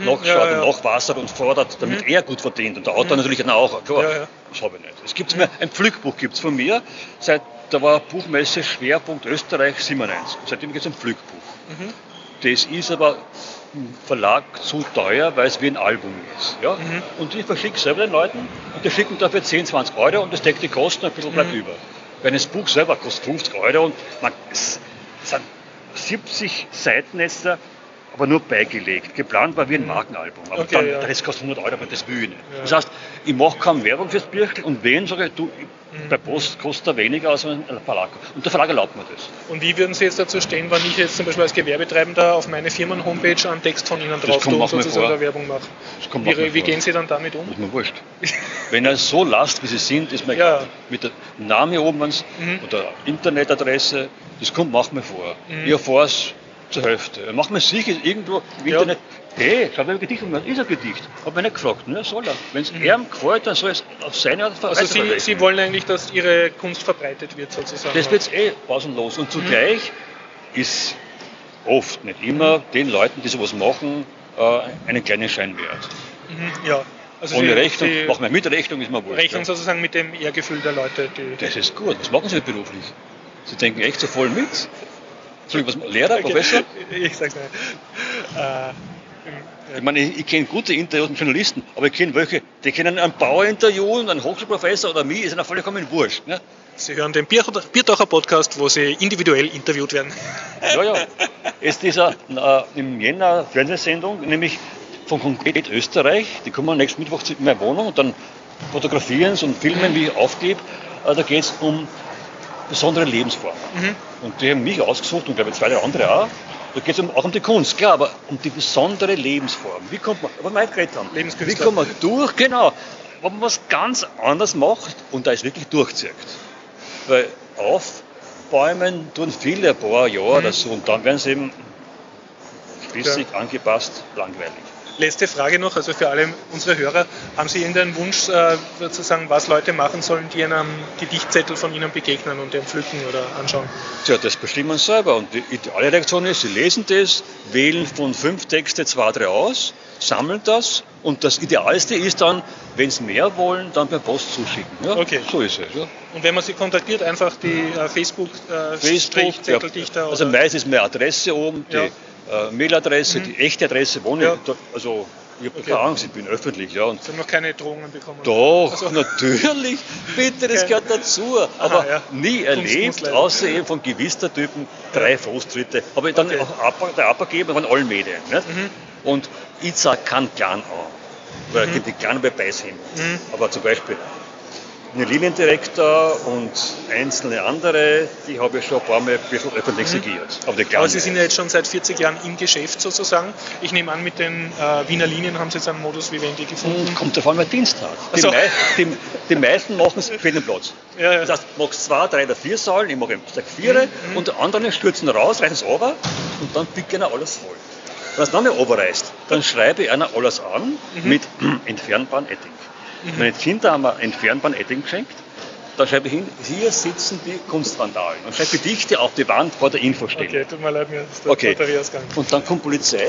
nachschaut ja, ja. und nachwassert und fordert, damit er gut verdient. Und der Autor natürlich dann auch. Klar, Ja, das habe ich nicht. Es gibt mir ein Pflückbuch gibt's von mir, seit da war Buchmesse Schwerpunkt Österreich 97. Seitdem gibt es ein Pflückbuch. Das ist aber im Verlag zu teuer, weil es wie ein Album ist. Ja? Und ich verschicke selber den Leuten und die schicken dafür 10, 20 Euro und das deckt die Kosten, ein bisschen bleibt über. Weil das Buch selber kostet 50 Euro und man, es sind 70 Seiten jetzt da, aber nur beigelegt. Geplant war wie ein Markenalbum. Aber Okay, dann, ja. das kostet 100 Euro, aber das will ich nicht. Das heißt, ich mache keine Werbung fürs Birchel und wen sage ich, du, bei Post kostet er weniger als ein Verlag. Und der Verlag erlaubt mir das. Und wie würden Sie jetzt dazu stehen, wenn ich jetzt zum Beispiel als Gewerbetreibender auf meine Firmen-Homepage einen Text von Ihnen drauf tue und sozusagen vor. eine Werbung mache? Das Wie, wie vor. gehen Sie dann damit um? ist mir wurscht. (laughs) Wenn er so lasst, wie sie sind, ist mir Ja. Mit dem Namen oben Mhm. oder Internetadresse, das kommt manchmal vor. Ich erfahre es zur Hälfte. Manchmal sicher irgendwo im Ja. Internet, hey, schau mal ein Gedicht, und ist ein Gedicht. Hab mich nicht gefragt, ne? soll er. Wenn es ihm gefällt, dann soll es auf seine Art Mhm. Also Sie. Sie wollen eigentlich, dass Ihre Kunst verbreitet wird sozusagen? Das wird eh pausenlos. Und zugleich ist oft, nicht immer, den Leuten, die sowas machen, äh, einen kleinen Schein wert. Mhm, ja. Also Ohne Sie, Rechnung, Sie machen wir mit Rechnung, ist mir wurscht. rechnen ja. sozusagen mit dem Ehrgefühl der Leute, die... Das ist gut. Was machen Sie beruflich? Sie denken echt so voll mit. Entschuldigung, was, Lehrer, Professor? (laughs) Ich sag's nicht. Äh, Ich meine, ich, ich kenne gute Interviews mit Journalisten, aber ich kenne welche, die können einen Bauer interviewen, einen Hochschulprofessor oder mich, ist ihnen vollkommen wurscht. Ne? Sie hören den Bier- Biertaucher Podcast, wo Sie individuell interviewt werden. Ja, ja. (laughs) Jetzt dieser äh, im Jänner Fernsehsendung, nämlich von Konkret Österreich, die kommen nächsten Mittwoch zu- in meine Wohnung und dann fotografieren und filmen, wie ich aufgebe. Äh, da geht es um besondere Lebensformen. Und die haben mich ausgesucht und glaube ich zwei, drei andere auch. Da geht es um, auch um die Kunst, klar, aber um die besondere Lebensform. Wie kommt man, was wir heute geredet haben, wie kommt man durch, genau, wenn man was ganz anderes macht und da ist wirklich durchzieht. Weil aufbäumen tun viele ein paar Jahre oder so und dann werden sie eben spießig, angepasst, langweilig. Letzte Frage noch, also für alle unsere Hörer, haben Sie irgendeinen Wunsch, äh, sozusagen, was Leute machen sollen, die einem Gedichtzettel von Ihnen begegnen und den pflücken oder anschauen? Tja, das bestimmen Sie selber. Und die ideale Reaktion ist, Sie lesen das, wählen von fünf Texte zwei, drei aus, sammeln das und das Idealste ist dann, wenn Sie mehr wollen, dann per Post zuschicken. Ja? Okay. So ist es. Ja. Und wenn man Sie kontaktiert, einfach die äh, Facebook, äh, Facebook, ja. Zetteldichter Also meistens meine Adresse oben, die Ja. Äh, Mailadresse, die echte Adresse, wohne Ja. Also ich habe Okay. keine Angst, ich bin öffentlich. Ja. Und Sie haben noch keine Drohungen bekommen? Doch, Also- (laughs) natürlich, bitte, das gehört dazu. Aber ja. nie erlebt, außer eben von Gewistertypen, drei Fußtritte. Habe ich dann Okay. Mhm. auch ab, der abgegeben von allen Medien. Nicht? Und ich sage keinen Clan an, weil Mhm. die Clan dabei sind. Aber zum Beispiel eine Liniendirektor und einzelne andere, die habe ich schon ein paar Mal ein bisschen öffentlich segiert. Aber die Mhm. Aber Sie sind ja jetzt schon seit 40 Jahren im Geschäft sozusagen. Ich nehme an, mit den äh, Wiener Linien haben Sie jetzt einen Modus Vivendi gefunden. Kommt davon, wer Dienst hat. Die, so. mei die, die meisten machen es für den Platz. (laughs) Ja, ja. Das heißt, du machst zwei, drei oder vier Säulen, ich mache sag vier, Mhm, und die anderen stürzen raus, reißen es runter und dann picken er alles voll. Wenn es dann nicht runterreißt, dann schreibe ich einer alles an Mhm. mit (clears throat) entfernbaren Edding. Meine Kinder haben mir entfernbaren Edding geschenkt. Da schreibe ich hin, hier sitzen die Kunstvandalen. Und schreibe Gedichte auf die Wand vor der Infostelle. Okay, tut mir leid, mir ist der Okay. Batterie ausgegangen. Und dann kommt Polizei,